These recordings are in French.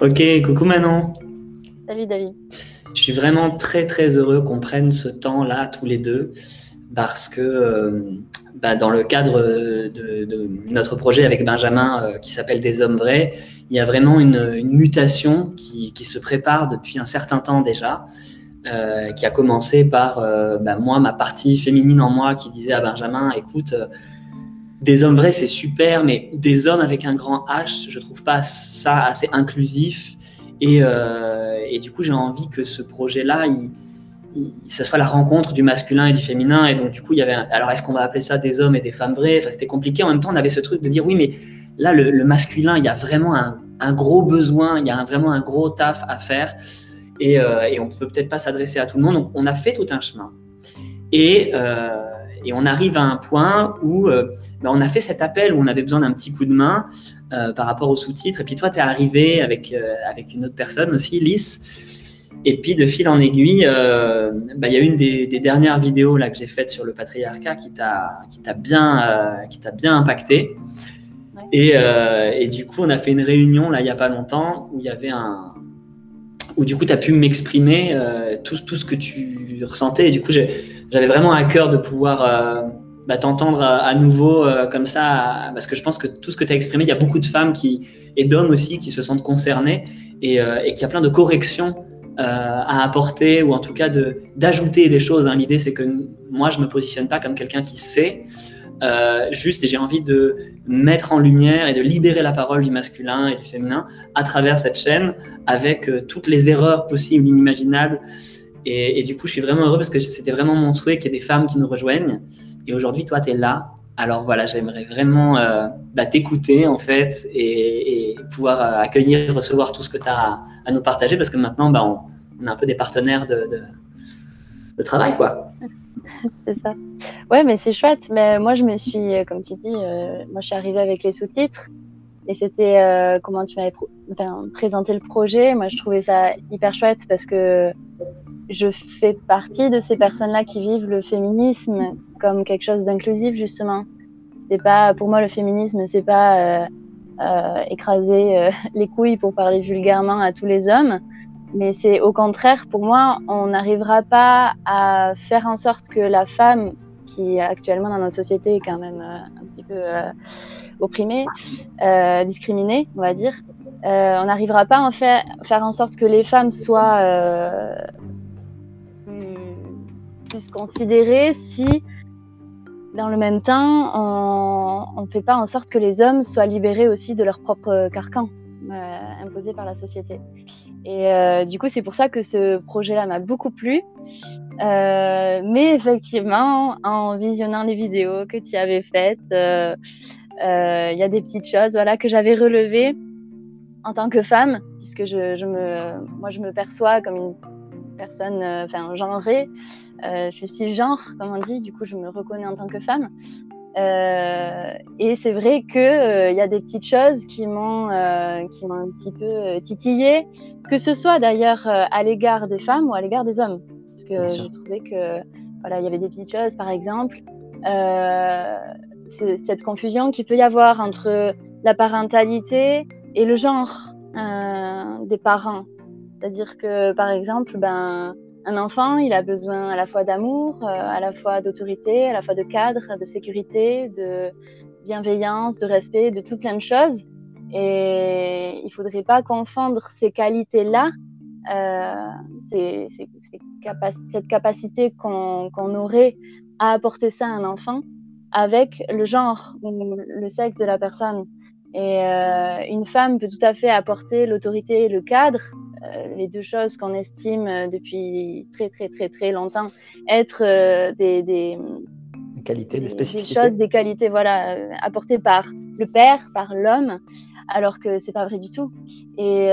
ok, coucou Manon. Salut David. Je suis vraiment très très heureux qu'on prenne ce temps-là tous les deux parce que euh, bah, dans le cadre de, notre projet avec Benjamin euh, qui s'appelle Des hommes vrais, il y a vraiment une, mutation qui, se prépare depuis un certain temps déjà, euh, qui a commencé par bah, moi, ma partie féminine en moi qui disait à Benjamin, écoute, des hommes vrais c'est super, mais des hommes avec un grand H, je trouve pas ça assez inclusif. Et, et du coup, j'ai envie que ce projet-là, il, ça soit la rencontre du masculin et du féminin. Et donc, du coup, il y avait. alors, est-ce qu'on va appeler ça des hommes et des femmes vraies Enfin, c'était compliqué. En même temps, on avait ce truc de dire oui, mais là, le, masculin, il y a vraiment un, gros besoin, il y a vraiment un gros taf à faire. Et, euh, et on peut peut-être pas s'adresser à tout le monde. Donc, on a fait tout un chemin. Et, euh, et on arrive à un point où euh, ben, on a fait cet appel où on avait besoin d'un petit coup de main par rapport aux sous-titres. Et puis, toi, tu es arrivé avec, avec une autre personne aussi, Lys. Et puis de fil en aiguille, euh, bah, il y a une des, dernières vidéos là que j'ai faites sur le patriarcat qui t'a qui t'a bien euh, qui t'a bien impacté. Et, euh, et, du coup, on a fait une réunion là il y a pas longtemps où il y avait un où du coup tu as pu m'exprimer tout, tout ce que tu ressentais. Et du coup, j'avais vraiment à cœur de pouvoir bah, t'entendre à, nouveau comme ça, parce que je pense que tout ce que tu as exprimé, il y a beaucoup de femmes qui, et d'hommes aussi qui se sentent concernés et, qu'il y a plein de corrections euh, à apporter ou en tout cas d'ajouter des choses. Hein. L'idée, c'est que moi, je me positionne pas comme quelqu'un qui sait. Euh, juste et j'ai envie de mettre en lumière et de libérer la parole du masculin et du féminin à travers cette chaîne avec euh, toutes les erreurs possibles, inimaginables. Et, du coup, je suis vraiment heureux parce que c'était vraiment mon souhait qu'il y ait des femmes qui nous rejoignent. Et aujourd'hui, toi, tu es là. Alors voilà, j'aimerais vraiment euh, bah, t'écouter en fait et, pouvoir accueillir, recevoir tout ce que tu as à nous partager parce que maintenant, bah, on, a un peu des partenaires de, travail, quoi. c'est ça. Ouais, mais c'est chouette. Mais moi, je me suis, euh, comme tu dis, euh, moi, je suis arrivée avec les sous-titres et c'était euh, comment tu m'avais présenté le projet. Moi, je trouvais ça hyper chouette parce que je fais partie de ces personnes-là qui vivent le féminisme comme quelque chose d'inclusif, justement. C'est pas, pour moi, le féminisme, c'est pas euh, écraser euh, les couilles pour parler vulgairement à tous les hommes. Mais c'est au contraire, pour moi, on n'arrivera pas à faire en sorte que la femme, qui actuellement dans notre société est quand même euh, un petit peu opprimée, discriminée, on va dire, on n'arrivera pas à en faire, faire en sorte que les femmes soient plus considérées si dans le même temps, on ne fait pas en sorte que les hommes soient libérés aussi de leur propre carcan euh, imposé par la société. Et euh, du coup, c'est pour ça que ce projet-là m'a beaucoup plu. Euh, mais effectivement, en visionnant les vidéos que tu avais faites, il y a des petites choses voilà, que j'avais relevées en tant que femme, puisque je me, moi, je me perçois comme une personne enfin, genrée. Euh, je suis genre, comme on dit, du coup, je me reconnais en tant que femme. Euh, et c'est vrai qu'il euh, y a des petites choses qui m'ont qui m'ont un petit peu titillé, que ce soit d'ailleurs à l'égard des femmes ou à l'égard des hommes. Parce que j'ai trouvé que voilà, il y avait des petites choses, par exemple, cette confusion qu'il peut y avoir entre la parentalité et le genre des parents. C'est-à-dire que, par exemple, ben, un enfant, il a besoin à la fois d'amour, euh, à la fois d'autorité, à la fois de cadre, de sécurité, de bienveillance, de respect, de tout plein de choses. Et il faudrait pas confondre ces qualités-là, euh, cette capacité qu'on aurait à apporter ça à un enfant, avec le genre ou le sexe de la personne. Et euh, une femme peut tout à fait apporter l'autorité et le cadre, euh, les deux choses qu'on estime euh, depuis très très très très longtemps être euh, des, des, qualités, des, spécificités. Des choses, des qualités voilà, apportées par le père, par l'homme, alors que c'est pas vrai du tout. Et,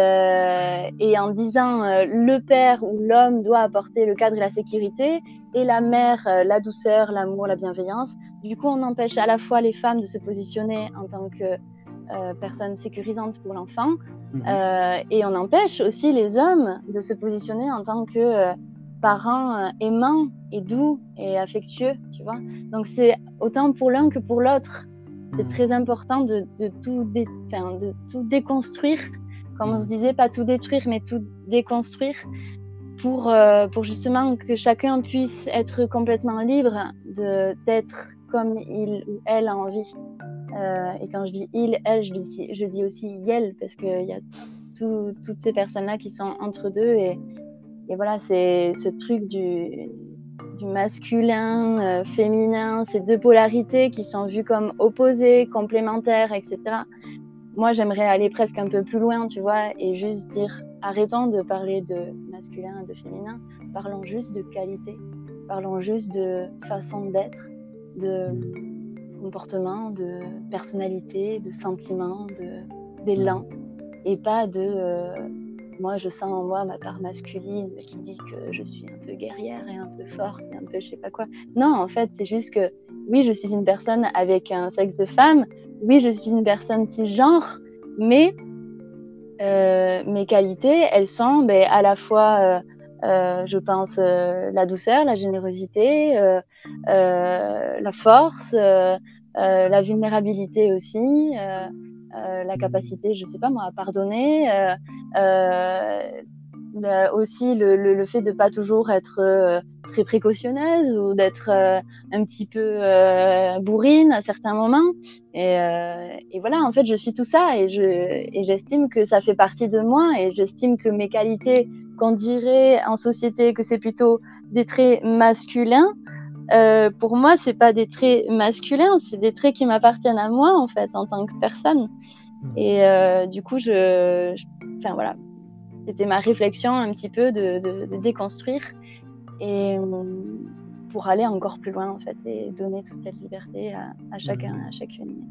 et en disant le père ou l'homme doit apporter le cadre et la sécurité, et la mère la douceur, l'amour, la bienveillance, du coup on empêche à la fois les femmes de se positionner en tant que euh, personne sécurisante pour l'enfant. Mhm. Euh, et on empêche aussi les hommes de se positionner en tant que euh, parents aimants et doux et affectueux, tu vois. Donc c'est autant pour l'un que pour l'autre. C'est mhm. très important de, tout de tout déconstruire comme on se disait, pas tout détruire, mais tout déconstruire pour, pour justement que chacun puisse être complètement libre d'être comme il ou elle a envie. Euh, et quand je dis il, elle, je dis, je dis aussi elle, parce qu'il y a toutes ces personnes-là qui sont entre deux. Et, voilà, c'est ce truc du, du masculin, euh, féminin, ces deux polarités qui sont vues comme opposées, complémentaires, etc. Moi, j'aimerais aller presque un peu plus loin, tu vois, et juste dire arrêtons de parler de masculin et de féminin, parlons juste de qualité, parlons juste de façon d'être, de comportement, de personnalité, de sentiment, d'élan, et pas de euh, moi je sens en moi ma part masculine qui dit que je suis un peu guerrière et un peu forte et un peu je sais pas quoi. Non, en fait, c'est juste que oui, je suis une personne avec un sexe de femme, oui, je suis une personne cisgenre, mais euh, mes qualités, elles sont ben, à la fois, euh, euh, je pense, la douceur, la générosité, la force, la vulnérabilité aussi, la capacité, je sais pas moi, à pardonner, aussi le, fait de pas toujours être très précautionneuse ou d'être euh, un petit peu euh, bourrine à certains moments. Et, euh, voilà, en fait, je suis tout ça et, je, et j'estime que ça fait partie de moi et j'estime que mes qualités, qu'on dirait en société que c'est plutôt des traits masculins, pour moi, c'est pas des traits masculins, c'est des traits qui m'appartiennent à moi en fait en tant que personne. Mmh. Et du coup, je, enfin voilà, c'était ma réflexion un petit peu de, de, de déconstruire et euh, pour aller encore plus loin en fait et donner toute cette liberté à, chacun, à chacune.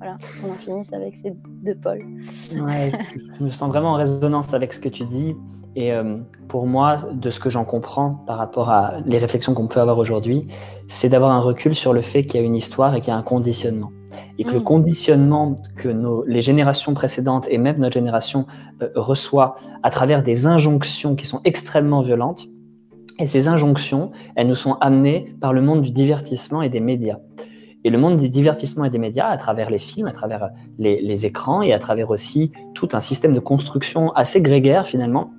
Voilà, on en finisse avec ces deux pôles. Ouais, je me sens vraiment en résonance avec ce que tu dis. Et euh, pour moi, de ce que j'en comprends par rapport à les réflexions qu'on peut avoir aujourd'hui, c'est d'avoir un recul sur le fait qu'il y a une histoire et qu'il y a un conditionnement. Et que le mm. conditionnement que nos, les générations précédentes et même notre génération euh, reçoit à travers des injonctions qui sont extrêmement violentes, et ces injonctions, elles nous sont amenées par le monde du divertissement et des médias. Et le monde du divertissement et des médias, à travers les films, à travers les, les écrans et à travers aussi tout un système de construction assez grégaire finalement,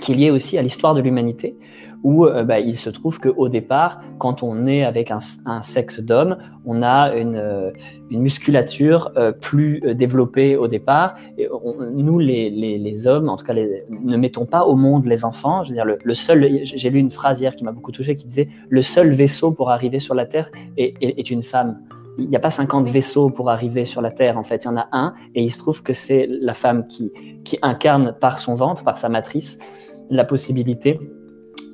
qui est lié aussi à l'histoire de l'humanité, où euh, bah, il se trouve qu'au départ, quand on est avec un, sexe d'homme, on a une, euh, musculature euh, plus développée au départ. Et nous, les, hommes, en tout cas, ne mettons pas au monde les enfants. Je veux dire, le, seul, j'ai lu une phrase hier qui m'a beaucoup touché, qui disait le seul vaisseau pour arriver sur la Terre est, une femme. Il n'y a pas 50 vaisseaux pour arriver sur la Terre, en fait, il y en a un, et il se trouve que c'est la femme qui, qui incarne par son ventre, par sa matrice, la possibilité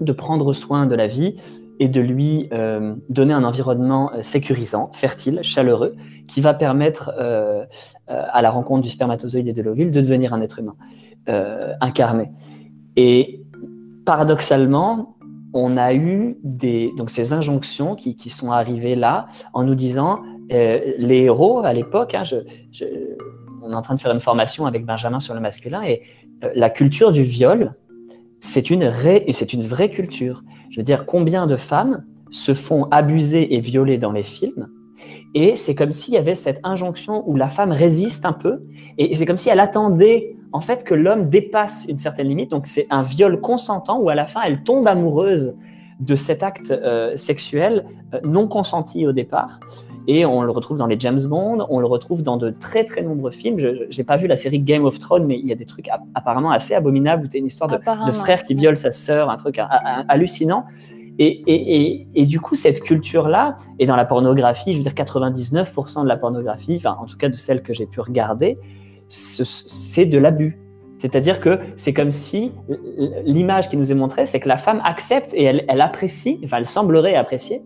de prendre soin de la vie et de lui euh, donner un environnement euh, sécurisant, fertile, chaleureux, qui va permettre euh, à la rencontre du spermatozoïde et de l'ovule de devenir un être humain incarné. Et paradoxalement, on a eu des, donc ces injonctions qui, qui sont arrivées là en nous disant les héros à l'époque, hein, on est en train de faire une formation avec Benjamin sur le masculin et la culture du viol c'est une, vraie culture. Je veux dire, combien de femmes se font abuser et violer dans les films? Et c'est comme s'il y avait cette injonction où la femme résiste un peu, et c'est comme si elle attendait en fait que l'homme dépasse une certaine limite. Donc c'est un viol consentant où à la fin elle tombe amoureuse de cet acte euh, sexuel euh, non consenti au départ. Et on le retrouve dans les James Bond, on le retrouve dans de très très nombreux films. Je n'ai pas vu la série Game of Thrones, mais il y a des trucs apparemment assez abominables où tu as une histoire de, de, frère qui viole sa sœur, un truc hallucinant. Et, et, et, du coup, cette culture-là, et dans la pornographie, je veux dire 99% de la pornographie, enfin en tout cas de celle que j'ai pu regarder, c'est de l'abus. C'est-à-dire que c'est comme si l'image qui nous est montrée, c'est que la femme accepte et elle, elle apprécie, enfin elle semblerait apprécier,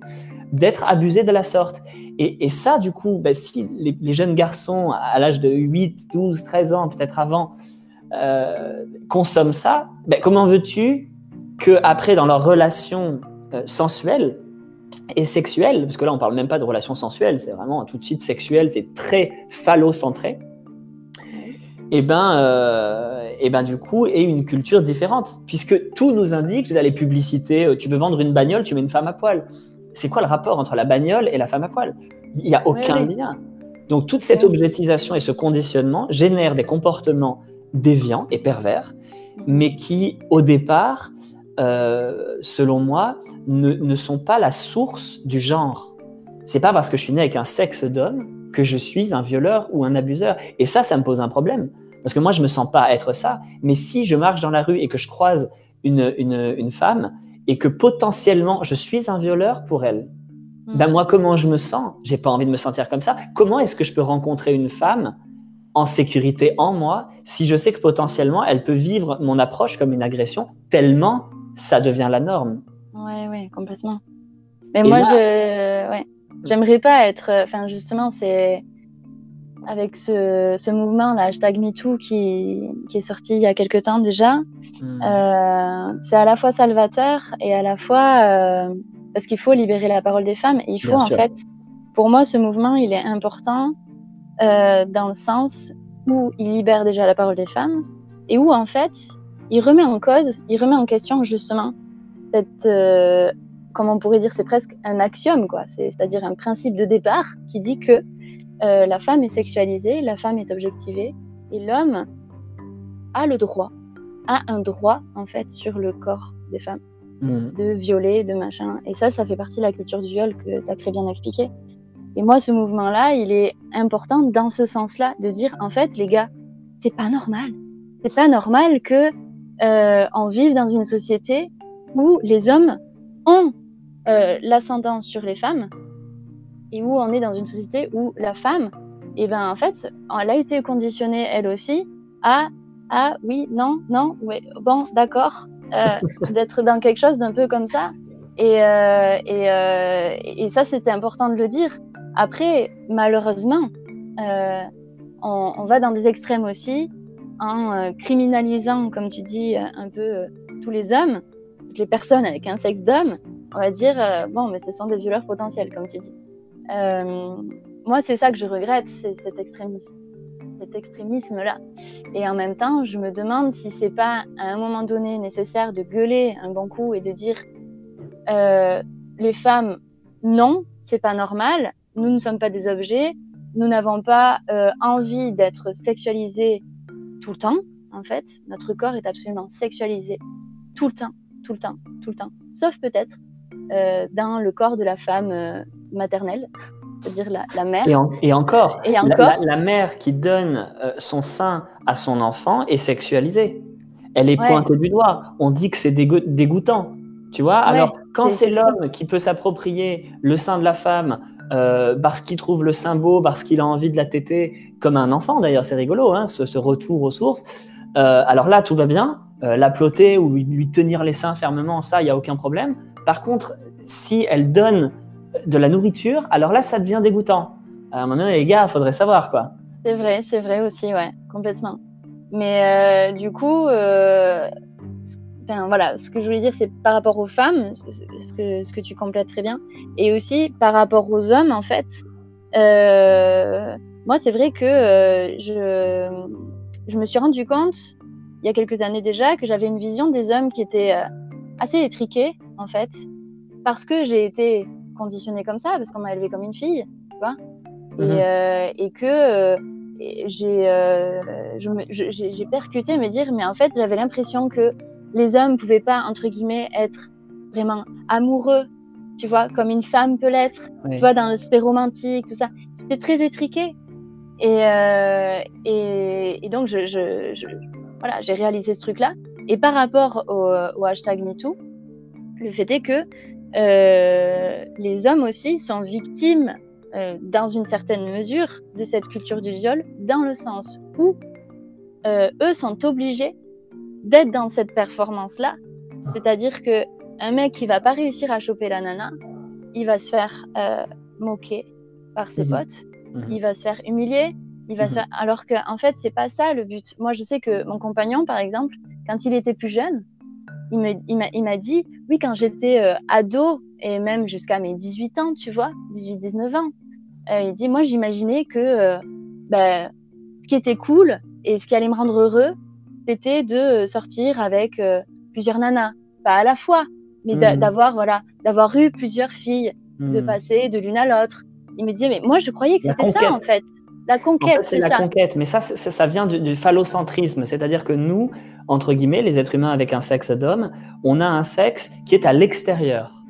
d'être abusée de la sorte. Et, ça, du coup, ben, si les, jeunes garçons à l'âge de 8, 12, 13 ans, peut-être avant, euh, consomment ça, ben, comment veux-tu qu'après, dans leur relation euh, sensuelle et sexuelle, parce que là, on parle même pas de relation sensuelle, c'est vraiment tout de suite sexuel, c'est très phallocentré, et eh ben, euh, eh ben du coup, et une culture différente, puisque tout nous indique dans les publicités, tu veux vendre une bagnole, tu mets une femme à poil c'est quoi le rapport entre la bagnole et la femme à poil? Il n'y a aucun lien. Donc toute cette objetisation et ce conditionnement génèrent des comportements déviants et pervers, mais qui, au départ, euh, selon moi, ne, sont pas la source du genre. C'est pas parce que je suis né avec un sexe d'homme que je suis un violeur ou un abuseur. Et ça, ça me pose un problème. Parce que moi, je me sens pas être ça. Mais si je marche dans la rue et que je croise une, une, femme et que potentiellement je suis un violeur pour elle, hmm. ben moi, comment je me sens? J'ai pas envie de me sentir comme ça. Comment est-ce que je peux rencontrer une femme en sécurité en moi si je sais que potentiellement elle peut vivre mon approche comme une agression tellement ça devient la norme? Ouais, ouais, complètement. Mais moi, je, ouais, j'aimerais pas être. Enfin, justement, c'est avec ce, ce mouvement, là, hashtag MeToo, qui, qui est sorti il y a quelques temps déjà. Hmm. Euh, c'est à la fois salvateur et à la fois euh, parce qu'il faut libérer la parole des femmes. Et il faut, en fait, pour moi, ce mouvement, il est important euh, dans le sens où il libère déjà la parole des femmes et où, en fait, il remet en cause, il remet en question justement cette, comment on pourrait dire, c'est presque un axiome, quoi. C'est-à-dire un principe de départ qui dit que euh, la femme est sexualisée, la femme est objectivée, et l'homme a le droit, a un droit en fait sur le corps des femmes, mmh. de violer, de machin. Et ça, ça fait partie de la culture du viol que tu as très bien expliqué. Et moi, ce mouvement-là, il est important dans ce sens-là, de dire en fait, les gars, c'est pas normal. C'est pas normal que euh, on vive dans une société où les hommes ont euh, l'ascendant sur les femmes et où on est dans une société où la femme, et eh ben en fait, elle a été conditionnée elle aussi à ah oui non non ouais bon d'accord euh, d'être dans quelque chose d'un peu comme ça et euh, et, euh, et, ça c'était important de le dire. Après malheureusement on, on, va dans des extrêmes aussi en criminalisant comme tu dis un peu tous les hommes, les personnes avec un sexe d'homme. On va dire bon mais ce sont des violeurs potentiels comme tu dis. Euh, moi, c'est ça que je regrette, c'est cet extrémisme, cet extrémisme-là. Et en même temps, je me demande si c'est pas à un moment donné nécessaire de gueuler un bon coup et de dire euh, les femmes, non, c'est pas normal, nous ne sommes pas des objets, nous n'avons pas euh, envie d'être sexualisés tout le temps. En fait, notre corps est absolument sexualisé tout le temps, tout le temps, tout le temps. Sauf peut-être euh, dans le corps de la femme euh, maternelle, c'est-à-dire la, mère. Et, encore, et encore la, mère qui donne euh, son sein à son enfant est sexualisée. Elle est pointée du doigt. On dit que c'est dégoûtant. Tu vois? Alors, quand c'est l'homme qui peut s'approprier le sein de la femme parce qu'il trouve le sein beau, parce qu'il a envie de la téter, comme un enfant d'ailleurs, c'est rigolo, hein, ce, retour aux sources. alors là, tout va bien. la ploter ou lui, lui, tenir les seins fermement, ça, il n'y a aucun problème. Par contre, si elle donne de la nourriture, alors là, ça devient dégoûtant. À un moment donné, les gars, faudrait savoir, quoi. C'est vrai, c'est vrai aussi, ouais, complètement. Mais euh, du coup, euh, voilà, ce que je voulais dire, c'est par rapport aux femmes, ce que, ce que tu complètes très bien, et aussi par rapport aux hommes, en fait. Euh, moi, c'est vrai que je, je me suis rendu compte, il y a quelques années déjà, que j'avais une vision des hommes qui était assez étriquée en fait, parce que j'ai été conditionnée comme ça, parce qu'on m'a élevée comme une fille, tu vois, et, euh, que euh, euh, j'ai percuté me dire, mais en fait, j'avais l'impression que les hommes pouvaient pas, entre guillemets, être vraiment amoureux, tu vois, comme une femme peut l'être, tu vois, dans l'aspect romantique, tout ça. C'était très étriqué. Et, et, donc, je, voilà, j'ai réalisé ce truc-là. Et par rapport au, au hashtag MeToo, le fait est que euh, les hommes aussi sont victimes, euh, dans une certaine mesure, de cette culture du viol, dans le sens où euh, eux sont obligés d'être dans cette performance-là. C'est-à-dire que un mec qui va pas réussir à choper la nana, il va se faire moquer par ses mhm. potes, mhm. il va se faire humilier, il va se mhm. alors que en fait c'est pas ça le but. Moi je sais que mon compagnon par exemple, quand il était plus jeune, il m'a dit, oui, quand j'étais euh, ado et même jusqu'à mes 18 ans, tu vois, 18-19 ans, euh, il dit, moi, j'imaginais que euh, ben, ce qui était cool et ce qui allait me rendre heureux, c'était de sortir avec plusieurs nanas, pas à la fois, mais mmh. d'avoir voilà, d'avoir eu plusieurs filles, de mmh. passer de l'une à l'autre. Il me disait, mais moi, je croyais que c'était ça, en fait. La conquête, c'est la conquête. Mais ça, ça, vient du, phallocentrisme. C'est-à-dire que nous, entre guillemets, les êtres humains avec un sexe d'homme, on a un sexe qui est à l'extérieur.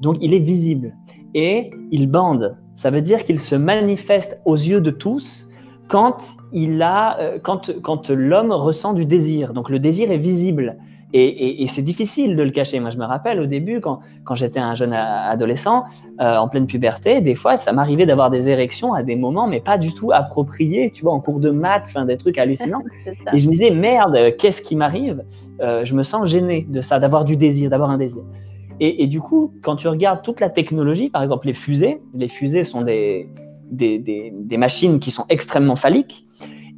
Donc, il est visible. Et il bande. Ça veut dire qu'il se manifeste aux yeux de tous quand, il a, euh, quand, quand l'homme ressent du désir. Donc, le désir est visible. Et, c'est difficile de le cacher. Moi, je me rappelle au début, quand, quand j'étais un jeune adolescent, euh, en pleine puberté, des fois, ça m'arrivait d'avoir des érections à des moments, mais pas du tout appropriés, tu vois, en cours de maths, fin, des trucs hallucinants. et je me disais, merde, qu'est-ce qui m'arrive? Euh, Je me sens gêné de ça, d'avoir du désir, d'avoir un désir. Et, du coup, quand tu regardes toute la technologie, par exemple les fusées, les fusées sont des, des, des, des machines qui sont extrêmement phalliques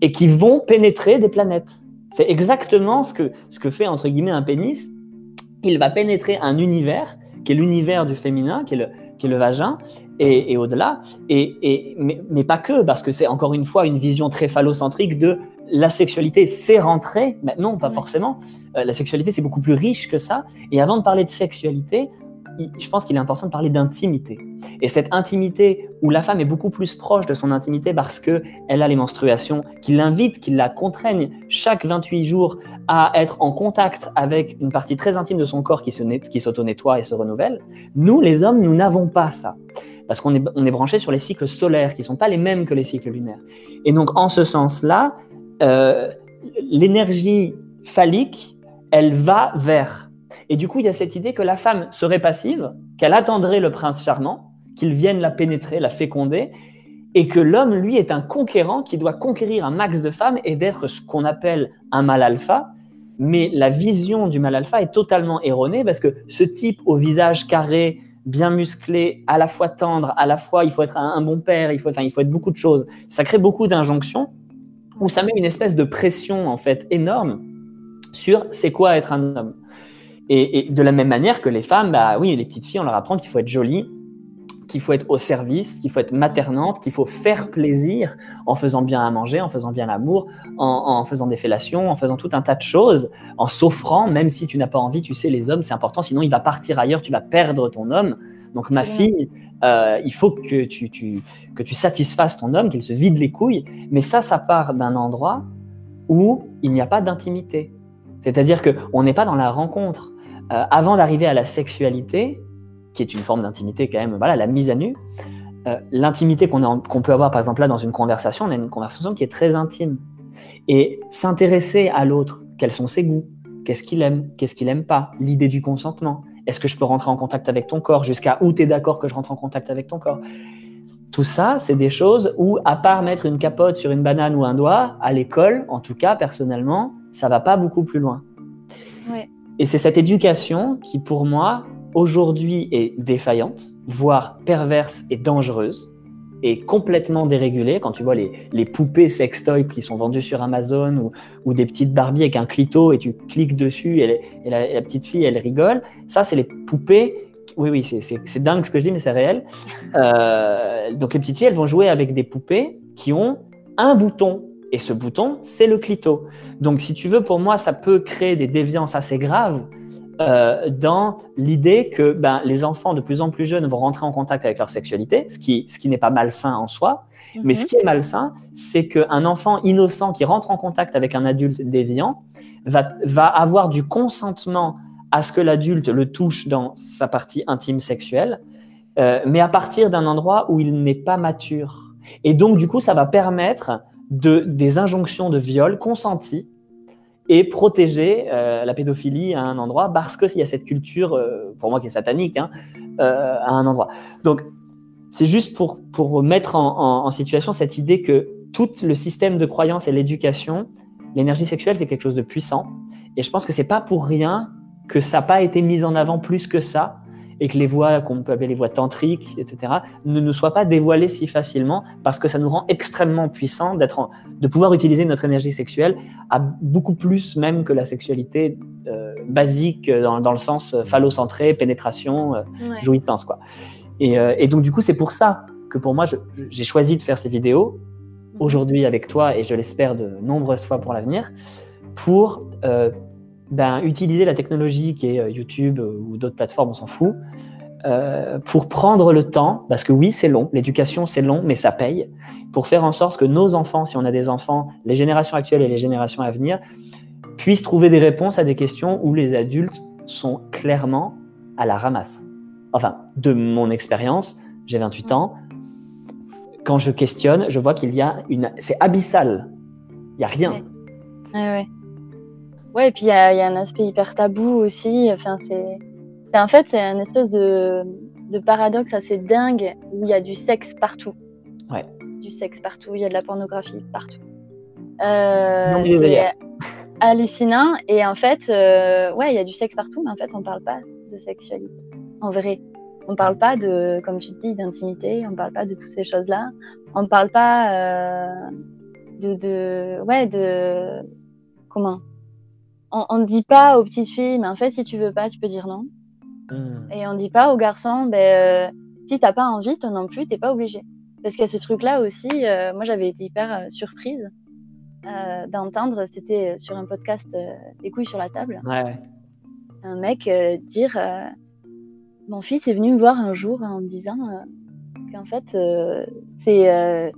et qui vont pénétrer des planètes. C'est exactement ce que, ce que fait, entre guillemets, un pénis. Il va pénétrer un univers, qui est l'univers du féminin, qui est le, qui est le vagin, et, au-delà. Et, et, mais, pas que, parce que c'est encore une fois une vision très phallocentrique de la sexualité, c'est rentré. Mais non, pas forcément. Euh, la sexualité, c'est beaucoup plus riche que ça. Et avant de parler de sexualité, je pense qu'il est important de parler d'intimité. Et cette intimité où la femme est beaucoup plus proche de son intimité parce qu'elle a les menstruations, qui l'invitent, qui la contraignent chaque 28 jours à être en contact avec une partie très intime de son corps qui s'auto-nettoie et se renouvelle. Nous, les hommes, nous n'avons pas ça. Parce qu'on est, on est branché sur les cycles solaires qui ne sont pas les mêmes que les cycles lunaires. Et donc, en ce sens-là, euh, l'énergie phallique, elle va vers et du coup, il y a cette idée que la femme serait passive, qu'elle attendrait le prince charmant, qu'il vienne la pénétrer, la féconder, et que l'homme, lui, est un conquérant qui doit conquérir un max de femmes et d'être ce qu'on appelle un mal alpha. Mais la vision du mal alpha est totalement erronée parce que ce type au visage carré, bien musclé, à la fois tendre, à la fois il faut être un, bon père, il faut, enfin, il faut être beaucoup de choses. Ça crée beaucoup d'injonctions où ça met une espèce de pression en fait énorme sur c'est quoi être un homme. Et, de la même manière que les femmes, bah oui, les petites filles, on leur apprend qu'il faut être jolie, qu'il faut être au service, qu'il faut être maternante, qu'il faut faire plaisir en faisant bien à manger, en faisant bien l'amour, en, faisant des fellations, en faisant tout un tas de choses, en s'offrant, même si tu n'as pas envie, tu sais, les hommes, c'est important, sinon il va partir ailleurs, tu vas perdre ton homme. Donc ma fille, euh, il faut que tu, tu, que tu satisfasses ton homme, qu'il se vide les couilles. Mais ça, ça part d'un endroit où il n'y a pas d'intimité. C'est-à-dire qu'on n'est pas dans la rencontre. Euh, avant d'arriver à la sexualité, qui est une forme d'intimité quand même, voilà, la mise à nu, euh, l'intimité qu'on peut avoir par exemple là dans une conversation, on a une conversation qui est très intime. Et s'intéresser à l'autre, quels sont ses goûts, qu'est-ce qu'il aime, qu'est-ce qu'il aime pas, l'idée du consentement, est-ce que je peux rentrer en contact avec ton corps, jusqu'à où tu es d'accord que je rentre en contact avec ton corps. Tout ça, c'est des choses où, à part mettre une capote sur une banane ou un doigt, à l'école, en tout cas personnellement, ça va pas beaucoup plus loin. Ouais. Et c'est cette éducation qui, pour moi, aujourd'hui est défaillante, voire perverse et dangereuse, et complètement dérégulée. Quand tu vois les, les poupées sextoy qui sont vendues sur Amazon ou, des petites Barbies avec un clito et tu cliques dessus et, la, petite fille, elle rigole. Ça, c'est les poupées. Oui, oui, c'est dingue ce que je dis, mais c'est réel. Euh, donc les petites filles, elles vont jouer avec des poupées qui ont un bouton et ce bouton, c'est le clito. Donc, si tu veux, pour moi, ça peut créer des déviances assez graves euh, dans l'idée que ben, les enfants de plus en plus jeunes vont rentrer en contact avec leur sexualité, ce qui, ce qui n'est pas malsain en soi. Mais ce mhm. qui est malsain, c'est qu'un enfant innocent qui rentre en contact avec un adulte déviant va, va avoir du consentement à ce que l'adulte le touche dans sa partie intime sexuelle, euh, mais à partir d'un endroit où il n'est pas mature. Et donc, du coup, ça va permettre de, des injonctions de viol consenties et protéger euh, la pédophilie à un endroit parce qu'il y a cette culture, euh, pour moi qui est satanique, hein, euh, à un endroit. Donc, c'est juste pour, pour mettre en, en, situation cette idée que tout le système de croyance et l'éducation, l'énergie sexuelle, c'est quelque chose de puissant. Et je pense que c'est pas pour rien que ça n'a pas été mis en avant plus que ça et que les voix qu'on peut appeler les voix tantriques, etc., ne nous soient pas dévoilées si facilement parce que ça nous rend extrêmement puissants d'être, de pouvoir utiliser notre énergie sexuelle à beaucoup plus même que la sexualité euh, basique dans, dans, le sens euh, phallocentré, pénétration, euh, jouissance, quoi. Et, euh, et, donc du coup, c'est pour ça que pour moi, j'ai choisi de faire ces vidéos mhm. aujourd'hui avec toi et je l'espère de nombreuses fois pour l'avenir pour ben, utiliser la technologie qui est euh, YouTube euh, ou d'autres plateformes, on s'en fout, euh, pour prendre le temps, parce que oui, c'est long, l'éducation c'est long, mais ça paye, pour faire en sorte que nos enfants, si on a des enfants, les générations actuelles et les générations à venir, puissent trouver des réponses à des questions où les adultes sont clairement à la ramasse. Enfin, de mon expérience, j'ai 28 ans, quand je questionne, je vois qu'il y a une... C'est abyssal. Il n'y a rien. Ouais, ouais. Et puis il y, a un aspect hyper tabou aussi. Enfin, c'est... En fait, c'est un espèce de, de paradoxe assez dingue où il y a du sexe partout. Ouais. Du sexe partout, il y a de la pornographie partout. Euh, c'est hallucinant. Et en fait, euh, ouais, il y a du sexe partout, mais en fait, on ne parle pas de sexualité. En vrai. On ne parle pas de, comme tu dis, d'intimité, on ne parle pas de toutes ces choses-là. On ne parle pas euh, de, de, ouais, de, comment? On ne dit pas aux petites filles, mais en fait, si tu veux pas, tu peux dire non. Hmm. Et on ne dit pas aux garçons, ben, euh, si t'as pas envie, toi non plus, t'es pas obligé. Parce qu'il y a ce truc-là aussi, euh, moi j'avais été hyper surprise d'entendre, c'était sur un podcast Les couilles sur la table, ouais. un mec dire mon fils est venu me voir un jour en me disant euh, qu'en fait, euh, ses, euh,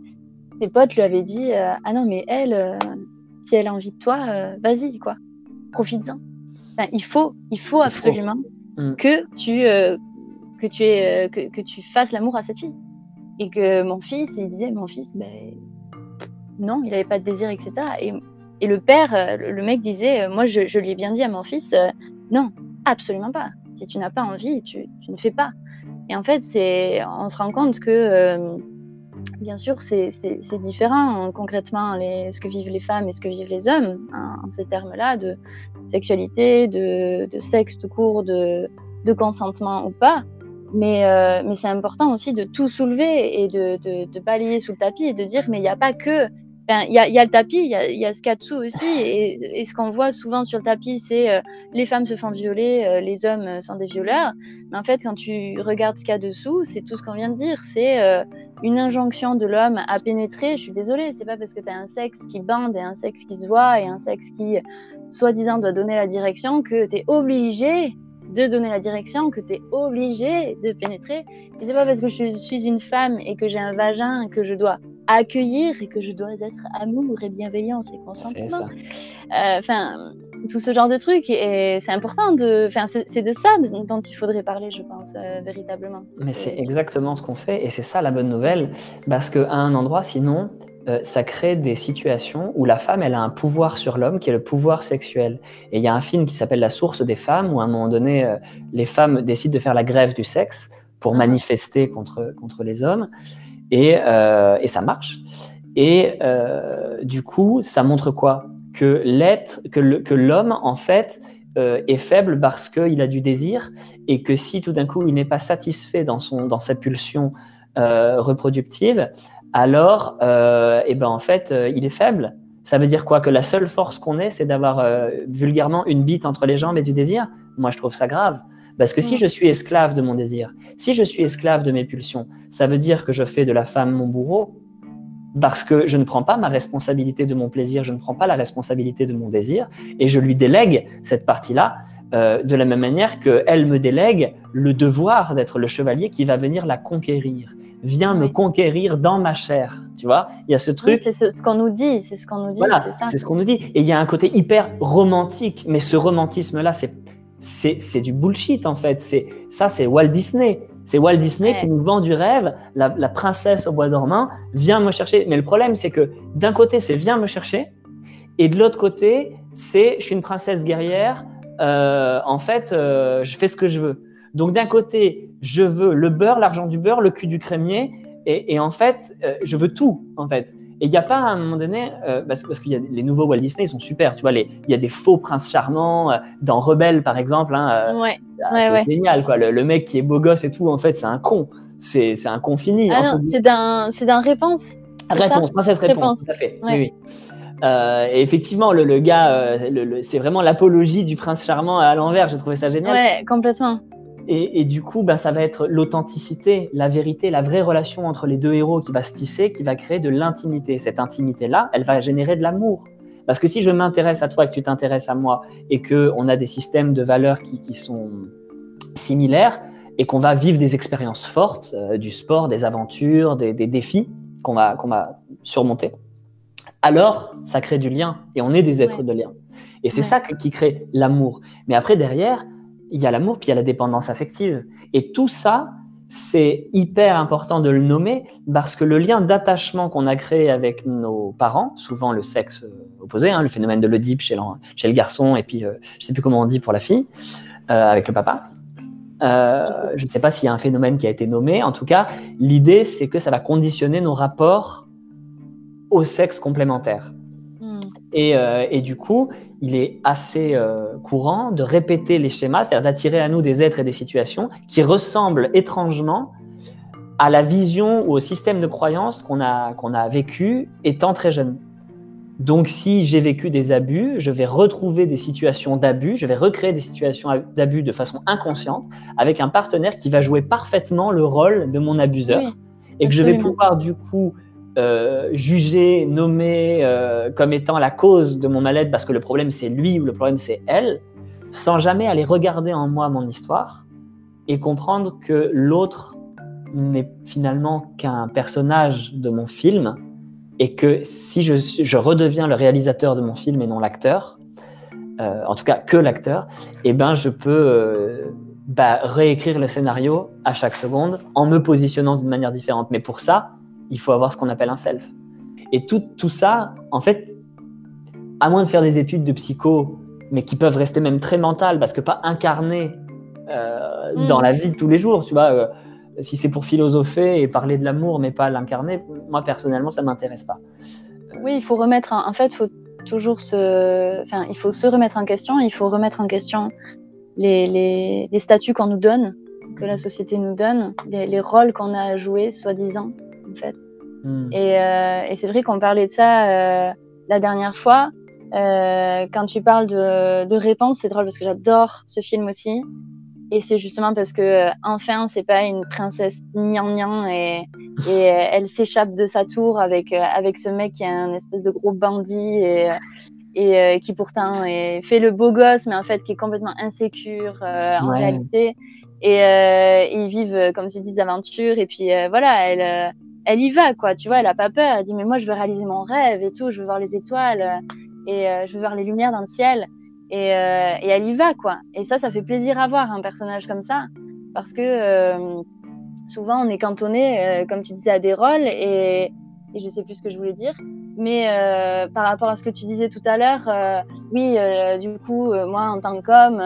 ses, potes lui avaient dit Ah non, mais elle, si elle a envie de toi, vas-y, quoi. Profites-en. Enfin, il faut, il faut absolument mm. que tu, que, tu aies, que, que, tu fasses l'amour à cette fille. Et que mon fils, il disait Mon fils, ben, non, il n'avait pas de désir, etc. Et, et le père, le, mec disait Moi, je, je, lui ai bien dit à mon fils Non, absolument pas. Si tu n'as pas envie, tu, ne fais pas. Et en fait, c'est, on se rend compte que, euh, bien sûr, c'est différent hein, concrètement ce que vivent les femmes et ce que vivent les hommes hein, en ces termes-là de sexualité, de, sexe tout court, de, consentement ou pas. Mais, euh, mais c'est important aussi de tout soulever et de, de, balayer sous le tapis et de dire mais il n'y a pas que il y, a, le tapis, il y a, ce qu'il y a dessous aussi. Et, ce qu'on voit souvent sur le tapis, c'est euh, les femmes se font violer, euh, les hommes sont des violeurs. Mais en fait, quand tu regardes ce qu'il y a dessous, c'est tout ce qu'on vient de dire. C'est euh, une injonction de l'homme à pénétrer. Je suis désolée, c'est pas parce que tu as un sexe qui bande et un sexe qui se voit et un sexe qui, soi-disant, doit donner la direction que tu es obligé de donner la direction, que tu es obligé de pénétrer. Et c'est pas parce que je suis une femme et que j'ai un vagin que je dois accueillir et que je dois être amour et bienveillance et consentement. Euh, enfin, tout ce genre de trucs. Et c'est important de. Enfin, c'est de ça dont il faudrait parler, je pense, euh, véritablement. Mais c'est exactement ce qu'on fait et c'est ça la bonne nouvelle. Parce qu'à un endroit, sinon, euh, ça crée des situations où la femme, elle a un pouvoir sur l'homme qui est le pouvoir sexuel. Et il y a un film qui s'appelle La source des femmes où à un moment donné, les femmes décident de faire la grève du sexe pour ah. manifester contre, contre les hommes. Euh, et, ça marche. Et euh, du coup, ça montre quoi? Que l'être, que l'homme, en fait, euh, est faible parce qu'il a du désir et que si tout d'un coup il n'est pas satisfait dans, son, dans sa pulsion reproductive, alors, eh ben, en fait, il est faible. Ça veut dire quoi? Que la seule force qu'on ait, c'est d'avoir vulgairement une bite entre les jambes et du désir? Moi, je trouve ça grave. Parce que si mm. je suis esclave de mon désir, si je suis esclave de mes pulsions, ça veut dire que je fais de la femme mon bourreau, parce que je ne prends pas ma responsabilité de mon plaisir, je ne prends pas la responsabilité de mon désir, et je lui délègue cette partie-là, euh, de la même manière qu'elle me délègue le devoir d'être le chevalier qui va venir la conquérir. Viens me conquérir dans ma chair. Tu vois, il y a ce truc. c'est ce, qu'on nous dit, c'est ce qu'on nous dit. Voilà, c'est ce qu'on nous dit. Et il y a un côté hyper romantique, mais ce romantisme-là, c'est c'est du bullshit en fait. C'est ça, c'est Walt Disney. C'est Walt Disney qui nous vend du rêve. La, princesse au bois dormant vient me chercher. Mais le problème, c'est que d'un côté, c'est viens me chercher, et de l'autre côté, c'est je suis une princesse guerrière. Euh, en fait, euh, je fais ce que je veux. Donc d'un côté, je veux le beurre, l'argent du beurre, le cul du crémier, et, en fait, euh, je veux tout en fait. Et il n'y a pas à un moment donné, euh, parce, parce qu'il y a les nouveaux Walt Disney, ils sont super, tu vois, il y a des faux princes charmants euh, dans Rebelle par exemple. Hein, euh, ouais. c'est génial, quoi. Le, mec qui est beau gosse et tout, en fait, c'est un con. C'est un con fini. Ah c'est d'un réponse. Réponse, princesse réponse, réponse, tout à fait. Oui, oui. et effectivement, le, le gars, c'est vraiment l'apologie du prince charmant à l'envers. J'ai trouvé ça génial. Ouais, complètement. Et, du coup, bah, ça va être l'authenticité, la vérité, la vraie relation entre les deux héros qui va se tisser, qui va créer de l'intimité. Cette intimité-là, elle va générer de l'amour. Parce que si je m'intéresse à toi et que tu t'intéresses à moi et qu'on a des systèmes de valeurs qui, sont similaires, et qu'on va vivre des expériences fortes, euh, du sport, des aventures, des, défis qu'on va, qu'on va surmonter, alors ça crée du lien et on est des êtres de lien. Et c'est ça qui crée l'amour. Mais après, derrière, il y a l'amour, puis il y a la dépendance affective. Et tout ça, c'est hyper important de le nommer parce que le lien d'attachement qu'on a créé avec nos parents, souvent le sexe euh, opposé, hein, le phénomène de l'Oedipe chez, chez, le garçon, et puis je euh, je sais plus comment on dit pour la fille, euh, avec le papa. je ne sais pas s'il y a un phénomène qui a été nommé. En tout cas, l'idée, c'est que ça va conditionner nos rapports au sexe complémentaire. Hmm. Et, et, du coup, il est assez euh, courant de répéter les schémas, c'est-à-dire d'attirer à nous des êtres et des situations qui ressemblent étrangement à la vision ou au système de croyance qu'on a, qu'on a vécu étant très jeune. Donc si j'ai vécu des abus, je vais retrouver des situations d'abus, je vais recréer des situations d'abus de façon inconsciente avec un partenaire qui va jouer parfaitement le rôle de mon abuseur et que je vais pouvoir du coup euh, jugé, nommé euh, comme étant la cause de mon mal-être parce que le problème c'est lui ou le problème c'est elle, sans jamais aller regarder en moi mon histoire et comprendre que l'autre n'est finalement qu'un personnage de mon film et que si je, je, redeviens le réalisateur de mon film et non l'acteur, euh, en tout cas que l'acteur, eh ben je peux bah, réécrire le scénario à chaque seconde en me positionnant d'une manière différente. Mais pour ça, il faut avoir ce qu'on appelle un self. Et tout, tout ça, en fait, à moins de faire des études de psycho, mais qui peuvent rester même très mentales, parce que pas incarnées euh, mm. dans la vie de tous les jours, tu vois. Euh, si c'est pour philosopher et parler de l'amour, mais pas l'incarner, moi personnellement, ça m'intéresse pas. Oui, il faut remettre. En, fait, faut toujours se. Enfin, il faut se remettre en question. Il faut remettre en question les, les, les statuts qu'on nous donne, que la société nous donne, les, les rôles qu'on a à jouer, soi-disant en fait. Hmm. Euh, et, c'est vrai qu'on parlait de ça euh, la dernière fois. Euh, quand tu parles de, de réponse, c'est drôle parce que j'adore ce film aussi. Et c'est justement parce que enfin, c'est pas une princesse nian et, et elle s'échappe de sa tour avec avec ce mec qui est un espèce de gros bandit et et qui pourtant est, fait le beau gosse, mais en fait qui est complètement insécure en réalité. Et ils vivent, comme tu dis, des aventures. Et puis voilà, elle elle y va, quoi. Tu vois, elle a pas peur. Elle dit, mais moi, je veux réaliser mon rêve et tout. Je veux voir les étoiles euh, et euh, je veux voir les lumières dans le ciel. Et, euh, et, elle y va, quoi. Et ça, ça fait plaisir à voir un personnage comme ça. Parce que souvent, on est cantonné, comme tu disais, à des rôles. Et, et je sais plus ce que je voulais dire. Mais par rapport à ce que tu disais tout à l'heure, oui, du coup, moi, en tant qu'homme,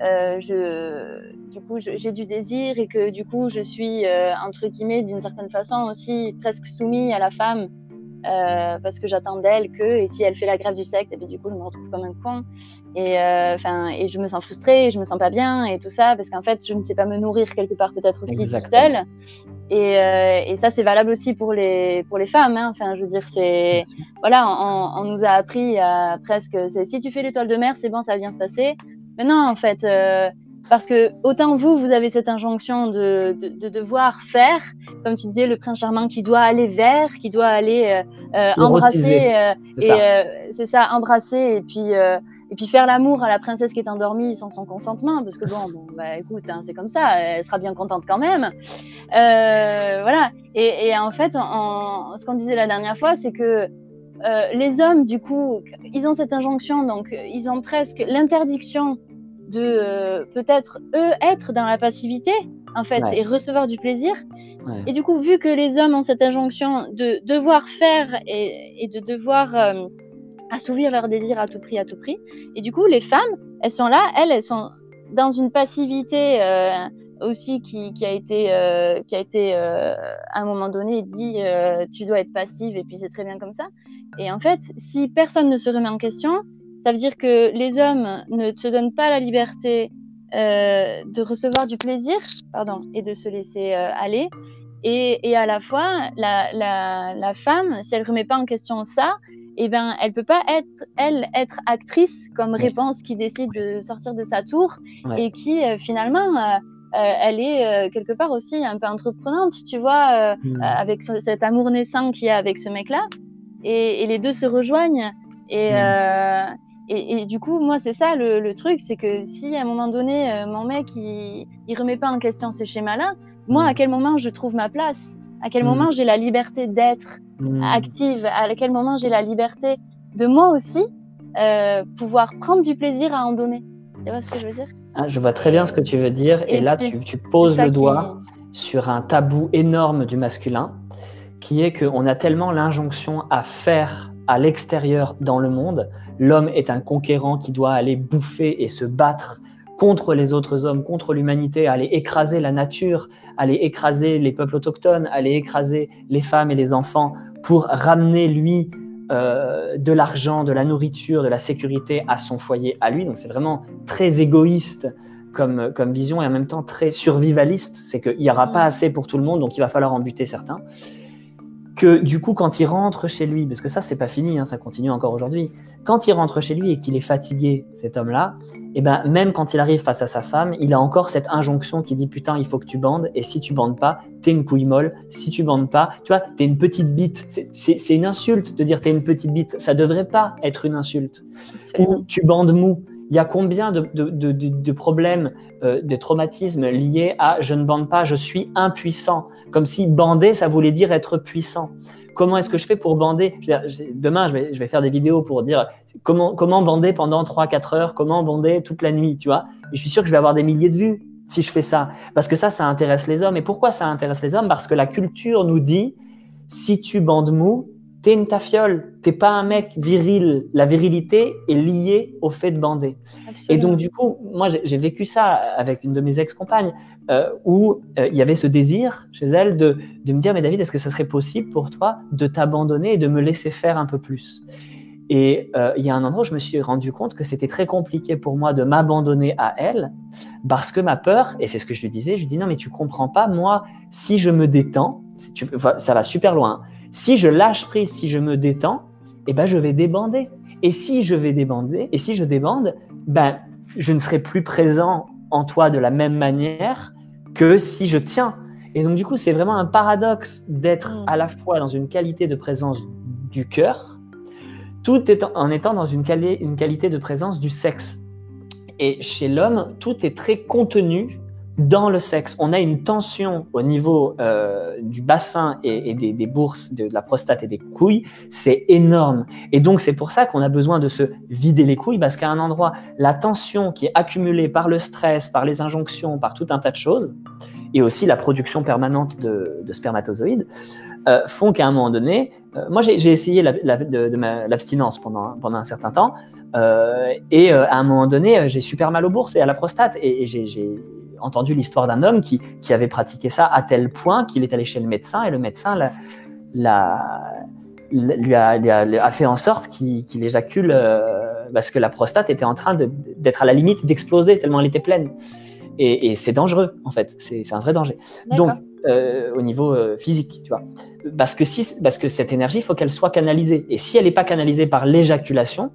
je du coup j'ai du désir et que du coup je suis euh, entre guillemets d'une certaine façon aussi presque soumis à la femme euh, parce que j'attends d'elle que et si elle fait la grève du sexe et eh puis du coup je me retrouve comme un con. Et euh, enfin et je me sens frustrée je me sens pas bien et tout ça parce qu'en fait je ne sais pas me nourrir quelque part peut-être aussi toute seule. Et, et ça c'est valable aussi pour les pour les femmes hein. enfin je veux dire c'est voilà on, on, nous a appris à presque si tu fais l'étoile de mer c'est bon ça va bien se passer. Mais non en fait parce que autant vous, vous avez cette injonction de, de, devoir faire, comme tu disais, le prince charmant qui doit aller vers, qui doit aller euh, euh embrasser, euh, et euh, c'est ça, embrasser et puis et puis faire l'amour à la princesse qui est endormie sans son consentement, parce que bon, bon bah écoute, hein, c'est comme ça, elle sera bien contente quand même, voilà. Et, et, en fait, ce qu'on disait la dernière fois, c'est que les hommes, du coup, ils ont cette injonction, donc ils ont presque l'interdiction de euh, peut-être eux être dans la passivité en fait et recevoir du plaisir. Et du coup, vu que les hommes ont cette injonction de devoir faire et, de devoir euh, assouvir leurs désirs à tout prix, à tout prix, et du coup, les femmes, elles sont là, elles, elles sont dans une passivité euh, aussi qui, qui, a été, qui a été à un moment donné dit tu dois être passive et puis c'est très bien comme ça. Et en fait, si personne ne se remet en question, ça veut dire que les hommes ne se donnent pas la liberté euh, de recevoir du plaisir pardon, et de se laisser euh, aller. Et, et, à la fois, la, la, la, femme, si elle ne remet pas en question ça, eh ben, elle peut pas être, elle, être actrice comme réponse qui décide de sortir de sa tour et qui, euh, finalement, euh, elle est quelque part aussi un peu entreprenante, tu vois, mmh. avec cet amour naissant qu'il y a avec ce mec-là. Et, et, les deux se rejoignent. Et, mmh. Et, du coup, moi, c'est ça le, truc, c'est que si à un moment donné, euh, mon mec, il, il remet pas en question ces schémas-là, moi, mm. à quel moment je trouve ma place? À quel mm. moment j'ai la liberté d'être mm. active? À quel moment j'ai la liberté de moi aussi euh, pouvoir prendre du plaisir à en donner? Tu vois ce que je veux dire? Ah, Je vois très bien ce que tu veux dire. Et, là, tu, poses le doigt sur un tabou énorme du masculin, qui est qu'on a tellement l'injonction à faire à l'extérieur dans le monde. L'homme est un conquérant qui doit aller bouffer et se battre contre les autres hommes, contre l'humanité, aller écraser la nature, aller écraser les peuples autochtones, aller écraser les femmes et les enfants pour ramener lui euh, de l'argent, de la nourriture, de la sécurité à son foyer, à lui. Donc c'est vraiment très égoïste comme, comme vision et en même temps très survivaliste. C'est qu'il n'y aura pas mm. assez pour tout le monde, donc il va falloir en buter certains que du coup, quand il rentre chez lui, parce que ça, c'est pas fini, hein, ça continue encore aujourd'hui, quand il rentre chez lui et qu'il est fatigué, cet homme-là, et eh ben, même quand il arrive face à sa femme, il a encore cette injonction qui dit putain, il faut que tu bandes, et si tu bandes pas, t'es une couille molle, si tu bandes pas, tu vois, t'es une petite bite. C'est une insulte de dire t'es une petite bite, ça devrait pas être une insulte. Ou tu bandes mou. Il y a combien de, de, de, de problèmes, euh, de traumatismes liés à je ne bande pas, je suis impuissant comme si bander, ça voulait dire être puissant. Comment est-ce que je fais pour bander? Demain, je vais, je vais, faire des vidéos pour dire comment, comment bander pendant 3-4 heures, comment bander toute la nuit, tu vois? Et je suis sûr que je vais avoir des milliers de vues si je fais ça. Parce que ça, ça intéresse les hommes. Et pourquoi ça intéresse les hommes? Parce que la culture nous dit, si tu bandes mou, t'es une tafiole, t'es pas un mec viril. La virilité est liée au fait de bander. Et donc, du coup, moi, j'ai vécu ça avec une de mes ex-compagnes. Euh, où euh, il y avait ce désir chez elle de, de me dire, mais David, est-ce que ça serait possible pour toi de t'abandonner et de me laisser faire un peu plus? Et euh, il y a un endroit où je me suis rendu compte que c'était très compliqué pour moi de m'abandonner à elle, parce que ma peur, et c'est ce que je lui disais, je lui dis, non, mais tu comprends pas, moi, si je me détends, tu, ça va super loin, si je lâche prise, si je me détends, eh ben, je vais débander. Et si je vais débander, et si je débande, ben, je ne serai plus présent en toi de la même manière que si je tiens. Et donc, du coup, c'est vraiment un paradoxe d'être mm. à la fois dans une qualité de présence du cœur, tout en étant dans une, une qualité de présence du sexe. Et chez l'homme, tout est très contenu dans le sexe. On a une tension au niveau euh, du bassin et, des, bourses, de, la prostate et des couilles, c'est énorme. Et donc c'est pour ça qu'on a besoin de se vider les couilles, parce qu'à un endroit, la tension qui est accumulée par le stress, par les injonctions, par tout un tas de choses, et aussi la production permanente de, spermatozoïdes, euh, font qu'à un moment donné, euh, moi j'ai essayé l'abstinence pendant, pendant un certain temps, et à un moment donné, j'ai super mal aux bourses et à la prostate, et, et j'ai entendu l'histoire d'un homme qui, qui, avait pratiqué ça à tel point qu'il est allé chez le médecin et le médecin l'a, lui, a, lui, a, fait en sorte qu'il éjacule euh, parce que la prostate était en train d'être à la limite d'exploser tellement elle était pleine. Et, et c'est dangereux, en fait. C'est un vrai danger. Donc, euh, au niveau euh, physique, tu vois. Parce que, si, parce que cette énergie, il faut qu'elle soit canalisée. Et si elle n'est pas canalisée par l'éjaculation,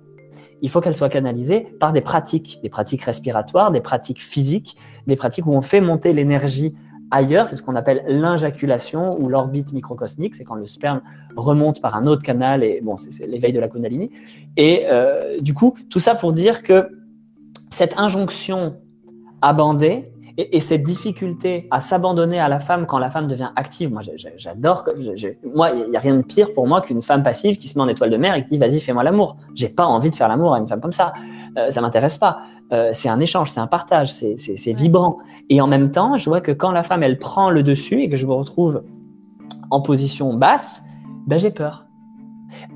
il faut qu'elle soit canalisée par des pratiques, des pratiques respiratoires, des pratiques physiques, des pratiques où on fait monter l'énergie ailleurs. C'est ce qu'on appelle l'injaculation ou l'orbite microcosmique. C'est quand le sperme remonte par un autre canal et bon, c'est l'éveil de la Kundalini. Et euh, du coup, tout ça pour dire que cette injonction à bander, et, cette difficulté à s'abandonner à la femme quand la femme devient active, moi j'adore. Moi, il n'y a rien de pire pour moi qu'une femme passive qui se met en étoile de mer et qui dit vas-y, fais-moi l'amour. J'ai pas envie de faire l'amour à une femme comme ça. Euh, ça m'intéresse pas. Euh, c'est un échange, c'est un partage, c'est vibrant. Et en même temps, je vois que quand la femme elle prend le dessus et que je me retrouve en position basse, ben, j'ai peur.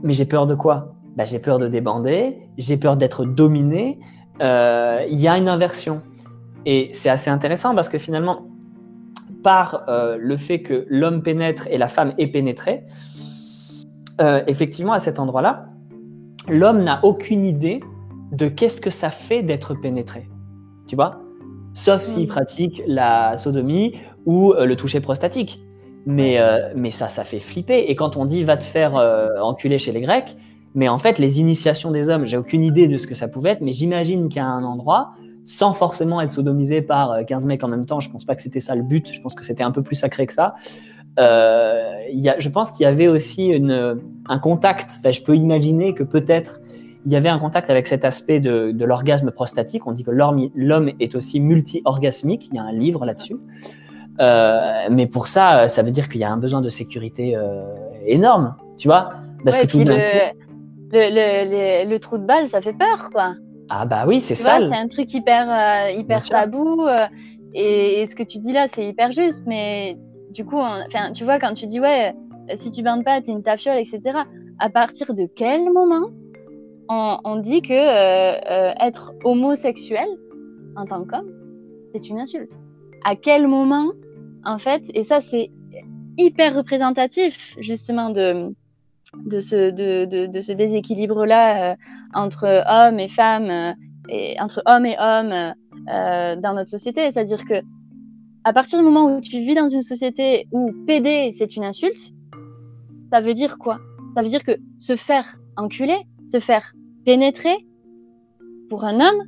Mais j'ai peur de quoi? Ben, J'ai peur de débander, j'ai peur d'être dominé. Euh, il y a une inversion. Et c'est assez intéressant parce que finalement, par euh, le fait que l'homme pénètre et la femme est pénétrée, effectivement, à cet endroit-là, l'homme n'a aucune idée de qu'est-ce que ça fait d'être pénétré. Tu vois? Sauf s'il pratique la sodomie ou euh, le toucher prostatique. Mais, mais ça, ça fait flipper. Et quand on dit va te faire enculer chez les Grecs, mais en fait, les initiations des hommes, j'ai aucune idée de ce que ça pouvait être, mais j'imagine qu'à un endroit, sans forcément être sodomisé par 15 euh, mecs en même temps. Je pense pas que c'était ça le but. Je pense que c'était un peu plus sacré que ça. Euh, y a, je pense qu'il y avait aussi une, un contact. je peux imaginer que peut-être il y avait un contact avec cet aspect de, de l'orgasme prostatique. On dit que l'homme est aussi multi-orgasmique. Il y a un livre là-dessus. Euh, mais pour ça, ça veut dire qu'il y a un besoin de sécurité euh, énorme, tu vois Parce que tout le, le, le, trou de balle, ça fait peur, quoi. Ah bah oui, c'est ça. C'est un truc hyper, euh, hyper tabou. Et, ce que tu dis là, c'est hyper juste. Mais du coup, enfin, tu vois, quand tu dis, ouais, si tu bandes pas, t'es une tafiole, etc. À partir de quel moment on, dit que être homosexuel en tant qu'homme, c'est une insulte À quel moment en fait, et ça c'est hyper représentatif justement de, de ce, de, ce déséquilibre-là euh, entre hommes et femmes, euh, et entre hommes et hommes euh, dans notre société. C'est-à-dire que à partir du moment où tu vis dans une société où PD c'est une insulte, ça veut dire quoi? Ça veut dire que se faire enculer, se faire pénétrer pour un homme,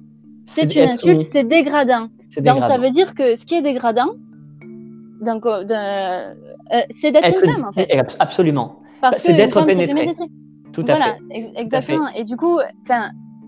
c'est une insulte, c'est dégradant. Donc ça veut dire que ce qui est dégradant, donc, euh, euh, c'est d'être une femme, en fait. Absolument. C'est d'être pénétré. Tout à fait. Exactement. Et du coup, tu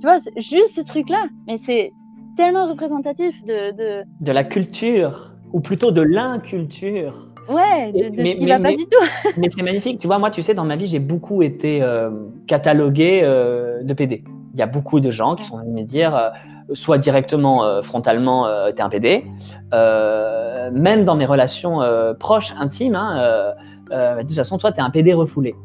vois, juste ce truc-là, mais c'est tellement représentatif de, de, de. la culture, ou plutôt de l'inculture. Ouais, de, ce qui ne va pas du tout. mais c'est magnifique. Tu vois, moi, tu sais, dans ma vie, j'ai beaucoup été euh, catalogué de PD. Il y a beaucoup de gens qui sont venus me dire soit directement, euh, frontalement, euh, t'es un PD. Euh, même dans mes relations proches, intimes, hein, de toute façon, toi, t'es un PD refoulé.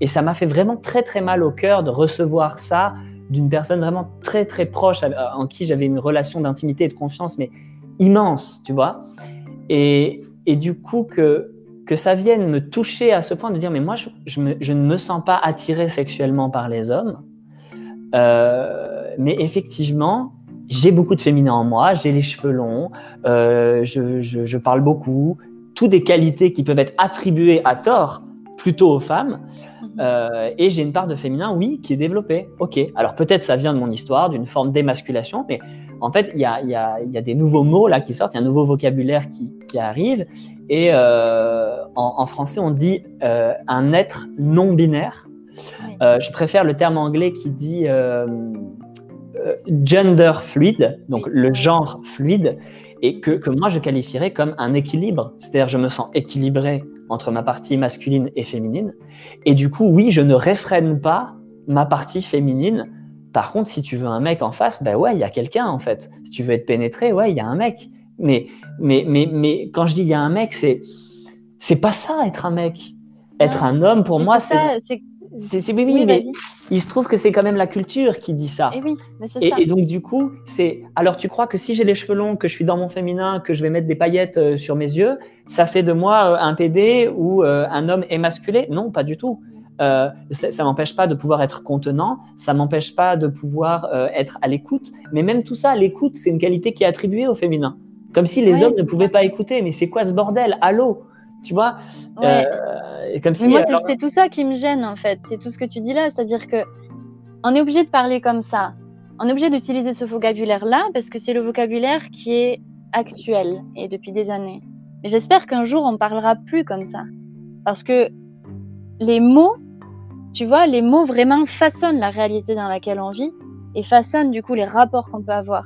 Et ça m'a fait vraiment très, très mal au cœur de recevoir ça d'une personne vraiment très, très proche, en qui j'avais une relation d'intimité et de confiance, mais immense, tu vois. Et, et du coup, que, que ça vienne me toucher à ce point de dire, mais moi, je, je, ne me sens pas attiré sexuellement par les hommes. mais effectivement, j'ai beaucoup de féminin en moi, j'ai les cheveux longs, euh, je, je, parle beaucoup, toutes des qualités qui peuvent être attribuées à tort plutôt aux femmes. Euh, et j'ai une part de féminin, oui, qui est développée. Ok, alors peut-être ça vient de mon histoire, d'une forme d'émasculation, mais en fait, il y a, y, a, y a, des nouveaux mots là qui sortent, il y a un nouveau vocabulaire qui, qui arrive. Et euh, en, en, français, on dit euh, un être non binaire. Je préfère le terme anglais qui dit gender fluide, donc le genre fluide, et que, que moi je qualifierais comme un équilibre. C'est-à-dire je me sens équilibré entre ma partie masculine et féminine. Et du coup, oui, je ne réfrène pas ma partie féminine. Par contre, si tu veux un mec en face, ben ouais, il y a quelqu'un en fait. Si tu veux être pénétré, ouais, il y a un mec. Mais, mais, mais, mais quand je dis il y a un mec, c'est, c'est pas ça être un mec. Être un homme, pour moi, c'est c'est oui, oui, mais il se trouve que c'est quand même la culture qui dit ça. Et, oui, et, et donc du coup, c'est alors tu crois que si j'ai les cheveux longs, que je suis dans mon féminin, que je vais mettre des paillettes euh, sur mes yeux, ça fait de moi euh, un PD ou euh, un homme émasculé? Non, pas du tout. ça, m'empêche pas de pouvoir être contenant, ça m'empêche pas de pouvoir être à l'écoute. Mais même tout ça, l'écoute, c'est une qualité qui est attribuée au féminin. Comme si les hommes ne pouvaient pas écouter. Mais c'est quoi ce bordel? Allô? Tu vois? Euh, comme si, Moi, c'est tout ça qui me gêne, en fait. C'est tout ce que tu dis là. C'est-à-dire que on est obligé de parler comme ça. On est obligé d'utiliser ce vocabulaire-là parce que c'est le vocabulaire qui est actuel et depuis des années. Mais j'espère qu'un jour, on parlera plus comme ça. Parce que les mots, tu vois, les mots vraiment façonnent la réalité dans laquelle on vit et façonnent du coup les rapports qu'on peut avoir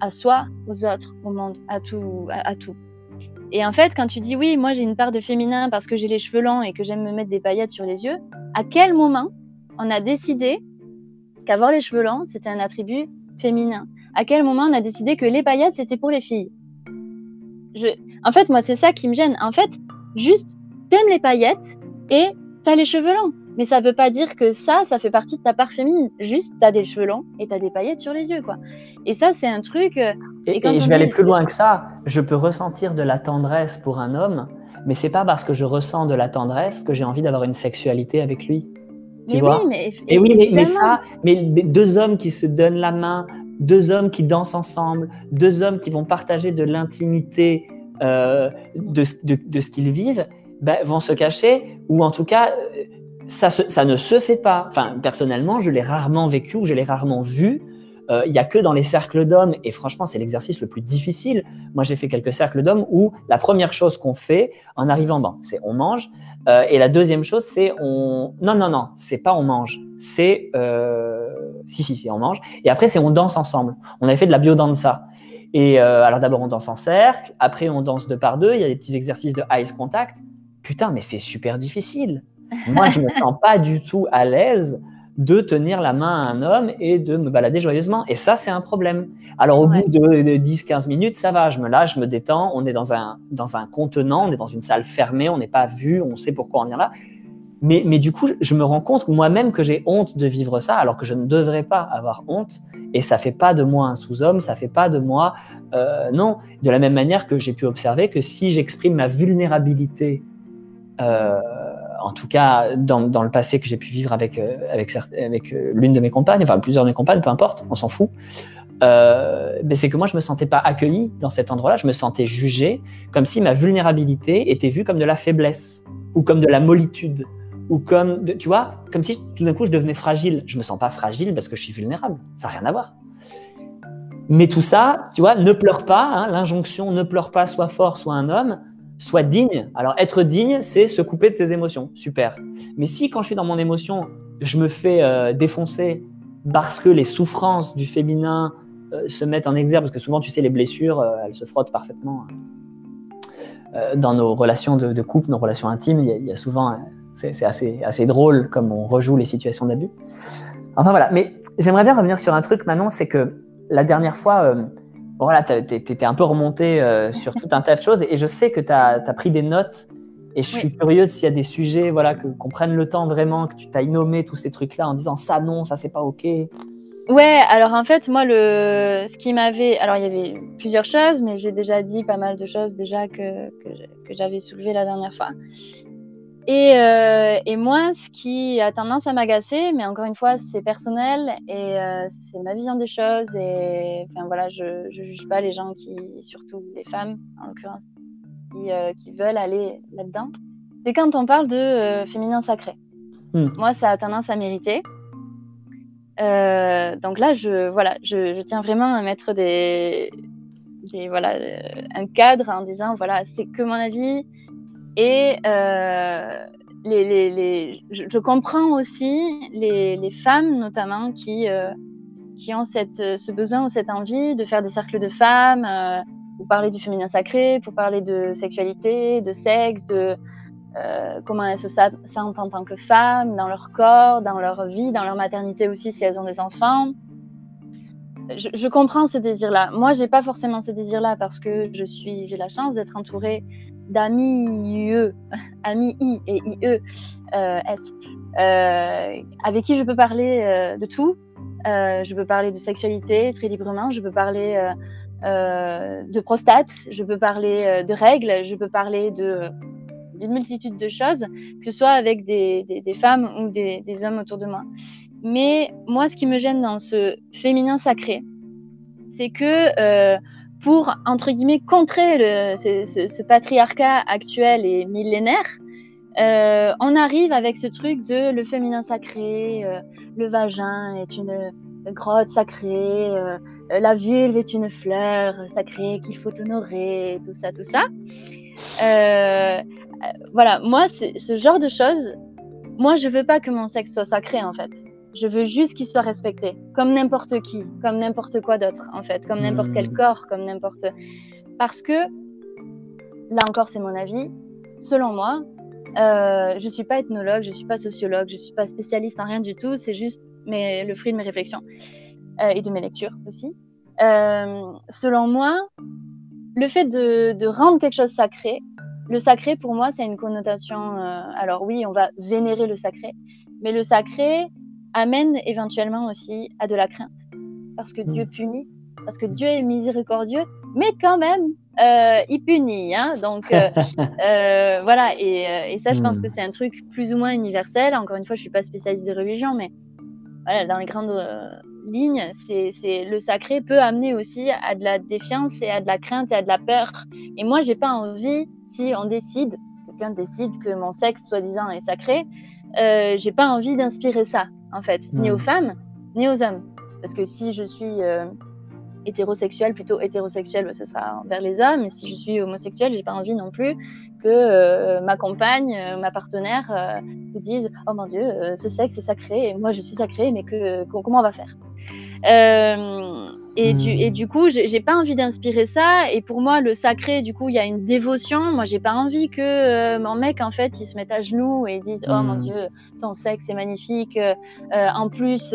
à soi, aux autres, au monde, à tout. à tout. Et en fait, quand tu dis oui, moi j'ai une part de féminin parce que j'ai les cheveux longs et que j'aime me mettre des paillettes sur les yeux, à quel moment on a décidé qu'avoir les cheveux longs, c'était un attribut féminin? À quel moment on a décidé que les paillettes, c'était pour les filles? Je... En fait, moi, c'est ça qui me gêne. En fait, juste, t'aimes les paillettes et t'as les cheveux longs. Mais ça veut pas dire que ça, ça fait partie de ta part féminine. Juste, t'as des cheveux longs et t'as des paillettes sur les yeux, quoi. Et ça, c'est un truc. Euh, et, je vais aller plus loin que ça. Je peux ressentir de la tendresse pour un homme, mais c'est pas parce que je ressens de la tendresse que j'ai envie d'avoir une sexualité avec lui. Tu mais vois oui, mais, et oui, mais, ça, mais deux hommes qui se donnent la main, deux hommes qui dansent ensemble, deux hommes qui vont partager de l'intimité euh, de, de, ce qu'ils vivent, ben, vont se cacher, ou en tout cas, ça, ça ne se fait pas. Enfin, personnellement, je l'ai rarement vécu ou je l'ai rarement vu euh, il y a que dans les cercles d'hommes, et franchement, c'est l'exercice le plus difficile. Moi, j'ai fait quelques cercles d'hommes où la première chose qu'on fait en arrivant, bon, c'est on mange, euh, et la deuxième chose, c'est on. Non, non, non, c'est pas on mange, c'est euh... si, si, si, on mange, et après, c'est on danse ensemble. On avait fait de la biodanza. Et euh, alors d'abord, on danse en cercle, après, on danse deux par deux, il y a des petits exercices de ice contact. Putain, mais c'est super difficile. Moi, je me sens pas du tout à l'aise de tenir la main à un homme et de me balader joyeusement. Et ça, c'est un problème. Alors, au bout de, 10-15 minutes, ça va, je me lâche, je me détends, on est dans un, dans un contenant, on est dans une salle fermée, on n'est pas vu, on sait pourquoi on vient là. Mais, mais du coup, je me rends compte moi-même que j'ai honte de vivre ça, alors que je ne devrais pas avoir honte. Et ça fait pas de moi un sous-homme, ça fait pas de moi... Euh, non, de la même manière que j'ai pu observer que si j'exprime ma vulnérabilité euh, en tout cas dans, le passé que j'ai pu vivre avec, euh, avec, avec euh, l'une de mes compagnes, enfin plusieurs de mes compagnes, peu importe, on s'en fout. Euh, c'est que moi je me sentais pas accueilli dans cet endroit-là, je me sentais jugé comme si ma vulnérabilité était vue comme de la faiblesse ou comme de la mollitude ou comme de, tu vois, comme si tout d'un coup je devenais fragile. Je me sens pas fragile parce que je suis vulnérable, ça n'a rien à voir. Mais tout ça, tu vois, ne pleure pas, hein, l'injonction ne pleure pas, sois fort, sois un homme, Sois digne. Alors, être digne, c'est se couper de ses émotions. Super. Mais si, quand je suis dans mon émotion, je me fais euh, défoncer parce que les souffrances du féminin euh, se mettent en exergue, parce que souvent, tu sais, les blessures, euh, elles se frottent parfaitement. dans nos relations de, couple, nos relations intimes, il y, a souvent, c'est assez, assez drôle comme on rejoue les situations d'abus. Enfin voilà, mais j'aimerais bien revenir sur un truc maintenant, c'est que la dernière fois, voilà, tu étais un peu remonté euh, sur tout un tas de choses et je sais que tu as, pris des notes et je suis curieuse s'il y a des sujets, voilà, qu'on prenne le temps vraiment, que tu t'ailles nommé tous ces trucs-là en disant ça non, ça c'est pas ok. Ouais, alors en fait, moi, le, ce qui m'avait. Alors, il y avait plusieurs choses, mais j'ai déjà dit pas mal de choses déjà que, que, que j'avais soulevées la dernière fois. Euh, et, moi, ce qui a tendance à m'agacer, mais encore une fois, c'est personnel et euh, c'est ma vision des choses. Et enfin voilà, je ne juge pas les gens qui, surtout les femmes en l'occurrence, qui, euh, qui, veulent aller là-dedans. C'est quand on parle de féminin sacré. Hmm. Moi, ça a tendance à mériter. donc là, je, voilà, je, je, tiens vraiment à mettre des, des voilà, un cadre en disant voilà, c'est que mon avis et euh, je, comprends aussi les, femmes, notamment, qui, euh, qui ont cette, ce besoin ou cette envie de faire des cercles de femmes, euh, pour parler du féminin sacré, pour parler de sexualité, de sexe, de comment elles se sentent en tant que femmes, dans leur corps, dans leur vie, dans leur maternité aussi, si elles ont des enfants. Je, je comprends ce désir-là. Moi, j'ai pas forcément ce désir-là parce que j'ai la chance d'être entourée d'amis IE, amis I et IE euh, S, euh, avec qui je peux parler euh, de tout. je peux parler de sexualité très librement, je peux parler de prostate, je peux parler de règles, je peux parler d'une multitude de choses, que ce soit avec des, femmes ou des, hommes autour de moi. Mais moi, ce qui me gêne dans ce féminin sacré, c'est que pour, entre guillemets, contrer ce, patriarcat actuel et millénaire, euh, on arrive avec ce truc de le féminin sacré, euh, le vagin est une, grotte sacrée, euh, la vulve est une fleur sacrée qu'il faut honorer, tout ça, tout ça. voilà, moi, ce genre de choses, moi, je veux pas que mon sexe soit sacré, en fait. Je veux juste qu'il soit respecté, comme n'importe qui, comme n'importe quoi d'autre, en fait, comme n'importe quel hmm. corps, comme n'importe. Parce que, là encore, c'est mon avis. Selon moi, euh, je ne suis pas ethnologue, je ne suis pas sociologue, je ne suis pas spécialiste en rien du tout. C'est juste mes, le fruit de mes réflexions euh, et de mes lectures aussi. Euh, selon moi, le fait de, de, rendre quelque chose sacré, le sacré pour moi, c'est une connotation. alors oui, on va vénérer le sacré, mais le sacré, amène éventuellement aussi à de la crainte. Parce que Dieu hmm. punit, parce que Dieu est miséricordieux, mais quand même, euh, il punit. Hein Donc euh, euh, voilà, et, ça, je pense hmm. que c'est un truc plus ou moins universel. Encore une fois, je ne suis pas spécialiste des religions, mais voilà, dans les grandes lignes, c'est le sacré peut amener aussi à de la défiance et à de la crainte et à de la peur. Et moi, j'ai pas envie, si on décide, quelqu'un décide que mon sexe, soi-disant, est sacré, j'ai pas envie d'inspirer ça en fait, ni aux hmm. femmes, ni aux hommes. Parce que si je suis hétérosexuel, plutôt hétérosexuel, bah, ce sera vers les hommes. Et si je suis homosexuel, j'ai pas envie non plus que euh, ma compagne, euh, ma partenaire euh, me dise Oh mon Dieu, ce sexe est sacré, et moi je suis sacré, mais que, comment on va faire? Et, du, et, hmm. du, coup, j'ai pas envie d'inspirer ça. Et pour moi, le sacré, du coup, il y a une dévotion. Moi, j'ai pas envie que mon mec, en fait, il se mette à genoux et dise Oh mon hmm. Dieu, ton sexe est magnifique. en plus,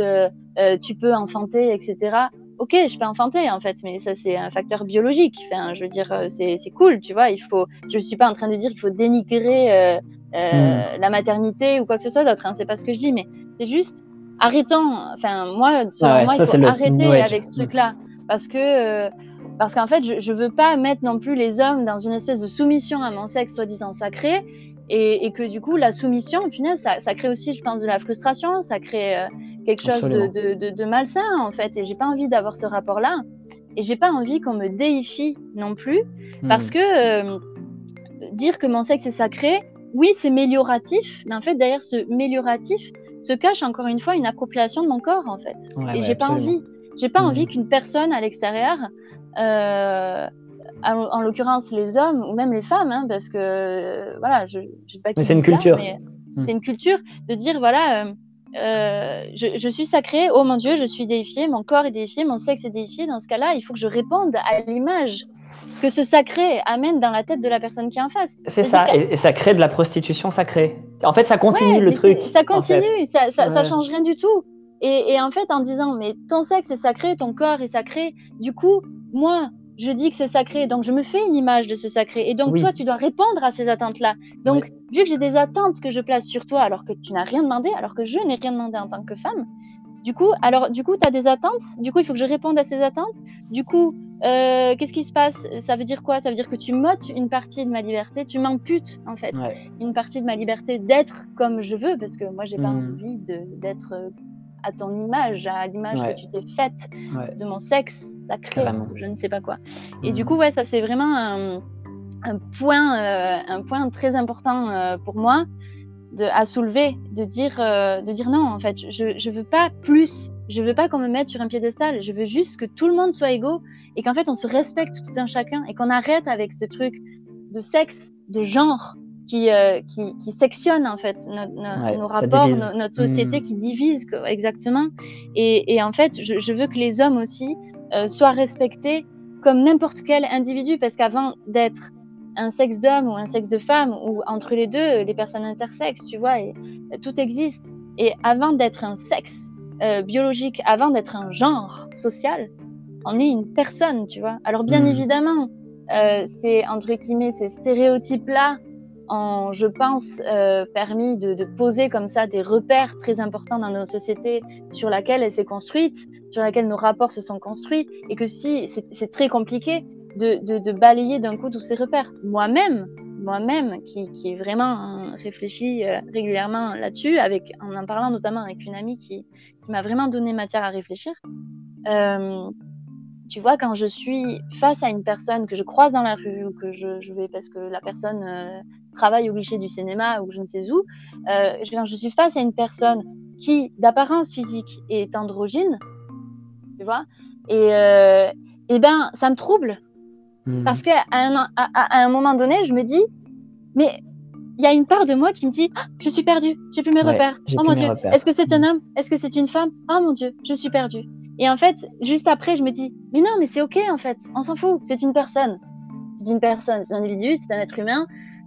tu peux enfanter, etc ok, je peux enfanter en fait, mais ça c'est un facteur biologique. Enfin, je veux dire, euh, c'est cool, tu vois. Il faut, je suis pas en train de dire qu'il faut dénigrer euh, euh, hmm. la maternité ou quoi que ce soit d'autre. Hein, c'est pas ce que je dis, mais c'est juste arrêtons. Enfin, moi, ah moi il faut arrêter avec ce truc-là parce que parce qu'en fait, je, je veux pas mettre non plus les hommes dans une espèce de soumission à mon sexe soi-disant sacré. Et, que du coup, la soumission, au final, ça, ça, crée aussi, je pense, de la frustration, ça crée quelque chose de, de, malsain en fait. Et j'ai pas envie d'avoir ce rapport-là. Et j'ai pas envie qu'on me déifie non plus, hmm. parce que euh, dire que mon sexe est sacré, oui, c'est mélioratif, mais en fait derrière ce mélioratif se cache encore une fois une appropriation de mon corps en fait. et j'ai pas envie, j'ai pas hmm. envie qu'une personne à l'extérieur euh, en, l'occurrence les hommes ou même les femmes, hein, parce que voilà, je, je sais pas. Mais c'est une culture. Hmm. C'est une culture de dire voilà, euh, euh, je, suis sacré, oh mon Dieu, je suis déifié, mon corps est déifié, mon sexe est déifié. Dans ce cas-là, il faut que je réponde à l'image que ce sacré amène dans la tête de la personne qui est en face. C'est ça, et, ça crée de la prostitution sacrée. En fait, ça continue le truc. Ça continue, ça, ça, change rien du tout. Et, et, en fait, en disant, mais ton sexe est sacré, ton corps est sacré, du coup, moi, je dis que c'est sacré, donc je me fais une image de ce sacré. Et donc toi, tu dois répondre à ces attentes-là. Donc, vu que j'ai des attentes que je place sur toi alors que tu n'as rien demandé, alors que je n'ai rien demandé en tant que femme, du coup, alors du coup, tu as des attentes, du coup, il faut que je réponde à ces attentes. Du coup, euh, qu'est-ce qui se passe? Ça veut dire quoi? Ça veut dire que tu m'ôtes une partie de ma liberté, tu m'amputes en fait une partie de ma liberté d'être comme je veux, parce que moi, j'ai pas hmm. envie d'être euh, à ton image, à l'image que tu t'es faite de mon sexe sacré, je ne sais pas quoi. Et du mmh. coup, ouais, ça c'est vraiment un, point, euh, un point très important euh, pour moi de, à soulever, de dire, euh, de dire non, en fait, je ne veux pas plus, je veux pas qu'on me mette sur un piédestal, je veux juste que tout le monde soit égaux et qu'en fait on se respecte tout un chacun et qu'on arrête avec ce truc de sexe, de genre, qui, euh, qui, qui, sectionne en fait nos rapports, notre société hmm. qui divise exactement. Et, et en fait, je, je, veux que les hommes aussi euh, soient respectés comme n'importe quel individu, parce qu'avant d'être un sexe d'homme ou un sexe de femme, ou entre les deux, les personnes intersexes, tu vois, et, tout existe. Et avant d'être un sexe euh, biologique, avant d'être un genre social, on est une personne, tu vois. Alors bien hmm. évidemment, euh, c'est entre guillemets ces stéréotypes-là ont, je pense, euh, permis de, poser comme ça des repères très importants dans nos sociétés sur laquelle elle s'est construite, sur laquelle nos rapports se sont construits, et que si c'est très compliqué de, balayer d'un coup tous ces repères. Moi-même, moi-même, qui, qui vraiment réfléchi euh, régulièrement là-dessus, avec en en parlant notamment avec une amie qui, m'a vraiment donné matière à réfléchir. Euh, tu vois, quand je suis face à une personne que je croise dans la rue ou que je, vais parce que la personne euh, travaille au guichet du cinéma ou je ne sais où, euh, quand je suis face à une personne qui, d'apparence physique, est androgyne, tu vois, et, et ben, ça me trouble. Hmm. Parce qu'à un, à, un moment donné, je me dis, mais il y a une part de moi qui me dit ah, je suis perdue, j'ai plus mes repères. Oh mon Dieu, est-ce que c'est un hmm. homme? Est-ce que c'est une femme? Oh mon Dieu, je suis perdue. Et en fait, juste après, je me dis, mais non, mais c'est ok en fait, on s'en fout, c'est une personne. C'est une personne, c'est un individu, c'est un être humain.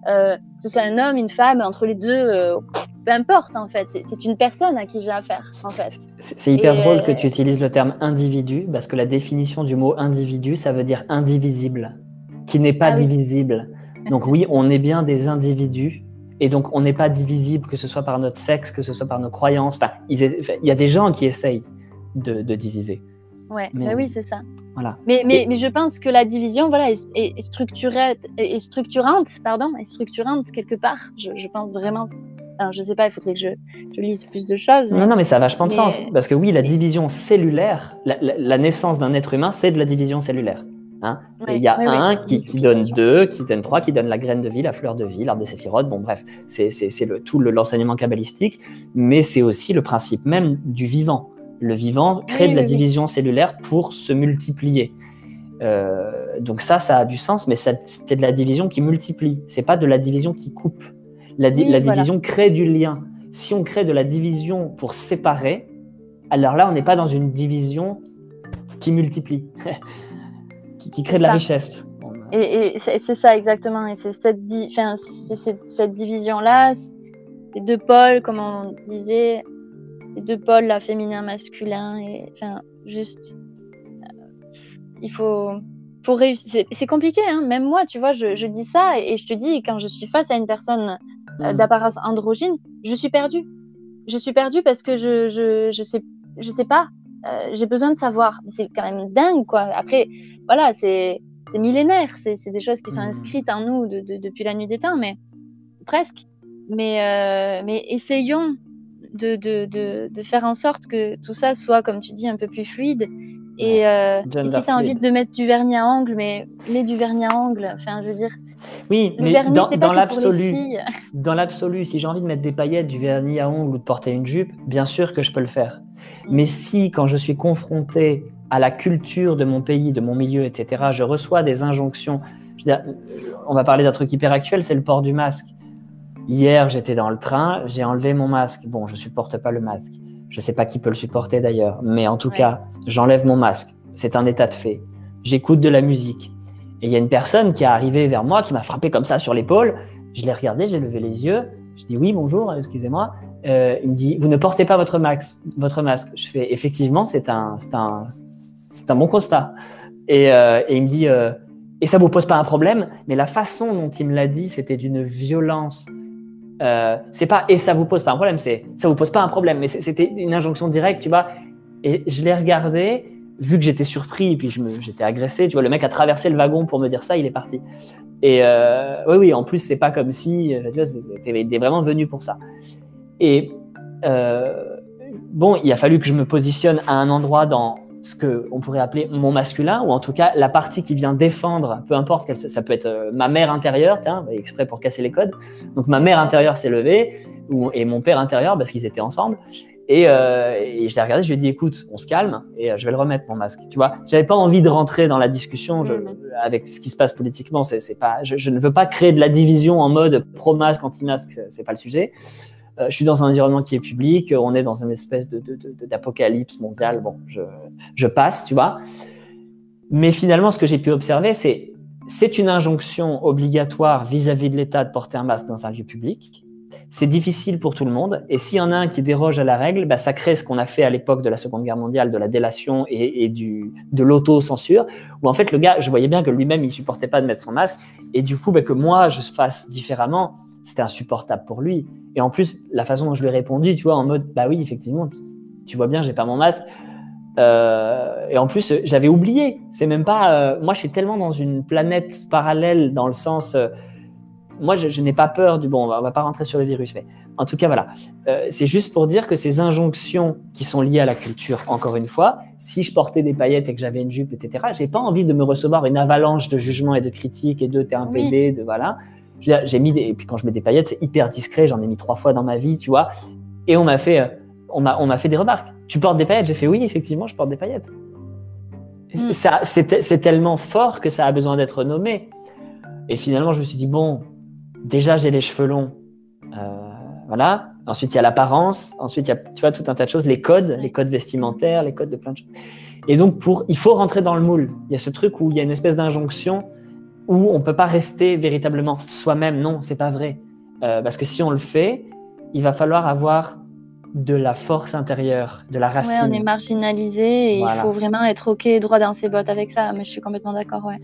Euh, que ce soit un homme, une femme, entre les deux, euh, peu importe en fait. C'est une personne à qui j'ai affaire en fait. C'est hyper drôle que tu utilises le terme individu parce que la définition du mot individu, ça veut dire indivisible, qui n'est pas ah divisible. Donc oui, on est bien des individus et donc on n'est pas divisible, que ce soit par notre sexe, que ce soit par nos croyances. Enfin, il y a des gens qui essayent de, diviser. Ouais, bah oui, c'est ça. Voilà. Mais, mais, mais, je pense que la division voilà, est, est, structurée, est, structurante, pardon, est structurante quelque part. Je, je pense vraiment. Enfin, je sais pas, il faudrait que je, je lise plus de choses. Non, non, mais ça a vachement de sens. Parce que oui, la division cellulaire, la, naissance d'un être humain, c'est de la division cellulaire. Hein? Il y a un qui, qui donne deux, qui donne trois, qui donne la graine de vie, la fleur de vie, l'arbre des séphirotes. Bon, bref, c'est le, tout l'enseignement kabbalistique, mais c'est aussi le principe même du vivant Le vivant crée de la division cellulaire pour se multiplier. Euh, donc ça, ça a du sens, mais c'est de la division qui multiplie. C'est pas de la division qui coupe. La, division crée du lien. Si on crée de la division pour séparer, alors là, on n'est pas dans une division qui multiplie, qui, crée de la richesse. Et, c'est ça exactement. Et c'est cette, cette division-là, ces deux pôles, comme on disait, les deux pôles, la féminin, masculin, et enfin, juste il faut, faut réussir. C'est compliqué, hein. même moi, tu vois, je, dis ça et je te dis, quand je suis face à une personne euh, mm. d'apparence androgyne, je suis perdue. Je suis perdue parce que je, je, je sais, je sais pas. Euh, j'ai besoin de savoir. C'est quand même dingue, quoi. Après, voilà, c'est millénaire. C'est des choses qui sont mm. inscrites en nous depuis la nuit des temps, mais presque. Mais, euh, mais essayons de, faire en sorte que tout ça soit, comme tu dis, un peu plus fluide et, euh, si tu as envie de mettre du vernis à ongles, mais mets du vernis à ongles. Enfin, je veux dire. Oui, mais dans, dans l'absolu, dans l'absolu, si j'ai envie de mettre des paillettes, du vernis à ongles ou de porter une jupe, bien sûr que je peux le faire. Mais si, quand je suis confronté à la culture de mon pays, de mon milieu, etc., je reçois des injonctions. on va parler d'un truc hyper actuel, c'est le port du masque. Hier, j'étais dans le train, j'ai enlevé mon masque. Bon, je supporte pas le masque. Je ne sais pas qui peut le supporter d'ailleurs, mais en tout cas, j'enlève mon masque. C'est un état de fait. J'écoute de la musique. Et il y a une personne qui est arrivée vers moi, qui m'a frappé comme ça sur l'épaule. Je l'ai regardé, j'ai levé les yeux. Je dis oui, bonjour, excusez-moi. Euh, il me dit, vous ne portez pas votre, masque. Je fais, effectivement, c'est un, un, un bon constat. Et, euh, il me dit, euh, et ça vous pose pas un problème Mais la façon dont il me l'a dit, c'était d'une violence c'est pas et ça vous pose pas un problème, c'est ça vous pose pas un problème, mais c'était une injonction directe, tu vois. Et je l'ai regardé, vu que j'étais surpris et puis j'étais agressé, tu vois, le mec a traversé le wagon pour me dire ça, il est parti. Et euh, oui, oui, en plus, c'est pas comme si, euh, tu vois, c'était vraiment venu pour ça. Et bon, il a fallu que je me positionne à un endroit dans ce qu'on pourrait appeler mon masculin, ou en tout cas la partie qui vient défendre, peu importe, quelle, ça peut être euh, ma mère intérieure, tiens, exprès pour casser les codes. Donc ma mère intérieure s'est levée, et mon père intérieur, parce qu'ils étaient ensemble. Et, euh, et, je l'ai regardé, je lui ai dit, écoute, on se calme et euh, je vais le remettre mon masque. Tu vois, j'avais pas envie de rentrer dans la discussion je, mm-hmm. avec ce qui se passe politiquement. C'est pas, je, je, ne veux pas créer de la division en mode pro-masque, anti-masque. C'est pas le sujet. Euh, je suis dans un environnement qui est public, on est dans une espèce d'apocalypse de, mondiale. Bon, je, je, passe, tu vois. Mais finalement, ce que j'ai pu observer, c'est c'est une injonction obligatoire vis-à-vis de l'État de porter un masque dans un lieu public. C'est difficile pour tout le monde. Et s'il y en a un qui déroge à la règle, bah, ça crée ce qu'on a fait à l'époque de la Seconde Guerre mondiale, de la délation et, et du, de l'auto-censure, où en fait le gars, je voyais bien que lui-même, il supportait pas de mettre son masque. Et du coup, bah, que moi, je fasse différemment, c'était insupportable pour lui. Et en plus, la façon dont je lui ai répondu, tu vois, en mode, bah oui, effectivement, tu vois bien, j'ai pas mon masque. Euh, et en plus, j'avais oublié. C'est même pas. Euh, moi, je suis tellement dans une planète parallèle dans le sens. Euh, moi, je, n'ai pas peur du. Bon, on va, va, pas rentrer sur le virus, mais en tout cas, voilà. c'est juste pour dire que ces injonctions qui sont liées à la culture, encore une fois, si je portais des paillettes et que j'avais une jupe, etc., j'ai pas envie de me recevoir une avalanche de jugements et de critiques et de t'es un PD, de voilà j'ai mis des, et puis quand je mets des paillettes, c'est hyper discret. J'en ai mis trois fois dans ma vie, tu vois. Et on m'a fait, euh, on m'a, on m'a fait des remarques. Tu portes des paillettes? J'ai fait oui, effectivement, je porte des paillettes. Mm. Ça, c'est tellement fort que ça a besoin d'être nommé. Et finalement, je me suis dit bon, déjà j'ai les cheveux longs, euh, voilà. Ensuite, il y a l'apparence. Ensuite, il y a, tu vois, tout un tas de choses, les codes, les codes vestimentaires, les codes de plein de choses. Et donc, pour, il faut rentrer dans le moule. Il y a ce truc où il y a une espèce d'injonction où on peut pas rester véritablement soi-même. Non, c'est pas vrai. Euh, parce que si on le fait, il va falloir avoir de la force intérieure, de la racine. Ouais, on est marginalisé et il faut vraiment être ok, droit dans ses bottes avec ça. Mais je suis complètement d'accord, ouais.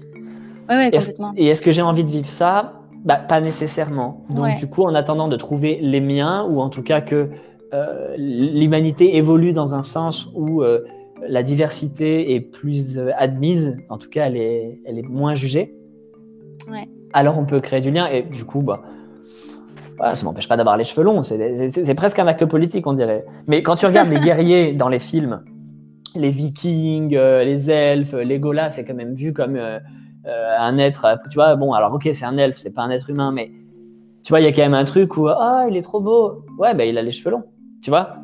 Ouais, ouais, complètement. Et est-ce que j'ai envie de vivre ça? Bah, Pas nécessairement. Donc, du coup, en attendant de trouver les miens, ou en tout cas que euh, l'humanité évolue dans un sens où euh, la diversité est plus admise, en tout cas, elle est, elle est moins jugée alors on peut créer du lien et du coup, bah, voilà, ça m'empêche pas d'avoir les cheveux longs. C'est presque un acte politique, on dirait. Mais quand tu regardes les guerriers dans les films, les vikings, euh, les elfes, les golas, c'est quand même vu comme euh, euh, un être. Tu vois, bon, alors ok, c'est un elfe, c'est pas un être humain, mais tu vois, il y a quand même un truc où ah, il est trop beau. Ouais, ben il a les cheveux longs, tu vois.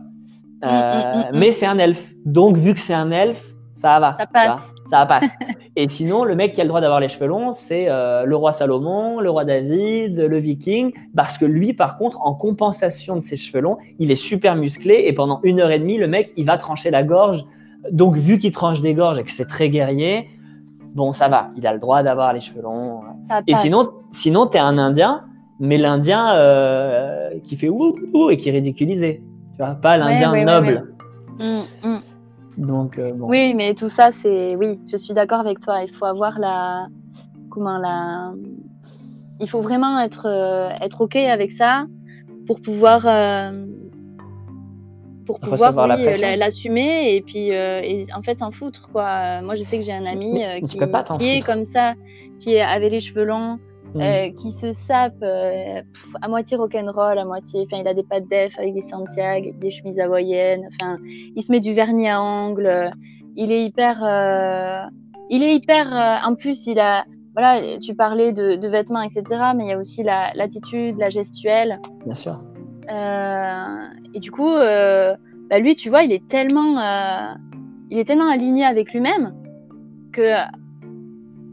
Mm, mm, mm, mais c'est un elfe. Donc, vu que c'est un elfe, ça va. Ça passe. Ça passe. Et sinon, le mec qui a le droit d'avoir les cheveux longs, c'est euh, le roi Salomon, le roi David, le viking. Parce que lui, par contre, en compensation de ses cheveux longs, il est super musclé. Et pendant une heure et demie, le mec, il va trancher la gorge. Donc, vu qu'il tranche des gorges et que c'est très guerrier, bon, ça va. Il a le droit d'avoir les cheveux longs. Ça Et passe. sinon, sinon tu es un Indien, mais l'Indien euh, qui fait ouh, ouh et qui est ridiculisé. Tu vois, pas l'Indien ouais, ouais, noble. Mm, mm. Donc, euh, bon. Oui, mais tout ça, c'est. Oui, je suis d'accord avec toi. Il faut avoir la. Comment la. Il faut vraiment être, euh, être OK avec ça pour pouvoir. euh, Pour pouvoir oui, l'assumer et puis et en fait s'en foutre quoi. Moi je sais que j'ai un ami qui, pas est comme ça, qui avait les cheveux longs, Mm. euh, qui se sape euh, pff, à moitié rock'n'roll, à moitié. Enfin, il a des pattes def avec des Santiago, des chemises hawaïennes. Enfin, il se met du vernis à ongles. euh, Il est hyper. il est hyper. en plus, il a. Voilà, tu parlais de, de vêtements, etc. Mais il y a aussi la- l'attitude, la, gestuelle. Bien sûr. Euh, et du coup, euh, bah, lui, tu vois, il est tellement. euh, il est tellement aligné avec lui-même que.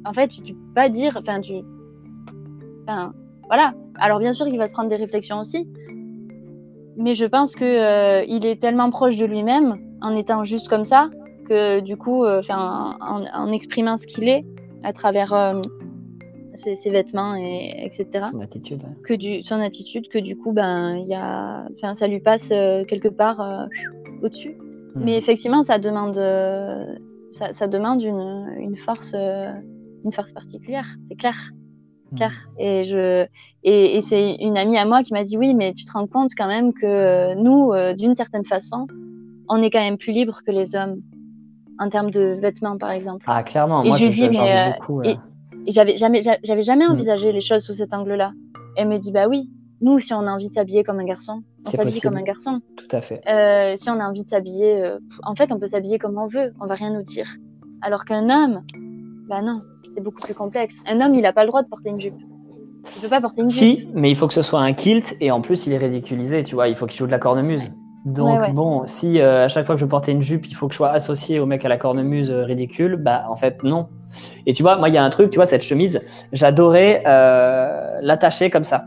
En fait, tu, tu peux pas dire. Enfin, tu. Enfin, voilà. Alors bien sûr qu'il va se prendre des réflexions aussi, mais je pense que euh, il est tellement proche de lui-même en étant juste comme ça que du coup, euh, en, en exprimant ce qu'il est à travers euh, ses, ses vêtements et etc. Son attitude. ouais. Que du son attitude, que du coup, ben il y a, enfin, ça lui passe quelque part au-dessus. Mm. Mais effectivement, ça demande, ça, ça demande une, une force, une force particulière, c'est clair. Clair. Et je et, et c'est une amie à moi qui m'a dit oui, mais tu te rends compte quand même que euh, nous, euh, d'une certaine façon, on est quand même plus libre que les hommes en termes de vêtements, par exemple. Ah, clairement. Et moi, je lui dis, mais, euh, beaucoup. et- là. Et j'avais jamais, j'avais jamais Mm. envisagé les choses sous cet angle-là. Elle me dit bah oui, nous, si on a envie de s'habiller comme un garçon, on s'habille comme un garçon. Tout à fait. Euh, si on a envie de s'habiller, en fait, on peut s'habiller comme on veut, on va rien nous dire. Alors qu'un homme, bah non, c'est beaucoup plus complexe. Un homme, il a pas le droit de porter une jupe. Il peut pas porter une jupe. Si, mais il faut que ce soit un kilt et en plus il est ridiculisé, tu vois, il faut qu'il joue de la cornemuse. Donc Ouais, ouais. bon, si euh, à chaque fois que je portais une jupe, il faut que je sois associé au mec à la cornemuse euh, ridicule, bah en fait non. Et tu vois, moi il y a un truc, tu vois, cette chemise, j'adorais euh, l'attacher comme ça.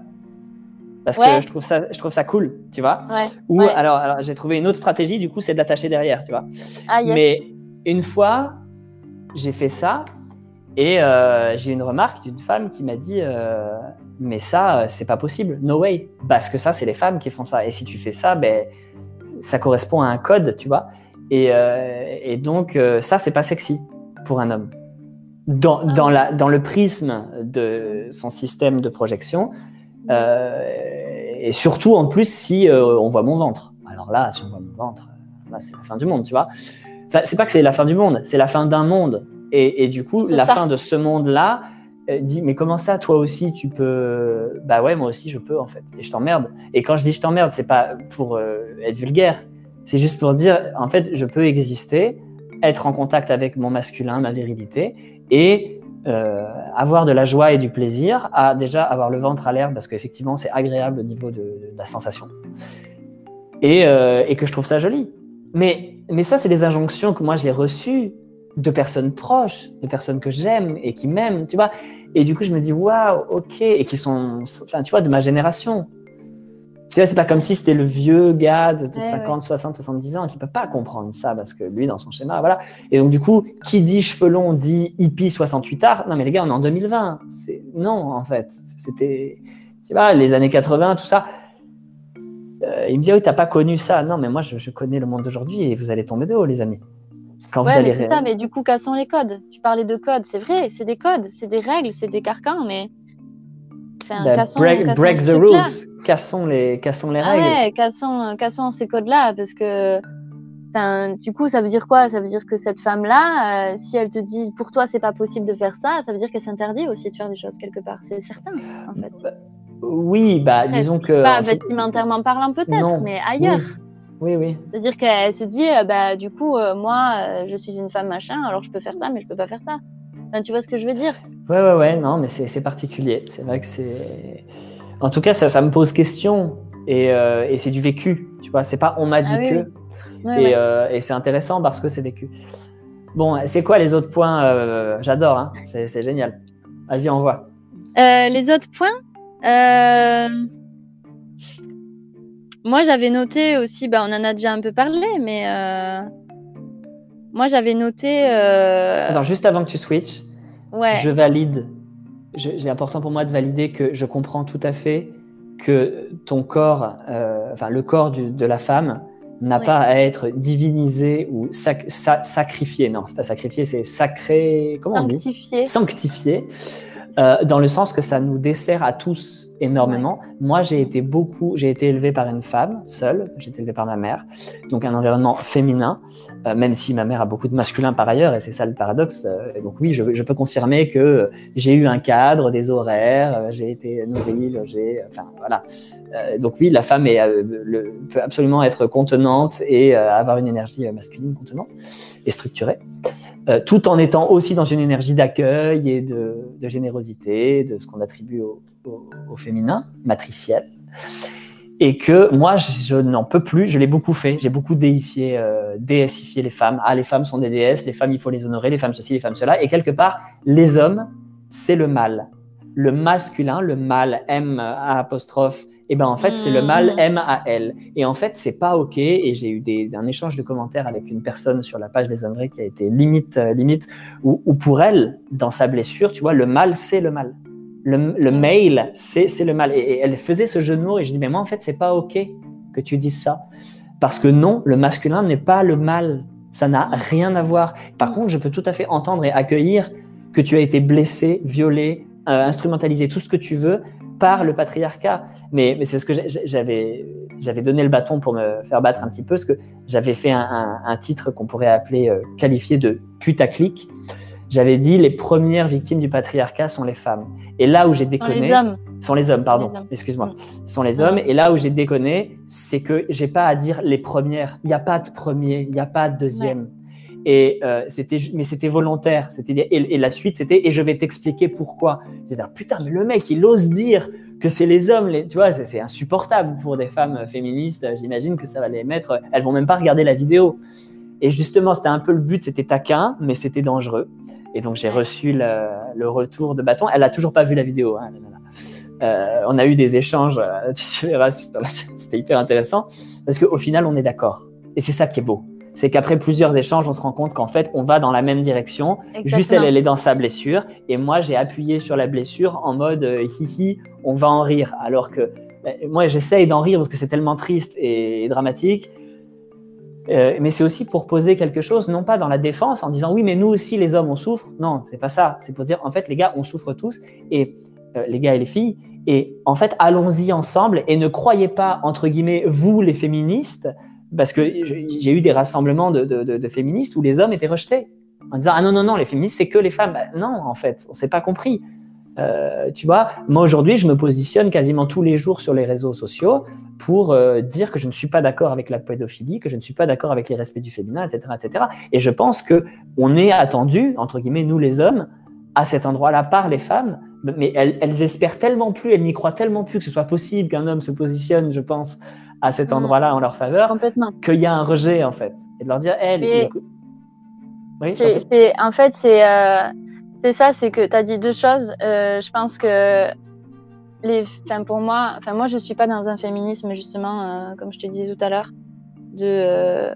Parce Ouais. que je trouve, ça, je trouve ça cool, tu vois. Ou alors, alors j'ai trouvé une autre stratégie, du coup, c'est de l'attacher derrière, tu vois. Ah yes. Mais une fois, j'ai fait ça et euh, j'ai une remarque d'une femme qui m'a dit euh, Mais ça, euh, c'est pas possible, no way. Parce que ça, c'est les femmes qui font ça. Et si tu fais ça, ben, ça correspond à un code, tu vois. Et, euh, et donc, ça, c'est pas sexy pour un homme. Dans, Ah dans, la, dans le prisme de son système de projection, et surtout en plus si on voit mon ventre. Alors là, si on voit mon ventre, là, c'est la fin du monde, tu vois. Enfin, c'est pas que c'est la fin du monde, c'est la fin d'un monde. Et, et du coup, la ça. fin de ce monde-là euh, dit mais comment ça, toi aussi, tu peux Bah ouais, moi aussi, je peux en fait. Et je t'emmerde. Et quand je dis je t'emmerde, c'est pas pour euh, être vulgaire. C'est juste pour dire, en fait, je peux exister, être en contact avec mon masculin, ma virilité, et euh, avoir de la joie et du plaisir à déjà avoir le ventre à l'air, parce qu'effectivement, c'est agréable au niveau de, de la sensation. Et, et que je trouve ça joli. Mais, mais ça, c'est des injonctions que moi, j'ai reçues de personnes proches, de personnes que j'aime et qui m'aiment, tu vois. Et du coup, je me dis, waouh, ok, et qui sont, enfin, tu vois, de ma génération. Tu vois, c'est pas comme si c'était le vieux gars de, de Ouais, 50, 60, 70 ans qui peut pas comprendre ça parce que lui, dans son schéma, voilà. Et donc, du coup, qui dit cheveux longs dit hippie 68 art. Non, mais les gars, on est en 2020. C'est, non, en fait. C'était, tu vois, les années 80, tout ça. Euh, il me dit, oui, t'as pas connu ça. Non, mais moi, je, je connais le monde d'aujourd'hui et vous allez tomber de haut, les amis. Quand vous allez. mais c'est ça, mais du coup, cassons les codes? Tu parlais de codes, c'est vrai, c'est des codes, c'est des règles, c'est des carcans, mais. Enfin, Bah, cassons, break, cassons break the rules. Cassons les, cassons les Ah règles? ouais, cassons, cassons ces codes-là, parce que. Enfin, du coup, ça veut dire quoi? Ça veut dire que cette femme-là, euh, si elle te dit pour toi c'est pas possible de faire ça, ça veut dire qu'elle s'interdit aussi de faire des choses quelque part. C'est certain, en fait. Oui, bah, disons que. Pas vestimentairement parlant peut-être, mais ailleurs. Oui, oui. C'est-à-dire qu'elle se dit, euh, bah, du coup, euh, moi, euh, je suis une femme machin, alors je peux faire ça, mais je peux pas faire ça. Enfin, tu vois ce que je veux dire? Ouais, ouais, ouais, non, mais c'est particulier. C'est vrai que c'est. En tout cas, ça, ça me pose question. Et, et c'est du vécu. Tu vois, c'est pas on m'a dit Ah oui, que. oui. et, et c'est intéressant parce que c'est vécu. Bon, c'est quoi les autres points J'adore, hein c'est génial. Vas-y, on voit. les autres points? Moi, j'avais noté aussi, bah, on en a déjà un peu parlé, mais euh, moi, j'avais noté. Euh... juste avant que tu switches, je valide. C'est important pour moi de valider que je comprends tout à fait que ton corps, euh, enfin le corps de la femme, n'a pas à être divinisé ou sacrifié. Non, c'est pas sacrifié, c'est sacré. Comment on dit? Sanctifié. Euh, dans le sens que ça nous dessert à tous énormément. Moi, j'ai été beaucoup, j'ai été élevé par une femme seule, j'ai été élevé par ma mère, donc un environnement féminin, euh, même si ma mère a beaucoup de masculin par ailleurs, et c'est ça le paradoxe. Euh, donc oui, je, je, peux confirmer que j'ai eu un cadre, des horaires, j'ai été nourrie, logée, enfin voilà. donc oui, la femme est, le, peut absolument être contenante et avoir une énergie masculine contenante et structurée. Euh, tout en étant aussi dans une énergie d'accueil et de, générosité, de ce qu'on attribue au, féminin, matriciel. Et que moi, je, n'en peux plus, je l'ai beaucoup fait, j'ai beaucoup déifié, euh, déessifié les femmes. Ah, les femmes sont des déesses, les femmes, il faut les honorer, les femmes ceci, les femmes cela. Et quelque part, les hommes, c'est le mal. Le masculin, le mal, M, A apostrophe, et eh ben en fait c'est le mal hmm. M A L et en fait c'est pas ok et j'ai eu des, un échange de commentaires avec une personne sur la page des hommes qui a été limite euh, limite où, pour elle dans sa blessure tu vois le mal c'est le mal le, le mail c'est le mal. Et, elle faisait ce jeu de mots et je dis mais moi en fait c'est pas ok que tu dises ça. Parce que non le masculin n'est pas le mal. Ça n'a rien à voir. Par contre je peux tout à fait entendre et accueillir que tu as été blessé violé euh, instrumentalisé tout ce que tu veux par le patriarcat. Mais, mais c'est ce que j'avais, j'avais donné le bâton pour me faire battre un petit peu, parce que j'avais fait un, un, titre qu'on pourrait appeler, euh, qualifié de putaclic. J'avais dit les premières victimes du patriarcat sont les femmes. Et là où j'ai déconné. Sont les hommes. Sont les hommes, pardon. Excuse-moi. Mm. Sont les hommes. Et là où j'ai déconné, c'est que j'ai pas à dire les premières. Il n'y a pas de premier, il n'y a pas de deuxième. Et euh, c'était, mais c'était volontaire. C'était et, la suite, c'était et je vais t'expliquer pourquoi. J'ai dit putain, mais le mec, il ose dire que c'est les hommes. Les, tu vois, c'est, insupportable pour des femmes féministes. J'imagine que ça va les mettre. Elles vont même pas regarder la vidéo. Et justement, c'était un peu le but. C'était taquin, mais c'était dangereux. Et donc j'ai reçu le, retour de bâton. Elle a toujours pas vu la vidéo. Hein, euh, on a eu des échanges. tu verras, c'était hyper intéressant parce qu'au final, on est d'accord. Et c'est ça qui est beau c'est qu'après plusieurs échanges, on se rend compte qu'en fait, on va dans la même direction. Juste, elle, elle est dans sa blessure. Et moi, j'ai appuyé sur la blessure en mode euh, hihi, on va en rire. Alors que euh, moi, j'essaye d'en rire parce que c'est tellement triste et, dramatique. Euh, mais c'est aussi pour poser quelque chose, non pas dans la défense, en disant oui, mais nous aussi, les hommes, on souffre. Non, c'est pas ça. C'est pour dire, en fait, les gars, on souffre tous. Et les gars et les filles. Et en fait, allons-y ensemble et ne croyez pas, entre guillemets, vous, les féministes, parce que j'ai eu des rassemblements de, féministes où les hommes étaient rejetés en disant ah non non non les féministes c'est que les femmes bah, non en fait on s'est pas compris euh, tu vois moi aujourd'hui je me positionne quasiment tous les jours sur les réseaux sociaux pour euh, dire que je ne suis pas d'accord avec la pédophilie que je ne suis pas d'accord avec les respects du féminin etc etc et je pense que on est attendu entre guillemets nous les hommes à cet endroit-là par les femmes mais elles, elles espèrent tellement plus elles n'y croient tellement plus que ce soit possible qu'un homme se positionne je pense à cet mm. endroit-là en leur faveur, qu'il y a un rejet en fait. Et de leur dire, hey, oui, c'est, en fait, c'est, euh, c'est ça, c'est que tu as dit deux choses. Euh, je pense que les, pour moi, enfin moi je suis pas dans un féminisme justement, euh, comme je te disais tout à l'heure, de,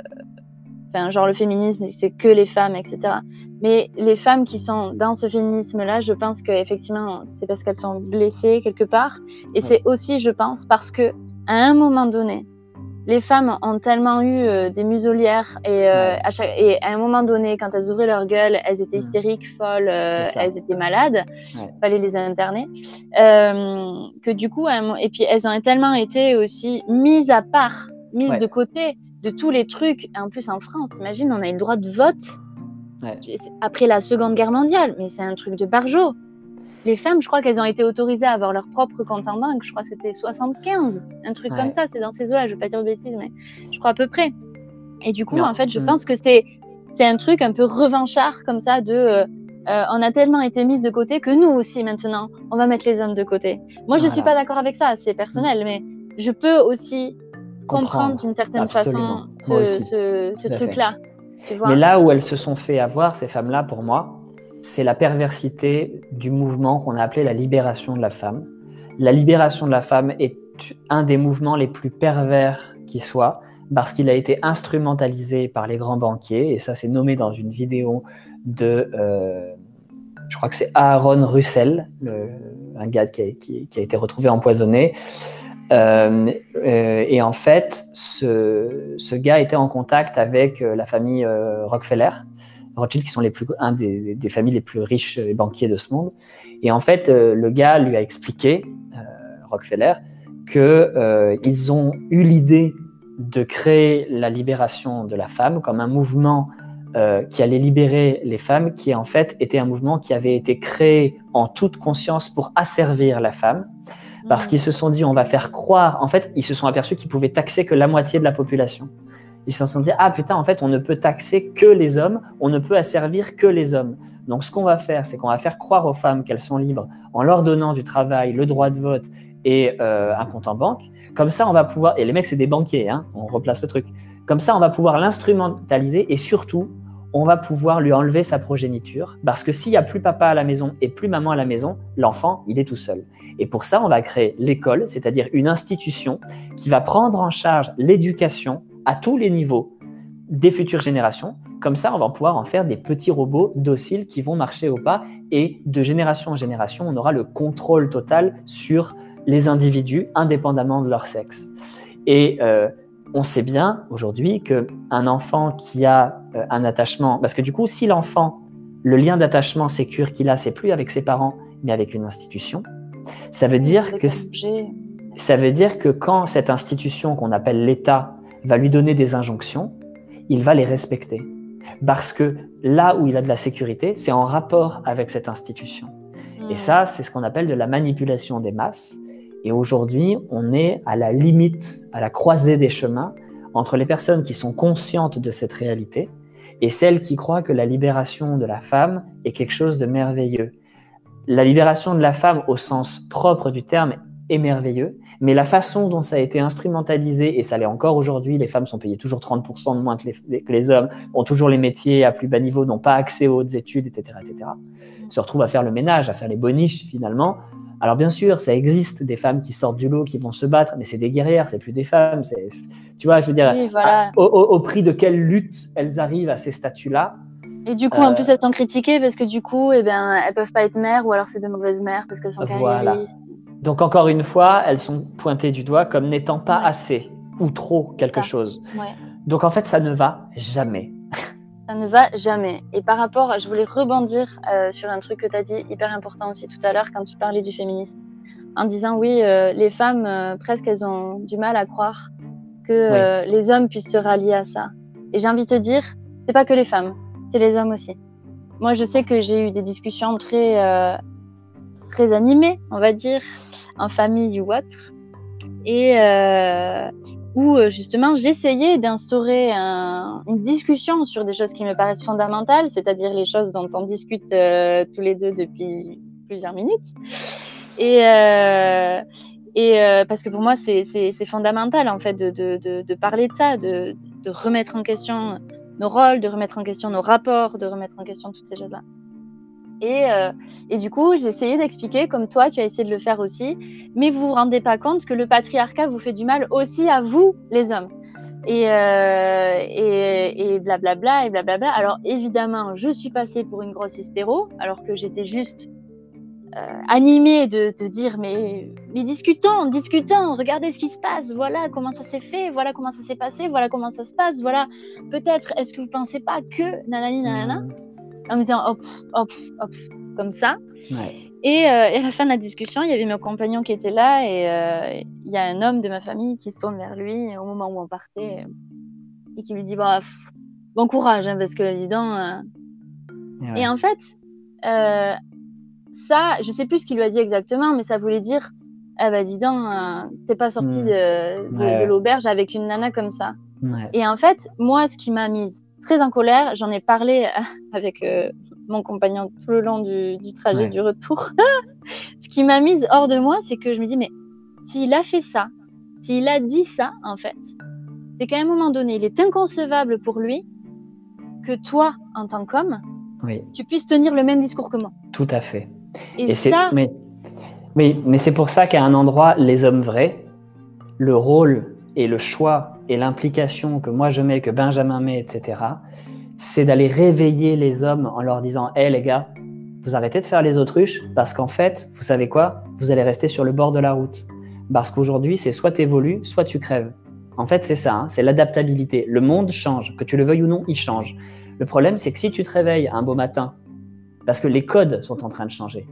enfin genre le féminisme c'est que les femmes, etc. Mais les femmes qui sont dans ce féminisme-là, je pense qu'effectivement c'est parce qu'elles sont blessées quelque part, et c'est aussi, je pense, parce que à un moment donné, les femmes ont tellement eu euh, des muselières et, euh, à et, à un moment donné, quand elles ouvraient leur gueule, elles étaient mm. hystériques, folles, euh, elles étaient malades, il fallait les interner. que du coup, et puis elles ont tellement été aussi mises à part, mises de côté de tous les trucs. Et en plus, en France, imagine, on a le droit de vote. Après la Seconde Guerre mondiale, mais c'est un truc de barjot les femmes, je crois qu'elles ont été autorisées à avoir leur propre compte en banque. Je crois que c'était 75, un truc comme ça. C'est dans ces eaux-là. Je ne vais pas dire de bêtises, mais je crois à peu près. Et du coup, en fait, je mm. pense que c'est c'est un truc un peu revanchard comme ça de euh, euh, on a tellement été mises de côté que nous aussi maintenant, on va mettre les hommes de côté. Moi, je ne suis pas d'accord avec ça. C'est personnel, mais je peux aussi comprendre d'une certaine façon ce, truc-là. Mais là où elles se sont fait avoir, ces femmes-là, pour moi, c'est la perversité du mouvement qu'on a appelé la libération de la femme. La libération de la femme est un des mouvements les plus pervers qui soit, parce qu'il a été instrumentalisé par les grands banquiers, et ça c'est nommé dans une vidéo de, euh, je crois que c'est Aaron Russell, un gars qui a, été retrouvé empoisonné. Euh, euh, et en fait, ce, gars était en contact avec la famille Rockefeller, Rothschild, qui sont les plus, un des, des, familles les plus riches et banquiers de ce monde. Et en fait, le gars lui a expliqué, Rockefeller, qu'ils ont eu l'idée de créer la libération de la femme comme un mouvement euh, qui allait libérer les femmes, qui en fait était un mouvement qui avait été créé en toute conscience pour asservir la femme, parce mm. qu'ils se sont dit on va faire croire, en fait ils se sont aperçus qu'ils pouvaient taxer que la moitié de la population. Ils se sont dit ah putain en fait on ne peut taxer que les hommes, on ne peut asservir que les hommes. Donc ce qu'on va faire c'est qu'on va faire croire aux femmes qu'elles sont libres en leur donnant du travail, le droit de vote et euh, un compte en banque. Comme ça, on va pouvoir, et les mecs, c'est des banquiers, hein, on replace le truc. Comme ça, on va pouvoir l'instrumentaliser et surtout, on va pouvoir lui enlever sa progéniture. Parce que s'il n'y a plus papa à la maison et plus maman à la maison, l'enfant, il est tout seul. Et pour ça, on va créer l'école, c'est-à-dire une institution qui va prendre en charge l'éducation à tous les niveaux des futures générations. Comme ça, on va pouvoir en faire des petits robots dociles qui vont marcher au pas et de génération en génération, on aura le contrôle total sur les individus indépendamment de leur sexe. Et euh, on sait bien aujourd'hui qu'un enfant qui a euh, un attachement, parce que du coup, si l'enfant, le lien d'attachement sécure qu'il a, c'est plus avec ses parents, mais avec une institution, ça veut dire que ça veut dire que quand cette institution qu'on appelle l'État va lui donner des injonctions, il va les respecter. Parce que là où il a de la sécurité, c'est en rapport avec cette institution. Et hmm. ça, c'est ce qu'on appelle de la manipulation des masses. Et aujourd'hui, on est à la limite, à la croisée des chemins entre les personnes qui sont conscientes de cette réalité et celles qui croient que la libération de la femme est quelque chose de merveilleux. La libération de la femme au sens propre du terme merveilleux, mais la façon dont ça a été instrumentalisé, et ça l'est encore aujourd'hui, les femmes sont payées toujours 30% de moins que les, hommes, ont toujours les métiers à plus bas niveau, n'ont pas accès aux hautes études, etc., etc., se retrouvent à faire le ménage, à faire les boniches finalement, alors bien sûr, ça existe des femmes qui sortent du lot, qui vont se battre, mais c'est des guerrières, c'est plus des femmes. Tu vois, je veux dire, au, prix de quelle lutte elles arrivent à ces statuts-là. Et du coup, en plus, elles sont critiquées parce que du coup, eh ben, elles peuvent pas être mères ou alors c'est de mauvaises mères parce qu'elles sont voilà. Donc encore une fois, elles sont pointées du doigt comme n'étant pas assez ou trop quelque chose. Donc en fait, ça ne va jamais. Ça ne va jamais. Et par rapport, je voulais rebondir euh, sur un truc que tu as dit hyper important aussi tout à l'heure quand tu parlais du féminisme. En disant oui, euh, les femmes, euh, presque, elles ont du mal à croire que les hommes puissent se rallier à ça. Et j'ai envie de te dire, c'est pas que les femmes, c'est les hommes aussi. Moi, je sais que j'ai eu des discussions très, très animées, on va dire, en famille ou autre. Et, où euh, justement j'essayais d'instaurer une discussion sur des choses qui me paraissent fondamentales, c'est-à-dire les choses dont on discute euh, tous les deux depuis plusieurs minutes. Et, euh, parce que pour moi, c'est fondamental en fait de, parler de ça, de remettre en question nos rôles, de remettre en question nos rapports, de remettre en question toutes ces choses-là. Euh, et, du coup, j'ai essayé d'expliquer, comme toi, tu as essayé de le faire aussi, mais vous vous rendez pas compte que le patriarcat vous fait du mal aussi à vous, les hommes. Et, euh, blablabla, et blablabla. Alors évidemment, je suis passée pour une grosse hystéro, alors que j'étais juste euh, animée de, de, dire mais, mais discutons, discutons, regardez ce qui se passe, voilà comment ça s'est fait, voilà comment ça s'est passé, voilà comment ça se passe, voilà peut-être est-ce que vous pensez pas que nanani nanana en me disant hop, hop, hop, comme ça. Et, euh, et, à la fin de la discussion, il y avait mon compagnon qui était là et euh, il y a un homme de ma famille qui se tourne vers lui au moment où on partait et qui lui dit bah, bon courage hein, parce que évident. Euh... Et, en fait, ça, je sais plus ce qu'il lui a dit exactement, mais ça voulait dire ah bah dis donc, t'es pas sorti hmm. de, de, de l'auberge avec une nana comme ça. Et en fait, moi, ce qui m'a mise très en colère. J'en ai parlé euh, avec euh, mon compagnon tout le long du, trajet du retour. Ce qui m'a mise hors de moi, c'est que je me dis, mais s'il a fait ça, s'il a dit ça, en fait, c'est qu'à un moment donné, il est inconcevable pour lui que toi, en tant qu'homme, tu puisses tenir le même discours que moi. Tout à fait. Et, ça... Mais, mais, mais c'est pour ça qu'à un endroit, les hommes vrais, le rôle et le choix et l'implication que moi je mets, que Benjamin met, etc., c'est d'aller réveiller les hommes en leur disant Hé les gars, vous arrêtez de faire les autruches parce qu'en fait, vous savez quoi? Vous allez rester sur le bord de la route. Parce qu'aujourd'hui, c'est soit tu évolues, soit tu crèves. En fait, c'est ça, hein, c'est l'adaptabilité. Le monde change, que tu le veuilles ou non, il change. Le problème, c'est que si tu te réveilles un beau matin, parce que les codes sont en train de changer,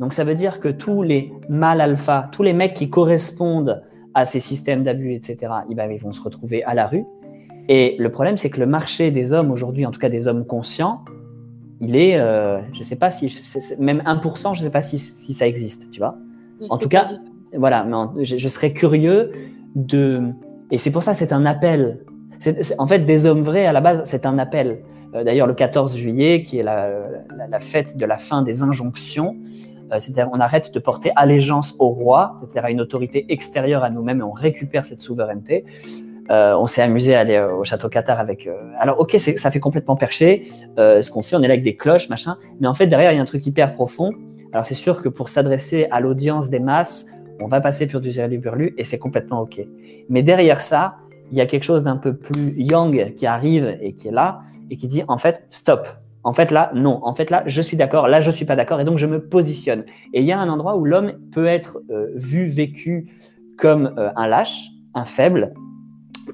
donc ça veut dire que tous les mâles alpha, tous les mecs qui correspondent à ces systèmes d'abus, etc., ben, ils vont se retrouver à la rue. Et le problème, c'est que le marché des hommes aujourd'hui, en tout cas des hommes conscients, il est, euh, je ne sais pas si, même 1%, je ne sais pas si, ça existe, tu vois. en tout cas, voilà, mais je, serais curieux de, et c'est pour ça que c'est un appel. en fait, des hommes vrais, à la base, c'est un appel. Euh, d'ailleurs, le 14 juillet, qui est la, la, fête de la fin des injonctions, c'est-à-dire on arrête de porter allégeance au roi, c'est-à-dire à une autorité extérieure à nous-mêmes, et on récupère cette souveraineté. Euh, on s'est amusé à aller au château Qatar avec. alors, ok, ça fait complètement perché. ce qu'on fait, on est là avec des cloches, machin. Mais en fait, derrière, il y a un truc hyper profond. Alors, c'est sûr que pour s'adresser à l'audience des masses, on va passer sur du Burlu et c'est complètement ok. Mais derrière ça, il y a quelque chose d'un peu plus young qui arrive et qui est là et qui dit en fait stop. En fait, là, non. En fait, là, je suis d'accord. Là, je suis pas d'accord. Et donc, je me positionne. Et il y a un endroit où l'homme peut être euh, vu, vécu comme euh, un lâche, un faible,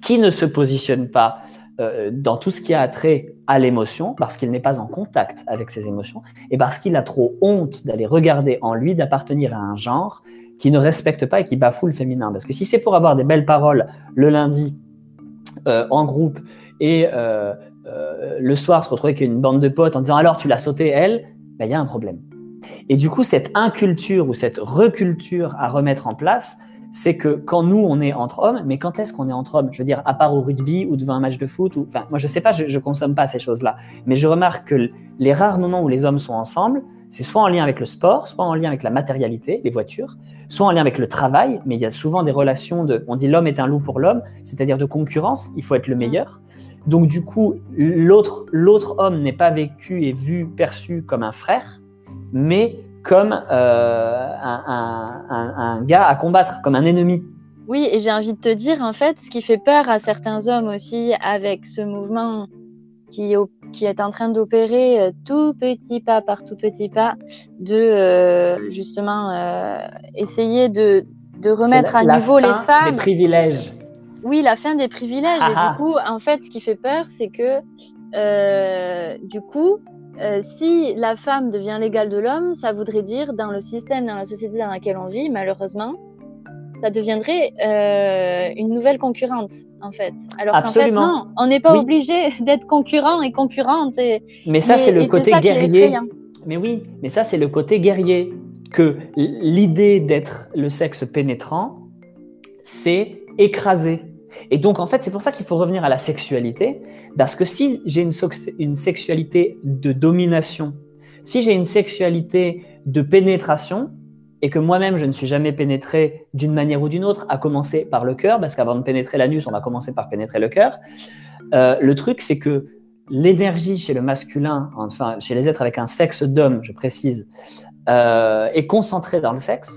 qui ne se positionne pas euh, dans tout ce qui a trait à l'émotion, parce qu'il n'est pas en contact avec ses émotions, et parce qu'il a trop honte d'aller regarder en lui, d'appartenir à un genre qui ne respecte pas et qui bafoue le féminin. Parce que si c'est pour avoir des belles paroles le lundi en groupe et le soir se retrouver avec une bande de potes en disant alors tu l'as sauté elle, ben, il y a un problème. Et du coup, cette inculture ou cette reculture à remettre en place, c'est que quand nous, on est entre hommes, mais quand est-ce qu'on est entre hommes? Je veux dire, à part au rugby ou devant un match de foot, ou, enfin, moi je sais pas, je, je consomme pas ces choses-là, mais je remarque que les rares moments où les hommes sont ensemble, c'est soit en lien avec le sport, soit en lien avec la matérialité, les voitures, soit en lien avec le travail, mais il y a souvent des relations de, on dit l'homme est un loup pour l'homme, c'est-à-dire de concurrence, il faut être le meilleur. Donc du coup, l'autre l'autre homme n'est pas vécu et vu, perçu comme un frère, mais comme euh, un, un, gars à combattre, comme un ennemi. Oui, et j'ai envie de te dire, en fait, ce qui fait peur à certains hommes aussi avec ce mouvement qui, qui est en train d'opérer euh, tout petit pas par tout petit pas, de euh, justement essayer de, de remettre à niveau les femmes. Les privilèges. Oui, la fin des privilèges. et du coup, en fait, ce qui fait peur, c'est que euh, du coup, euh, si la femme devient l'égale de l'homme, ça voudrait dire, dans le système, dans la société dans laquelle on vit, malheureusement, ça deviendrait euh, une nouvelle concurrente, en fait. Alors qu'en fait, non, on n'est pas obligé d'être concurrent et concurrente. mais ça, c'est le côté guerrier. Mais oui, mais ça, c'est le côté guerrier. Que l'idée d'être le sexe pénétrant, c'est écraser et donc, en fait, c'est pour ça qu'il faut revenir à la sexualité, parce que si j'ai une, sexualité de domination, si j'ai une sexualité de pénétration, et que moi-même, je ne suis jamais pénétré d'une manière ou d'une autre, à commencer par le cœur, parce qu'avant de pénétrer l'anus, on va commencer par pénétrer le cœur, euh, le truc, c'est que l'énergie chez le masculin, enfin, chez les êtres avec un sexe d'homme, je précise, euh, est concentrée dans le sexe,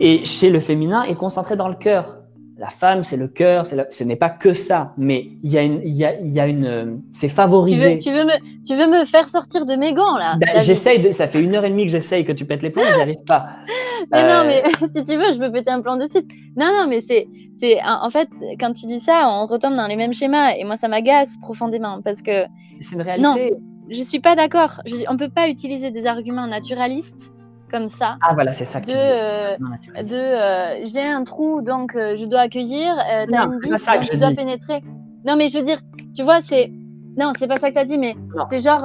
et chez le féminin est concentrée dans le cœur la femme, c'est le cœur, ce n'est pas que ça, mais il y a une, il y a, il y a une, c'est favorisé. Tu veux, me, tu veux me faire sortir de mes gants là ben, J'essaye, de, ça fait une heure et demie que j'essaye que tu pètes les plombs, j'y arrive pas. mais non, mais si tu veux, je peux péter un plan de suite. Non, non, mais c'est, c'est, en fait, quand tu dis ça, on retombe dans les mêmes schémas, et moi ça m'agace profondément parce que. C'est une réalité. Non, je suis pas d'accord. On peut pas utiliser des arguments naturalistes comme ça. Ah voilà, c'est ça. de, euh, de euh, j'ai un trou donc euh, je dois accueillir. non, c'est pas ça que je, dois pénétrer. Non mais je veux dire, tu vois, c'est non, c'est pas ça que tu as dit, mais c'est genre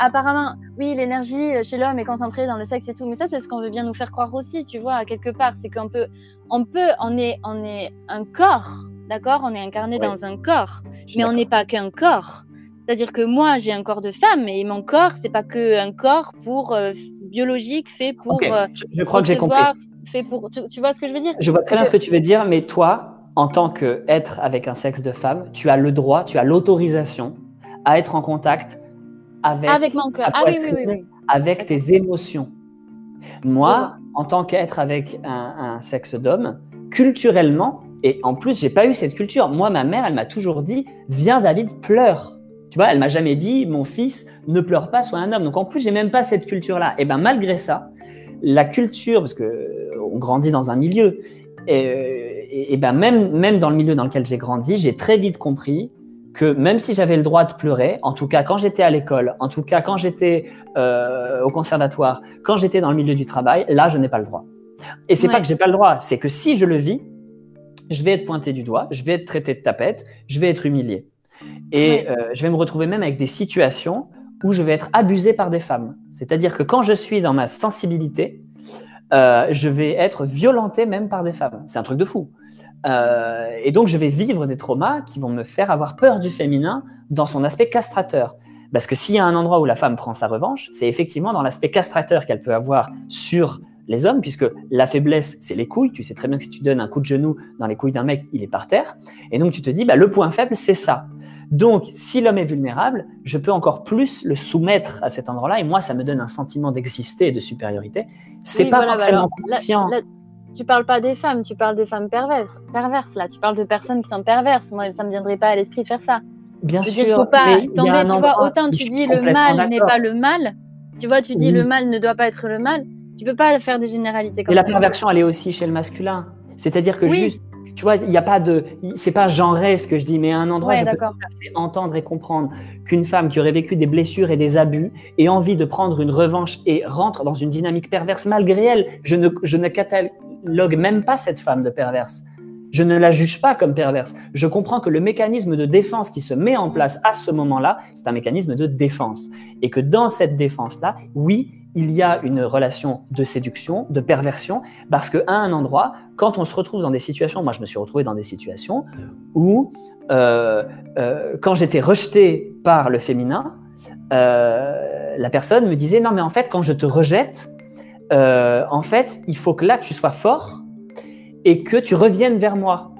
apparemment, oui, l'énergie chez l'homme est concentrée dans le sexe et tout, mais ça c'est ce qu'on veut bien nous faire croire aussi, tu vois, quelque part, c'est qu'on peut, on peut, on est, on est un corps, d'accord, on est incarné dans un corps, mais on n'est pas qu'un corps. C'est-à-dire que moi, j'ai un corps de femme et mon corps, c'est pas que un corps pour biologique fait pour euh, je, crois que j'ai compris. fait pour. Tu, vois ce que je veux dire? Je vois très bien ce que tu veux dire, mais toi, en tant qu'être avec un sexe de femme, tu as le droit, tu as l'autorisation à être en contact avec, avec mon cœur. Ah, oui, oui, oui, avec tes émotions. Moi, en tant qu'être avec un, un sexe d'homme, culturellement, et en plus, j'ai pas eu cette culture. Moi, ma mère, elle m'a toujours dit Viens, David, pleure. Tu vois, elle m'a jamais dit Mon fils, ne pleure pas, sois un homme. Donc en plus, j'ai même pas cette culture-là. Et ben malgré ça, la culture, parce que on grandit dans un milieu, et, ben même, même dans le milieu dans lequel j'ai grandi, j'ai très vite compris que même si j'avais le droit de pleurer, en tout cas quand j'étais à l'école, en tout cas quand j'étais euh, au conservatoire, quand j'étais dans le milieu du travail, là je n'ai pas le droit. Et c'est pas que j'ai pas le droit, c'est que si je le vis, je vais être pointé du doigt, je vais être traité de tapette, je vais être humilié. Et euh, je vais me retrouver même avec des situations où je vais être abusé par des femmes. C'est-à-dire que quand je suis dans ma sensibilité, euh, je vais être violenté même par des femmes. C'est un truc de fou. Euh, et donc, je vais vivre des traumas qui vont me faire avoir peur du féminin dans son aspect castrateur. Parce que s'il y a un endroit où la femme prend sa revanche, c'est effectivement dans l'aspect castrateur qu'elle peut avoir sur les hommes, puisque la faiblesse, c'est les couilles. Tu sais très bien que si tu donnes un coup de genou dans les couilles d'un mec, il est par terre. Et donc, tu te dis, bah, le point faible, c'est ça. Donc, si l'homme est vulnérable, je peux encore plus le soumettre à cet endroit-là. Et moi, ça me donne un sentiment d'exister et de supériorité. C'est pas forcément conscient. tu parles pas des femmes, tu parles des femmes perverses. Perverses, là. Tu parles de personnes qui sont perverses. Moi, ça me viendrait pas à l'esprit de faire ça. Bien sûr. faut pas tomber, tu vois, autant tu dis le mal n'est pas le mal. Tu vois, tu dis le mal ne doit pas être le mal. Tu peux pas faire des généralités comme Et la perversion, elle est aussi chez le masculin. C'est-à-dire que juste, tu vois, il n'y a pas de, c'est pas genré ce que je dis, mais à un endroit, je peux entendre et comprendre qu'une femme qui aurait vécu des blessures et des abus ait envie de prendre une revanche et rentre dans une dynamique perverse malgré elle. Je ne, je ne catalogue même pas cette femme de perverse. Je ne la juge pas comme perverse. Je comprends que le mécanisme de défense qui se met en place à ce moment-là, c'est un mécanisme de défense. Et que dans cette défense-là, oui, il y a une relation de séduction, de perversion, parce qu'à un endroit, quand on se retrouve dans des situations, moi je me suis retrouvé dans des situations où, euh, euh, quand j'étais rejeté par le féminin, euh, la personne me disait, non mais en fait, quand je te rejette, en fait, il faut que là, tu sois fort et que tu reviennes vers moi.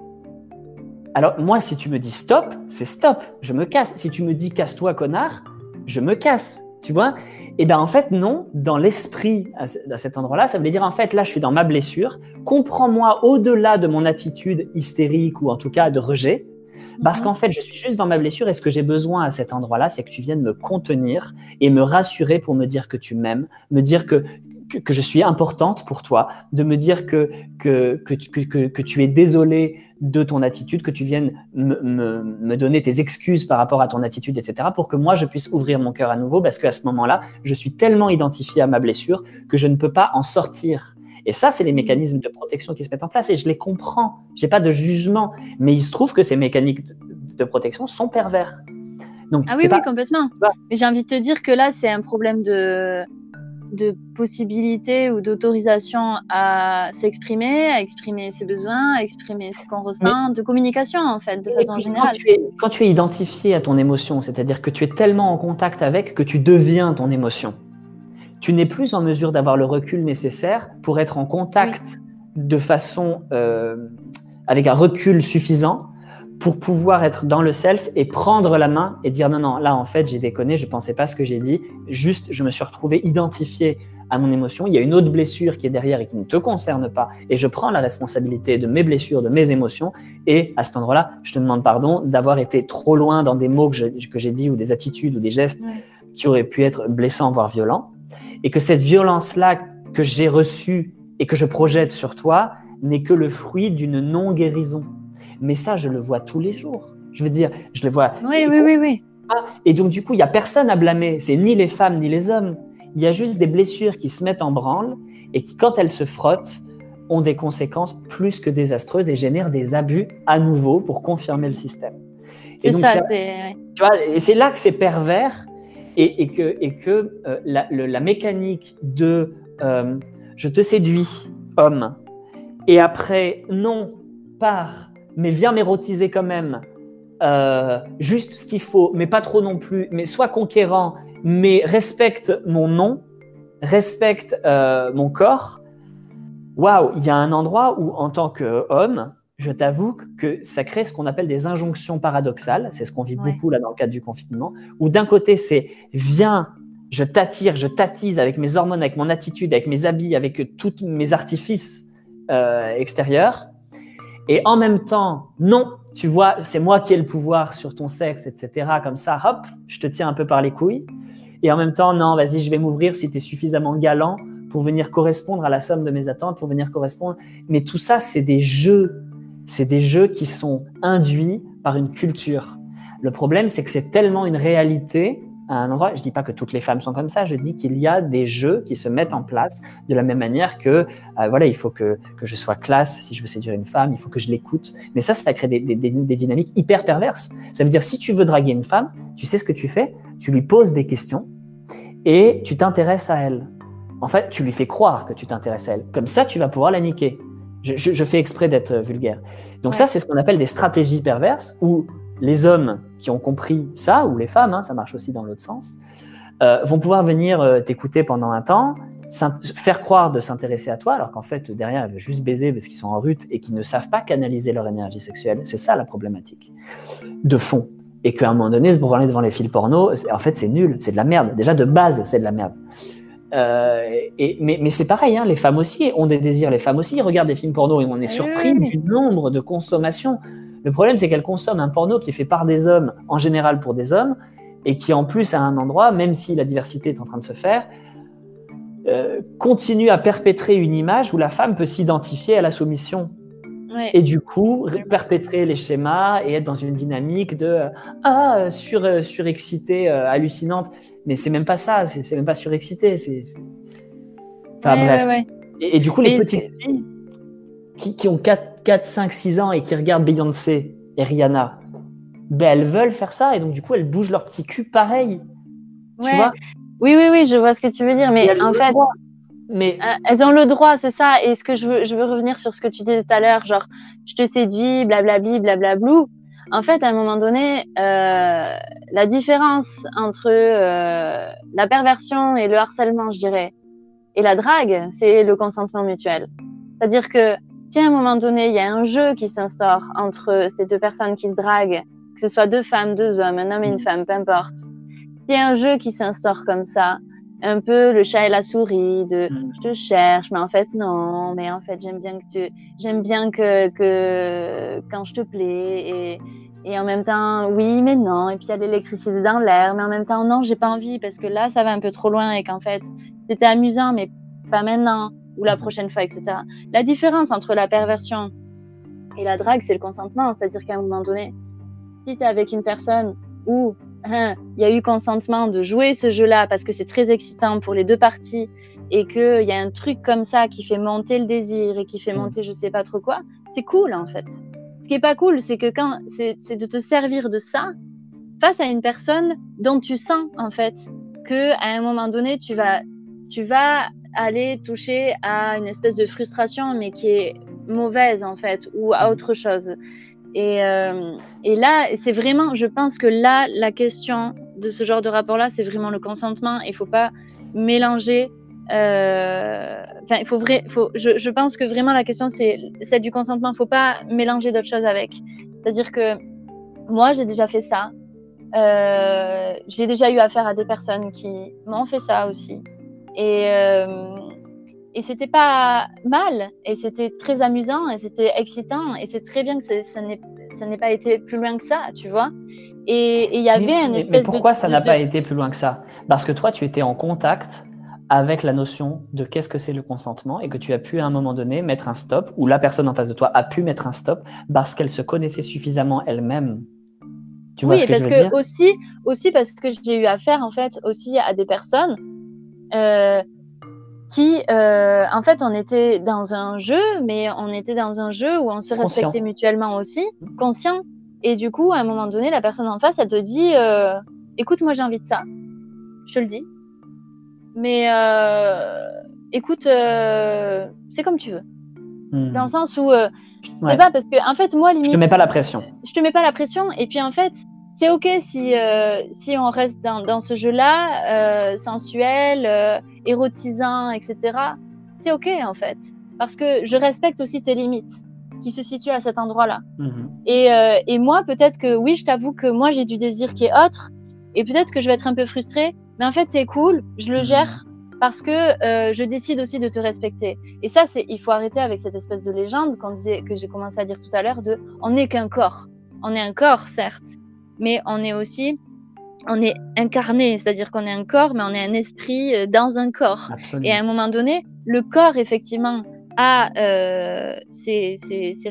Alors moi, si tu me dis stop, c'est stop, je me casse. Si tu me dis casse-toi, connard, je me casse. Tu vois? Eh bien en fait, non, dans l'esprit à cet endroit-là, ça voulait dire en fait, là, je suis dans ma blessure, comprends-moi au-delà de mon attitude hystérique ou en tout cas de rejet, parce mhm. qu'en fait, je suis juste dans ma blessure et ce que j'ai besoin à cet endroit-là, c'est que tu viennes me contenir et me rassurer pour me dire que tu m'aimes, me dire que, que, je suis importante pour toi, de me dire que, que, que, que, que tu es désolé de ton attitude, que tu viennes me, me, me, donner tes excuses par rapport à ton attitude, etc., pour que moi, je puisse ouvrir mon cœur à nouveau, parce qu'à ce moment-là, je suis tellement identifié à ma blessure que je ne peux pas en sortir. Et ça, c'est les mécanismes de protection qui se mettent en place, et je les comprends. J'ai pas de jugement, mais il se trouve que ces mécaniques de, protection sont pervers. Donc, ah oui, oui, complètement. Mais j'ai envie de te dire que là, c'est un problème de de possibilité ou d'autorisation à s'exprimer, à exprimer ses besoins, à exprimer ce qu'on ressent, de communication en fait, de façon générale. Quand tu, es, quand tu es identifié à ton émotion, c'est-à-dire que tu es tellement en contact avec que tu deviens ton émotion, tu n'es plus en mesure d'avoir le recul nécessaire pour être en contact de façon euh, avec un recul suffisant pour pouvoir être dans le self et prendre la main et dire non, non, là en fait j'ai déconné, je pensais pas ce que j'ai dit, juste je me suis retrouvé identifié à mon émotion, il y a une autre blessure qui est derrière et qui ne te concerne pas. Et je prends la responsabilité de mes blessures, de mes émotions. Et à cet endroit-là, je te demande pardon d'avoir été trop loin dans des mots que j'ai dit ou des attitudes ou des gestes qui auraient pu être blessants voire violents. Et que cette violence-là que j'ai reçue et que je projette sur toi n'est que le fruit d'une non-guérison mais ça, je le vois tous les jours. Je veux dire, je le vois. Oui, oui, oui, oui. Et donc, du coup, il n'y a personne à blâmer. C'est ni les femmes ni les hommes. Il y a juste des blessures qui se mettent en branle et qui, quand elles se frottent, ont des conséquences plus que désastreuses et génèrent des abus à nouveau pour confirmer le système. Et donc, ça, tu vois, et c'est là que c'est pervers et, et, que, et que euh, la, la, mécanique de euh, je te séduis, homme, et après, non, par mais viens m'érotiser quand même. Euh, juste ce qu'il faut, mais pas trop non plus. Mais sois conquérant, mais respecte mon nom, respecte euh, mon corps. waouh, il y a un endroit où, en tant qu'homme, je t'avoue que ça crée ce qu'on appelle des injonctions paradoxales. C'est ce qu'on vit beaucoup là dans le cadre du confinement. Où d'un côté, c'est viens, je t'attire, je t'attise avec mes hormones, avec mon attitude, avec mes habits, avec tous mes artifices euh, extérieurs. Et en même temps, non, tu vois, c'est moi qui ai le pouvoir sur ton sexe, etc. Comme ça, hop, je te tiens un peu par les couilles. Et en même temps, non, vas-y, je vais m'ouvrir si tu es suffisamment galant pour venir correspondre à la somme de mes attentes, pour venir correspondre. Mais tout ça, c'est des jeux. C'est des jeux qui sont induits par une culture. Le problème, c'est que c'est tellement une réalité à un endroit. Je dis pas que toutes les femmes sont comme ça. Je dis qu'il y a des jeux qui se mettent en place de la même manière que euh, voilà, il faut que, que je sois classe si je veux séduire une femme, il faut que je l'écoute. Mais ça, ça crée des, des, des, dynamiques hyper perverses. Ça veut dire si tu veux draguer une femme, tu sais ce que tu fais, tu lui poses des questions et tu t'intéresses à elle. En fait, tu lui fais croire que tu t'intéresses à elle. Comme ça, tu vas pouvoir la niquer. Je, je, je fais exprès d'être vulgaire. Donc ça, c'est ce qu'on appelle des stratégies perverses où les hommes qui ont compris ça, ou les femmes, hein, ça marche aussi dans l'autre sens, euh, vont pouvoir venir euh, t'écouter pendant un temps, faire croire de s'intéresser à toi, alors qu'en fait, derrière, elles veulent juste baiser parce qu'ils sont en rut et qu'ils ne savent pas canaliser leur énergie sexuelle. C'est ça la problématique de fond. Et qu'à un moment donné, se branler devant les fils porno, en fait, c'est nul, c'est de la merde. Déjà, de base, c'est de la merde. Euh, et, mais, mais c'est pareil, hein, les femmes aussi ont des désirs, les femmes aussi regardent des films porno et on est surpris du nombre de consommations le problème, c'est qu'elle consomme un porno qui est fait par des hommes, en général pour des hommes, et qui en plus à un endroit, même si la diversité est en train de se faire, euh, continue à perpétrer une image où la femme peut s'identifier à la soumission. Et du coup, perpétrer les schémas et être dans une dynamique de euh, ah sur surexcité euh, hallucinante. Mais c'est même pas ça, c'est même pas surexcité. C'est enfin bref. Et, du coup, les petites filles qui, qui ont 4 4, 5, 6 ans et qui regardent Beyoncé et Rihanna, ben elles veulent faire ça et donc du coup elles bougent leur petit cul pareil. Tu vois? Oui, oui, oui, je vois ce que tu veux dire, mais en fait, mais... Euh, elles ont le droit, c'est ça. Et ce que je veux, je veux revenir sur ce que tu disais tout à l'heure, genre je te séduis, blablabli, blablablou. En fait, à un moment donné, euh, la différence entre euh, la perversion et le harcèlement, je dirais, et la drague, c'est le consentement mutuel. C'est-à-dire que si à un moment donné, il y a un jeu qui s'instaure entre ces deux personnes qui se draguent, que ce soit deux femmes, deux hommes, un homme et une femme, peu importe, s'il y a un jeu qui s'instaure comme ça, un peu le chat et la souris, de mm. je te cherche, mais en fait non, mais en fait j'aime bien que tu, j'aime bien que, que quand je te plais et, et en même temps oui mais non et puis il y a l'électricité dans l'air mais en même temps non j'ai pas envie parce que là ça va un peu trop loin et qu'en fait c'était amusant mais pas maintenant ou la mhm. prochaine fois, etc. La différence entre la perversion et la drague, c'est le consentement. C'est-à-dire qu'à un moment donné, si tu es avec une personne où hein, il y a eu consentement de jouer ce jeu-là parce que c'est très excitant pour les deux parties et qu'il y a un truc comme ça qui fait monter le désir et qui fait mhm. monter je sais pas trop quoi, c'est cool en fait. Ce qui est pas cool, c'est que quand c'est de te servir de ça face à une personne dont tu sens en fait que à un moment donné tu vas tu vas aller toucher à une espèce de frustration, mais qui est mauvaise en fait, ou à autre chose. Et, euh, et là, c'est vraiment, je pense que là, la question de ce genre de rapport-là, c'est vraiment le consentement. Il faut pas mélanger. Euh, il faut vrai, faut, je, je, pense que vraiment la question, c'est celle du consentement. Il faut pas mélanger d'autres choses avec. C'est-à-dire que moi, j'ai déjà fait ça. Euh, j'ai déjà eu affaire à des personnes qui m'ont fait ça aussi. Et, euh, et c'était pas mal, et c'était très amusant, et c'était excitant, et c'est très bien que ça n'ait pas été plus loin que ça, tu vois. Et il y avait un espèce mais pourquoi ça n'a pas été plus loin que ça? Parce que toi, tu étais en contact avec la notion de qu'est-ce que c'est le consentement et que tu as pu à un moment donné mettre un stop, ou la personne en face de toi a pu mettre un stop parce qu'elle se connaissait suffisamment elle-même. Tu vois oui, ce que parce je veux que dire? aussi, aussi parce que j'ai eu affaire en fait aussi à des personnes qui, euh, en fait, on était dans un jeu, mais on était dans un jeu où on se respectait mutuellement aussi, conscient. Et du coup, à un moment donné, la personne en face, elle te dit euh, Écoute, moi j'ai envie de ça. Je te le dis. Mais écoute, c'est comme tu veux. Hmm. Dans le sens où. C'est pas parce que, en fait, moi, limite. Je te mets pas la pression. Je te mets pas la pression. Et puis, en fait, c'est ok si, euh, si on reste dans, dans ce jeu-là, euh, sensuel, euh, érotisant, etc. C'est ok en fait. parce que je respecte aussi tes limites qui se situent à cet endroit-là. Mhm. Et, et, moi, peut-être que oui, je t'avoue que moi, j'ai du désir qui est autre, et peut-être que je vais être un peu frustrée, mais en fait, c'est cool, je le mhm. gère parce que je décide aussi de te respecter. Et ça, c'est, il faut arrêter avec cette espèce de légende qu'on disait, que j'ai commencé à dire tout à l'heure de, on n'est qu'un corps. On est un corps, certes, mais on est aussi on est incarné, c'est-à-dire qu'on est un corps, mais on est un esprit euh, dans un corps. Et à un moment donné, le corps, effectivement, a euh, ses,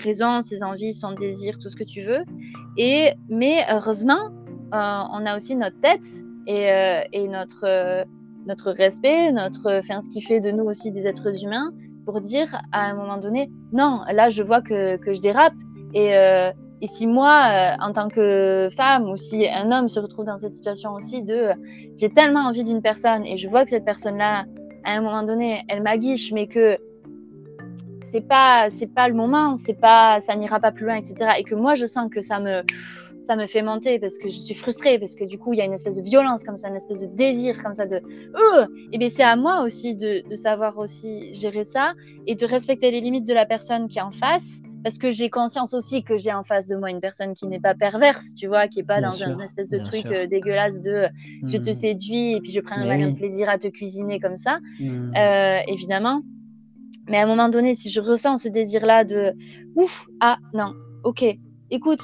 raisons, ses envies, son désir, tout ce que tu veux. Et, mais heureusement, euh, on a aussi notre tête et, et notre, notre respect, notre, enfin, ce qui fait de nous aussi des êtres humains, pour dire à un moment donné, non, là, je vois que, que je dérape. Et, et si moi, euh, en tant que femme, ou si un homme se retrouve dans cette situation aussi de euh, j'ai tellement envie d'une personne et je vois que cette personne-là, à un moment donné, elle m'aguiche, mais que c'est pas c'est pas le moment, c'est pas ça n'ira pas plus loin, etc. Et que moi je sens que ça me ça me fait monter parce que je suis frustrée parce que du coup il y a une espèce de violence comme ça, une espèce de désir comme ça de euh, et bien c'est à moi aussi de, de savoir aussi gérer ça et de respecter les limites de la personne qui est en face parce que j'ai conscience aussi que j'ai en face de moi une personne qui n'est pas perverse, tu vois, qui est pas dans une espèce de truc euh, dégueulasse de euh, je te mmh. séduis et puis je prends un plaisir à te cuisiner comme ça, mmh. euh, évidemment. Mais à un moment donné, si je ressens ce désir-là de ouf, ah non, ok, écoute,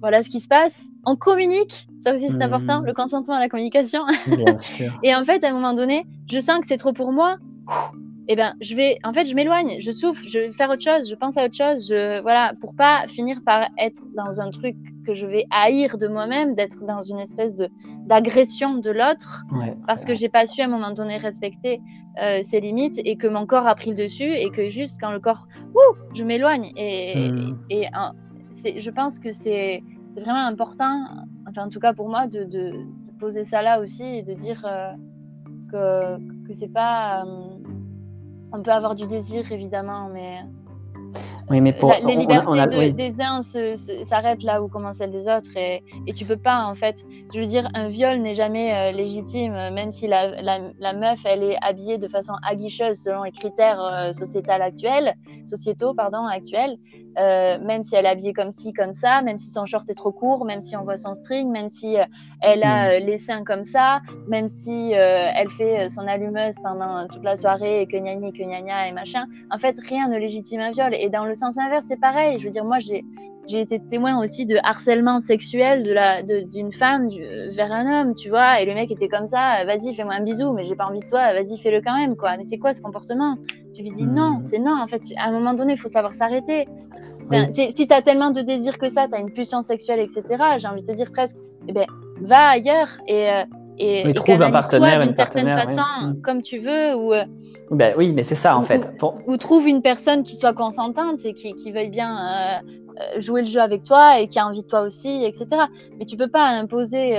voilà ce qui se passe, on communique, ça aussi c'est important, mmh. le consentement à la communication. et en fait, à un moment donné, je sens que c'est trop pour moi eh ben, je vais, en fait, je m'éloigne, je souffle, je vais faire autre chose, je pense à autre chose, je, voilà, pour pas finir par être dans un truc que je vais haïr de moi-même, d'être dans une espèce de d'agression de l'autre, parce que j'ai pas su à un moment donné respecter euh, ses limites et que mon corps a pris le dessus et que juste quand le corps, ouh, je m'éloigne et, hmm. et, je pense que c'est vraiment important, enfin en tout cas pour moi, de, de, poser ça là aussi et de dire euh, que que c'est pas euh, on peut avoir du désir, évidemment, mais. Oui, mais pour, les libertés des uns s'arrêtent là où commencent celles des autres et, et tu peux pas en fait. Je veux dire, un viol n'est jamais euh, légitime, même si la, la, meuf elle est habillée de façon aguicheuse selon les critères euh, sociétaux actuels, sociétaux pardon actuels. Euh, même si elle est habillée comme ci, comme ça, même si son short est trop court, même si on voit son string, même si euh, elle a mm. euh, les seins comme ça, même si elle fait son allumeuse pendant toute la soirée et que gnagni, que gnagna et machin. En fait, rien ne légitime un viol. Et dans le sens inverse, c'est pareil. Je veux dire, moi, j'ai j'ai été témoin aussi de harcèlement sexuel de la d'une femme vers un homme, tu vois, et le mec était comme ça, vas-y, fais-moi un bisou, mais j'ai pas envie de toi, vas-y, fais-le quand même, quoi. Mais c'est quoi ce comportement? Tu lui dis non, mm. c'est non, en fait, à un moment donné, il faut savoir s'arrêter. Si tu as tellement de désir que ça, tu as une pulsion sexuelle, etc., j'ai envie de te dire presque, eh ben, va ailleurs et, euh, et, trouve un partenaire d'une certaine façon, mm. comme tu veux. Ou, euh, ben, oui, mais c'est ça en fait. Ou, trouve une personne qui soit consentante et qui, qui veuille bien euh, jouer le jeu avec toi et qui a envie de toi aussi, etc. Mais tu peux pas imposer.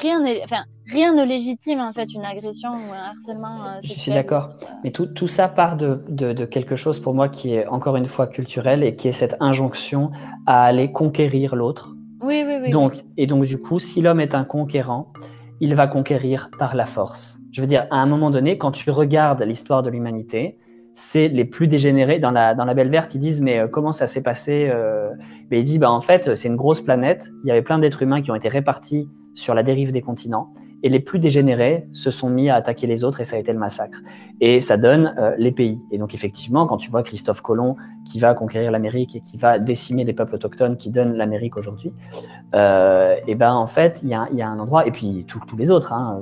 rien, enfin, rien ne légitime en fait une agression ou un harcèlement. Euh, je suis d'accord. Mais tout, tout, ça part de, de, quelque chose pour moi qui est encore une fois culturel et qui est cette injonction à aller conquérir l'autre. Oui, oui, oui. Donc, Et donc du coup, si l'homme est un conquérant, il va conquérir par la force. Je veux dire, à un moment donné, quand tu regardes l'histoire de l'humanité, c'est les plus dégénérés. Dans la, dans la Belle Verte, ils disent Mais euh, comment ça s'est passé euh... Il dit bah, En fait, c'est une grosse planète. Il y avait plein d'êtres humains qui ont été répartis sur la dérive des continents et les plus dégénérés se sont mis à attaquer les autres et ça a été le massacre. Et ça donne euh, les pays. Et donc effectivement, quand tu vois Christophe Colomb qui va conquérir l'Amérique et qui va décimer les peuples autochtones qui donnent l'Amérique aujourd'hui, euh, et ben en fait il y, a, un endroit et puis tous les autres. Hein,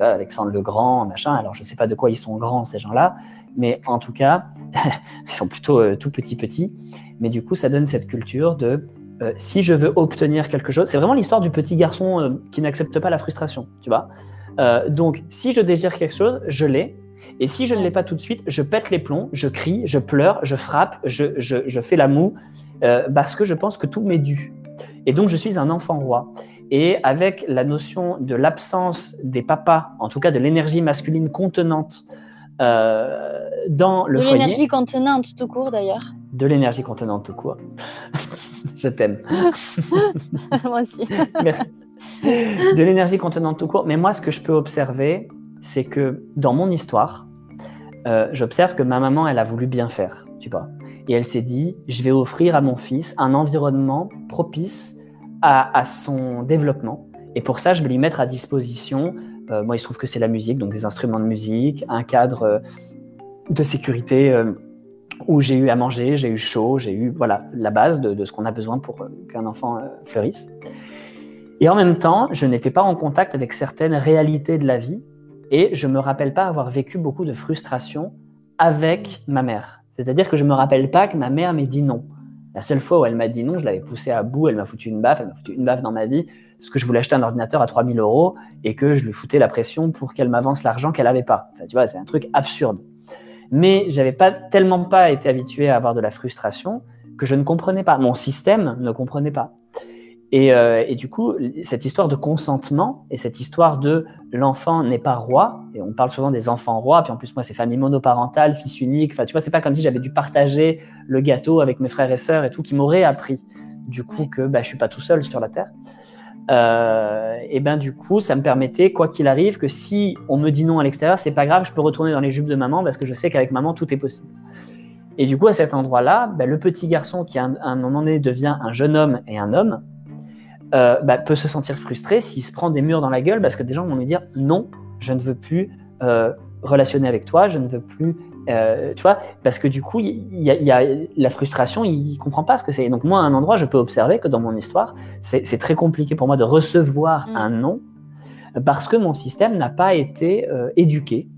euh, Alexandre le Grand, machin. Alors je sais pas de quoi ils sont grands ces gens-là, mais en tout cas ils sont plutôt euh, tout petits petits. Mais du coup ça donne cette culture de euh, si je veux obtenir quelque chose, c'est vraiment l'histoire du petit garçon euh, qui n'accepte pas la frustration, tu vois. Euh, donc, si je désire quelque chose, je l'ai. Et si je ne l'ai pas tout de suite, je pète les plombs, je crie, je pleure, je frappe, je, je, fais la moue, parce que je pense que tout m'est dû. Et donc, je suis un enfant roi. Et avec la notion de l'absence des papas, en tout cas de l'énergie masculine contenante dans le foyer. De l'énergie contenante tout court d'ailleurs. De l'énergie contenante tout court. Je t'aime. moi aussi. De l'énergie contenante tout court. Mais moi, ce que je peux observer, c'est que dans mon histoire, euh, j'observe que ma maman, elle a voulu bien faire, tu vois. Et elle s'est dit, je vais offrir à mon fils un environnement propice à, son développement. Et pour ça, je vais lui mettre à disposition, euh, moi il se trouve que c'est la musique, donc des instruments de musique, un cadre euh, de sécurité où j'ai eu à manger, j'ai eu chaud, j'ai eu voilà la base de, ce qu'on a besoin pour qu'un enfant fleurisse. Et en même temps, je n'étais pas en contact avec certaines réalités de la vie et je ne me rappelle pas avoir vécu beaucoup de frustration avec ma mère. C'est-à-dire que je ne me rappelle pas que ma mère m'ait dit non. La seule fois où elle m'a dit non, je l'avais poussée à bout, elle m'a foutu une baffe, elle m'a foutu une baffe dans ma vie, parce que je voulais acheter un ordinateur à 3000 euros et que je lui foutais la pression pour qu'elle m'avance l'argent qu'elle n'avait pas. tu vois, c'est un truc absurde. Mais j'avais pas tellement pas été habitué à avoir de la frustration que je ne comprenais pas. Mon système ne comprenait pas. Euh, et, du coup, cette histoire de consentement et cette histoire de l'enfant n'est pas roi, et on parle souvent des enfants rois, puis en plus, moi, c'est famille monoparentale, fils unique, enfin, tu vois, c'est pas comme si j'avais dû partager le gâteau avec mes frères et sœurs et tout, qui m'aurait appris, du coup, que bah, je suis pas tout seul sur la terre. Euh, et ben du coup, ça me permettait, quoi qu'il arrive, que si on me dit non à l'extérieur, c'est pas grave, je peux retourner dans les jupes de maman parce que je sais qu'avec maman tout est possible. Et du coup, à cet endroit-là, ben, le petit garçon qui à un moment donné devient un jeune homme et un homme, euh, bah, peut se sentir frustré s'il se prend des murs dans la gueule parce que des gens vont lui dire non, je ne veux plus euh, relationner avec toi, je ne veux plus, euh, tu vois, parce que du coup, il y, a la frustration, il comprend pas ce que c'est. Donc moi, à un endroit, je peux observer que dans mon histoire, c'est très compliqué pour moi de recevoir mm. un non parce que mon système n'a pas été éduqué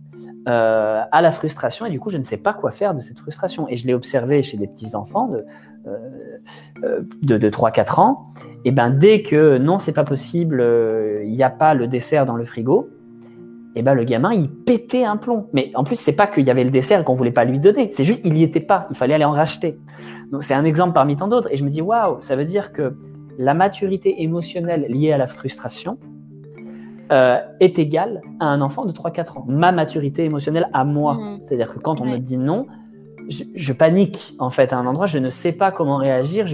euh, à la frustration et du coup je ne sais pas quoi faire de cette frustration et je l'ai observé chez des petits enfants de, euh, de, de 3-4 ans et ben dès que non c'est pas possible euh, il n'y a pas le dessert dans le frigo et ben le gamin il pétait un plomb. Mais en plus c'est pas qu'il y avait le dessert qu'on voulait pas lui donner. C'est juste il n'y était pas. Il fallait aller en racheter. Donc c'est un exemple parmi tant d'autres. Et je me dis waouh ça veut dire que la maturité émotionnelle liée à la frustration euh, est égal à un enfant de 3-4 ans. Ma maturité émotionnelle à moi. Mhm. C'est-à-dire que quand on me dit non, je, panique en fait à un endroit, je ne sais pas comment réagir.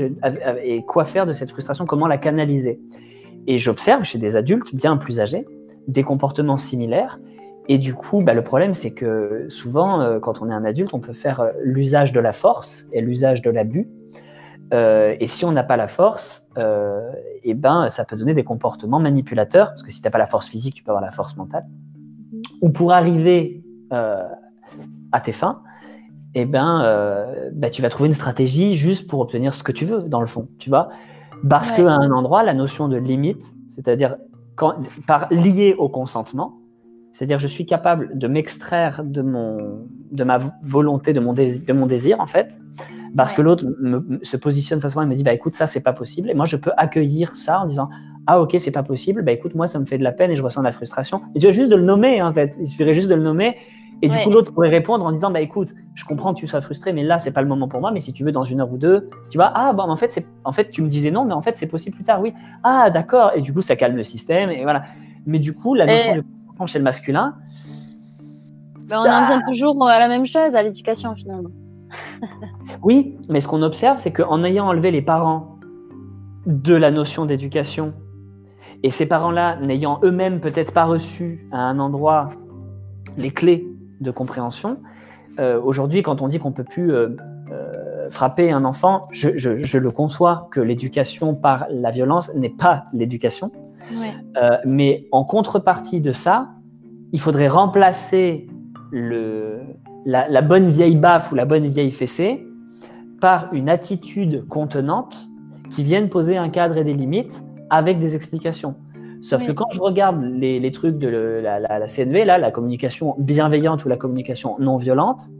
Et quoi faire de cette frustration, comment la canaliser? Et j'observe chez des adultes bien plus âgés des comportements similaires. Et du coup, bah, le problème, c'est que souvent, euh, quand on est un adulte, on peut faire euh, l'usage de la force et l'usage de l'abus. Euh, et si on n'a pas la force, euh, eh ben, ça peut donner des comportements manipulateurs, parce que si tu n'as pas la force physique, tu peux avoir la force mentale. Ou pour arriver à tes fins, eh ben, bah, tu vas trouver une stratégie juste pour obtenir ce que tu veux, dans le fond, tu vois. Parce qu'à un endroit, la notion de limite, c'est-à-dire par lié au consentement, c'est-à-dire je suis capable de m'extraire de, mon, de ma volonté, de mon, de mon désir, en fait, parce que l'autre se positionne facilement et me dit bah écoute ça c'est pas possible. Et moi je peux accueillir ça en disant ah ok c'est pas possible. Bah écoute moi ça me fait de la peine et je ressens de la frustration. Et tu as juste de le nommer hein, en fait. Il suffirait juste de le nommer et du coup l'autre pourrait répondre en disant bah écoute je comprends que tu sois frustré mais là c'est pas le moment pour moi mais si tu veux dans une heure ou deux tu vois ah bon en fait c'est en fait tu me disais non mais en fait c'est possible plus tard oui. Ah d'accord. Et du coup ça calme le système et voilà. Mais du coup la notion de chez le masculin on en vient toujours à la même chose à l'éducation finalement. Oui, mais ce qu'on observe, c'est qu'en ayant enlevé les parents de la notion d'éducation, et ces parents-là n'ayant eux-mêmes peut-être pas reçu à un endroit les clés de compréhension, euh, aujourd'hui, quand on dit qu'on peut plus euh, euh, frapper un enfant, je, le conçois que l'éducation par la violence n'est pas l'éducation. mais en contrepartie de ça, il faudrait remplacer le, la, bonne vieille baffe ou la bonne vieille fessée par une attitude contenante qui vienne poser un cadre et des limites avec des explications. Sauf que quand je regarde les, trucs de la, la, CNV, là, la communication bienveillante ou la communication non violente,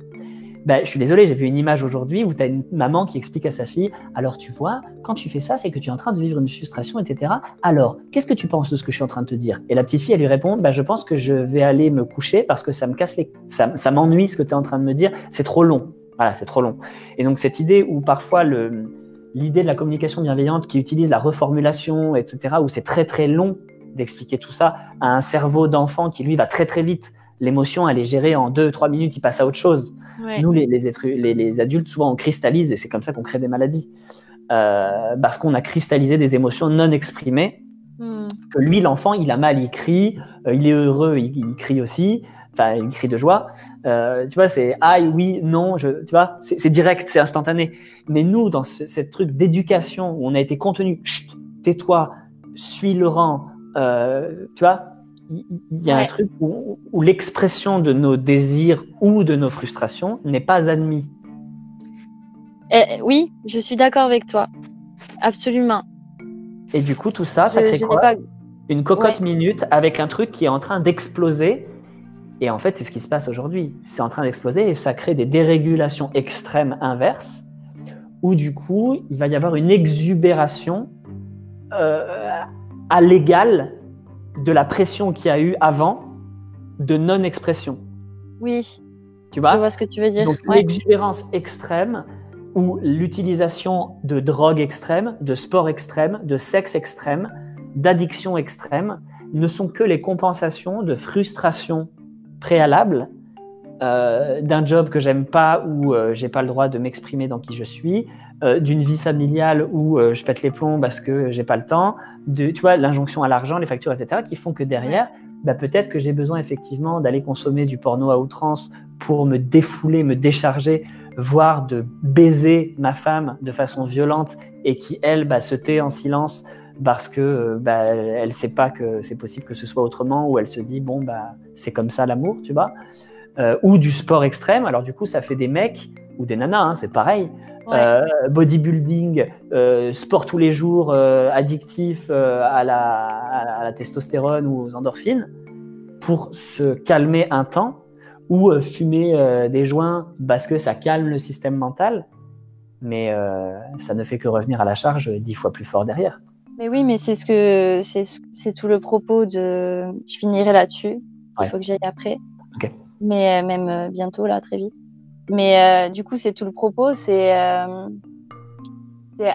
ben, je suis désolé, j'ai vu une image aujourd'hui où tu as une maman qui explique à sa fille Alors, tu vois, quand tu fais ça, c'est que tu es en train de vivre une frustration, etc. Alors, qu'est-ce que tu penses de ce que je suis en train de te dire? Et la petite fille, elle lui répond ben, Je pense que je vais aller me coucher parce que ça me casse les. Ça, ça m'ennuie ce que tu es en train de me dire, c'est trop long. Voilà, c'est trop long. Et donc, cette idée où parfois le. L'idée de la communication bienveillante qui utilise la reformulation, etc., où c'est très très long d'expliquer tout ça à un cerveau d'enfant qui lui va très très vite l'émotion, elle est gérée en deux, trois minutes, il passe à autre chose. Nous, les, les, adultes, souvent, on cristallise et c'est comme ça qu'on crée des maladies. Euh, parce qu'on a cristallisé des émotions non exprimées. Hmm. Que lui, l'enfant, il a mal, il crie, euh, il est heureux, il, crie aussi. enfin, une cri de joie. Euh, tu vois, c'est aïe, oui, non, je, tu vois, c'est direct, c'est instantané. Mais nous, dans ce cette truc d'éducation où on a été contenu, tais-toi, suis le rang, euh, tu vois, il y, a un truc où, où l'expression de nos désirs ou de nos frustrations n'est pas admis. Eh, oui, je suis d'accord avec toi. Absolument. Et du coup, tout ça, ça crée quoi Une cocotte minute avec un truc qui est en train d'exploser. Et en fait, c'est ce qui se passe aujourd'hui. C'est en train d'exploser et ça crée des dérégulations extrêmes inverses où du coup, il va y avoir une exubération euh, à l'égal de la pression qu'il y a eu avant de non-expression. Oui. Tu vois? Je vois ce que tu veux dire. Donc, l'exubérance extrême ou l'utilisation de drogue extrême, de sport extrême, de sexe extrême, d'addiction extrême ne sont que les compensations de frustration préalable euh, d'un job que j'aime pas où euh, j'ai pas le droit de m'exprimer dans qui je suis, euh, d'une vie familiale où je pète les plombs parce que j'ai pas le temps, de tu vois l'injonction à l'argent, les factures, etc. qui font que derrière, bah, peut-être que j'ai besoin effectivement d'aller consommer du porno à outrance pour me défouler, me décharger voire de baiser ma femme de façon violente et qui, elle, bah, se tait en silence parce que euh, bah, elle sait pas que c'est possible que ce soit autrement, ou elle se dit, bon, bah, c'est comme ça l'amour, tu vois. Euh, ou du sport extrême, alors du coup, ça fait des mecs, ou des nanas, hein, c'est pareil. Euh, bodybuilding, sport tous les jours, addictif à la, à la testostérone ou aux endorphines, pour se calmer un temps ou euh, fumer euh, des joints parce que ça calme le système mental, mais euh, ça ne fait que revenir à la charge dix fois plus fort derrière. Mais oui, mais c'est ce que c'est tout le propos de. Je finirai là-dessus. Il faut que j'aille après. Mais même bientôt là, très vite. Mais du coup, c'est tout le propos, c'est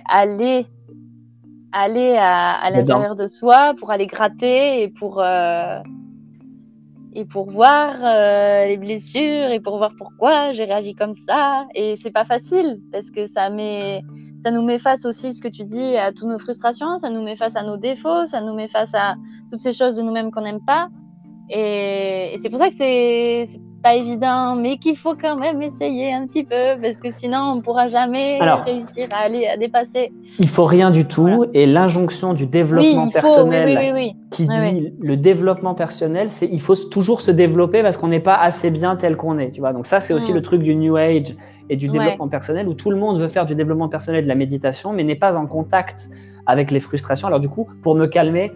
aller aller à, à l'intérieur de soi pour aller gratter et pour et pour voir euh, les blessures et pour voir pourquoi j'ai réagi comme ça. Et c'est pas facile parce que ça met, ça nous met face aussi, ce que tu dis, à toutes nos frustrations, ça nous met face à nos défauts, ça nous met face à toutes ces choses de nous-mêmes qu'on n'aime pas. Et, et c'est pour ça que c'est pas évident, mais qu'il faut quand même essayer un petit peu, parce que sinon on ne pourra jamais réussir à aller à dépasser. Il faut rien du tout, et l'injonction du développement personnel qui dit le développement personnel, c'est il faut toujours se développer parce qu'on n'est pas assez bien tel qu'on est, tu vois. Donc ça, c'est aussi le truc du New Age et du développement personnel où tout le monde veut faire du développement personnel, de la méditation, mais n'est pas en contact avec les frustrations. Alors du coup, pour me calmer,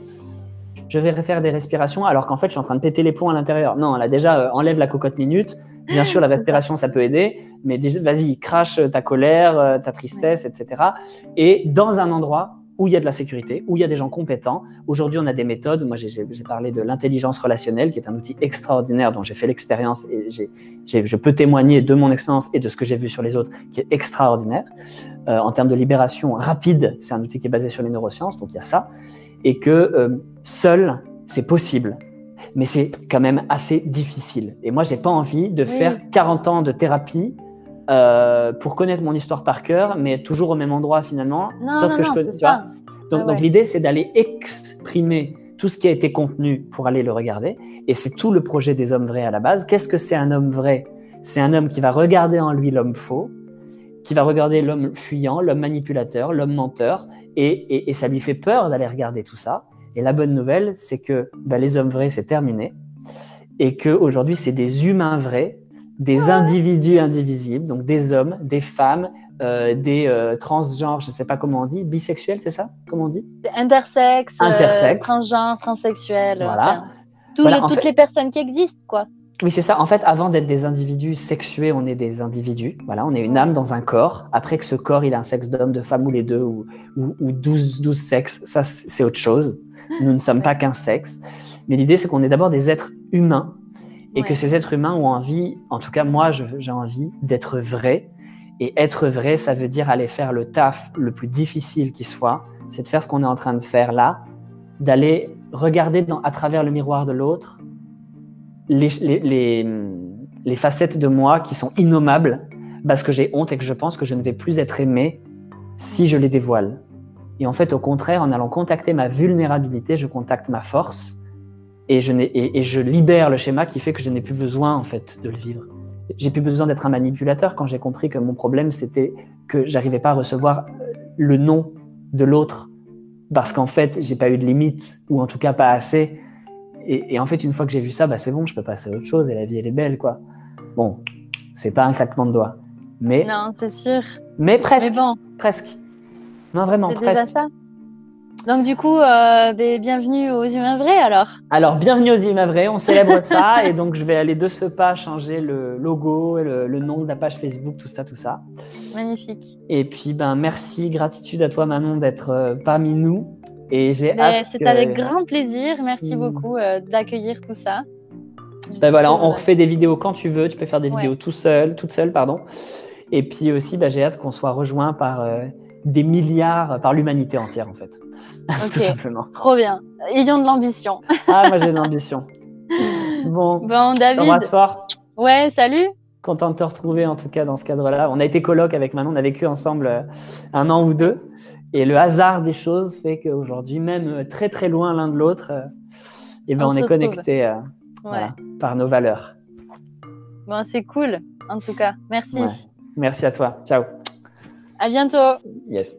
je vais refaire des respirations alors qu'en fait, je suis en train de péter les plombs à l'intérieur. Non, là, déjà, euh, enlève la cocotte minute. Bien sûr, la respiration, ça peut aider, mais vas-y, crache ta colère, euh, ta tristesse, etc. Et dans un endroit où il y a de la sécurité, où il y a des gens compétents. Aujourd'hui, on a des méthodes. Moi, j'ai parlé de l'intelligence relationnelle, qui est un outil extraordinaire dont j'ai fait l'expérience et je peux témoigner de mon expérience et de ce que j'ai vu sur les autres, qui est extraordinaire. Euh, en termes de libération rapide, c'est un outil qui est basé sur les neurosciences, donc il y a ça et que euh, seul, c'est possible. Mais c'est quand même assez difficile. Et moi, j'ai pas envie de faire 40 ans de thérapie euh, pour connaître mon histoire par cœur, mais toujours au même endroit finalement. sauf que je connais. Tu vois donc, donc l'idée, c'est d'aller exprimer tout ce qui a été contenu pour aller le regarder. Et c'est tout le projet des hommes vrais à la base. Qu'est-ce que c'est un homme vrai? C'est un homme qui va regarder en lui l'homme faux, qui va regarder l'homme fuyant, l'homme manipulateur, l'homme menteur, et, ça lui fait peur d'aller regarder tout ça. Et la bonne nouvelle, c'est que bah, les hommes vrais, c'est terminé, et qu'aujourd'hui, c'est des humains vrais, des individus indivisibles, donc des hommes, des femmes, euh, des euh, transgenres, je ne sais pas comment on dit, bisexuels, c'est ça Comment on dit? Intersexe, euh, transgenre, transsexuel. Voilà. toutes les personnes qui existent, quoi. Oui, c'est ça. En fait, avant d'être des individus sexués, on est des individus. Voilà, on est une âme dans un corps. Après que ce corps, il a un sexe d'homme, de femme ou les deux, ou, ou, ou 12, 12 sexes, ça, c'est autre chose. Nous ne sommes pas qu'un sexe. Mais l'idée, c'est qu'on est d'abord des êtres humains et que ces êtres humains ont envie, en tout cas, moi, j'ai envie d'être vrai. Et être vrai, ça veut dire aller faire le taf le plus difficile qui soit. C'est de faire ce qu'on est en train de faire là, d'aller regarder dans, à travers le miroir de l'autre les, les, facettes de moi qui sont innommables parce que j'ai honte et que je pense que je ne vais plus être aimé si je les dévoile. Et en fait, au contraire, en allant contacter ma vulnérabilité, je contacte ma force et je, et, et je libère le schéma qui fait que je n'ai plus besoin en fait de le vivre. J'ai plus besoin d'être un manipulateur quand j'ai compris que mon problème c'était que j'arrivais pas à recevoir le nom de l'autre parce qu'en fait j'ai pas eu de limite ou en tout cas pas assez. Et, et en fait une fois que j'ai vu ça, bah c'est bon, je peux passer à autre chose et la vie elle est belle quoi. Bon, c'est pas un claquement de doigts, mais Non, c'est sûr. mais presque, Mais bon, presque. Non vraiment c'est déjà presque. ça. Donc du coup, euh, ben, bienvenue aux humains vrais alors. Alors, bienvenue aux Humains Vrais, on célèbre ça et donc je vais aller de ce pas changer le logo, et le, le nom de la page Facebook, tout ça, tout ça. Magnifique. Et puis, ben, merci, gratitude à toi Manon d'être euh, parmi nous et j'ai Ben, hâte. c'est que- avec grand plaisir. Merci Mm. beaucoup euh, d'accueillir tout ça. Ben voilà, on refait des vidéos quand tu veux, tu peux faire des Ouais. vidéos tout seul, toute seule, pardon. Et puis aussi, ben, j'ai hâte qu'on soit rejoint par euh, des milliards, par l'humanité entière en fait, tout simplement. Trop bien. Ayons de l'ambition. Ah, moi j'ai de l'ambition. Bon, Bon, David. fort. Ouais, salut. Content de te retrouver en tout cas dans ce cadre-là. On a été coloc avec Manon, on a vécu ensemble euh, un an ou deux. Et le hasard des choses fait qu'aujourd'hui, même euh, très très loin l'un de l'autre, euh, eh ben, On est connectés euh, Ouais. voilà, par nos valeurs. Bon, c'est cool. En tout cas, merci. Ouais. Merci à toi. Ciao. À bientôt. Yes.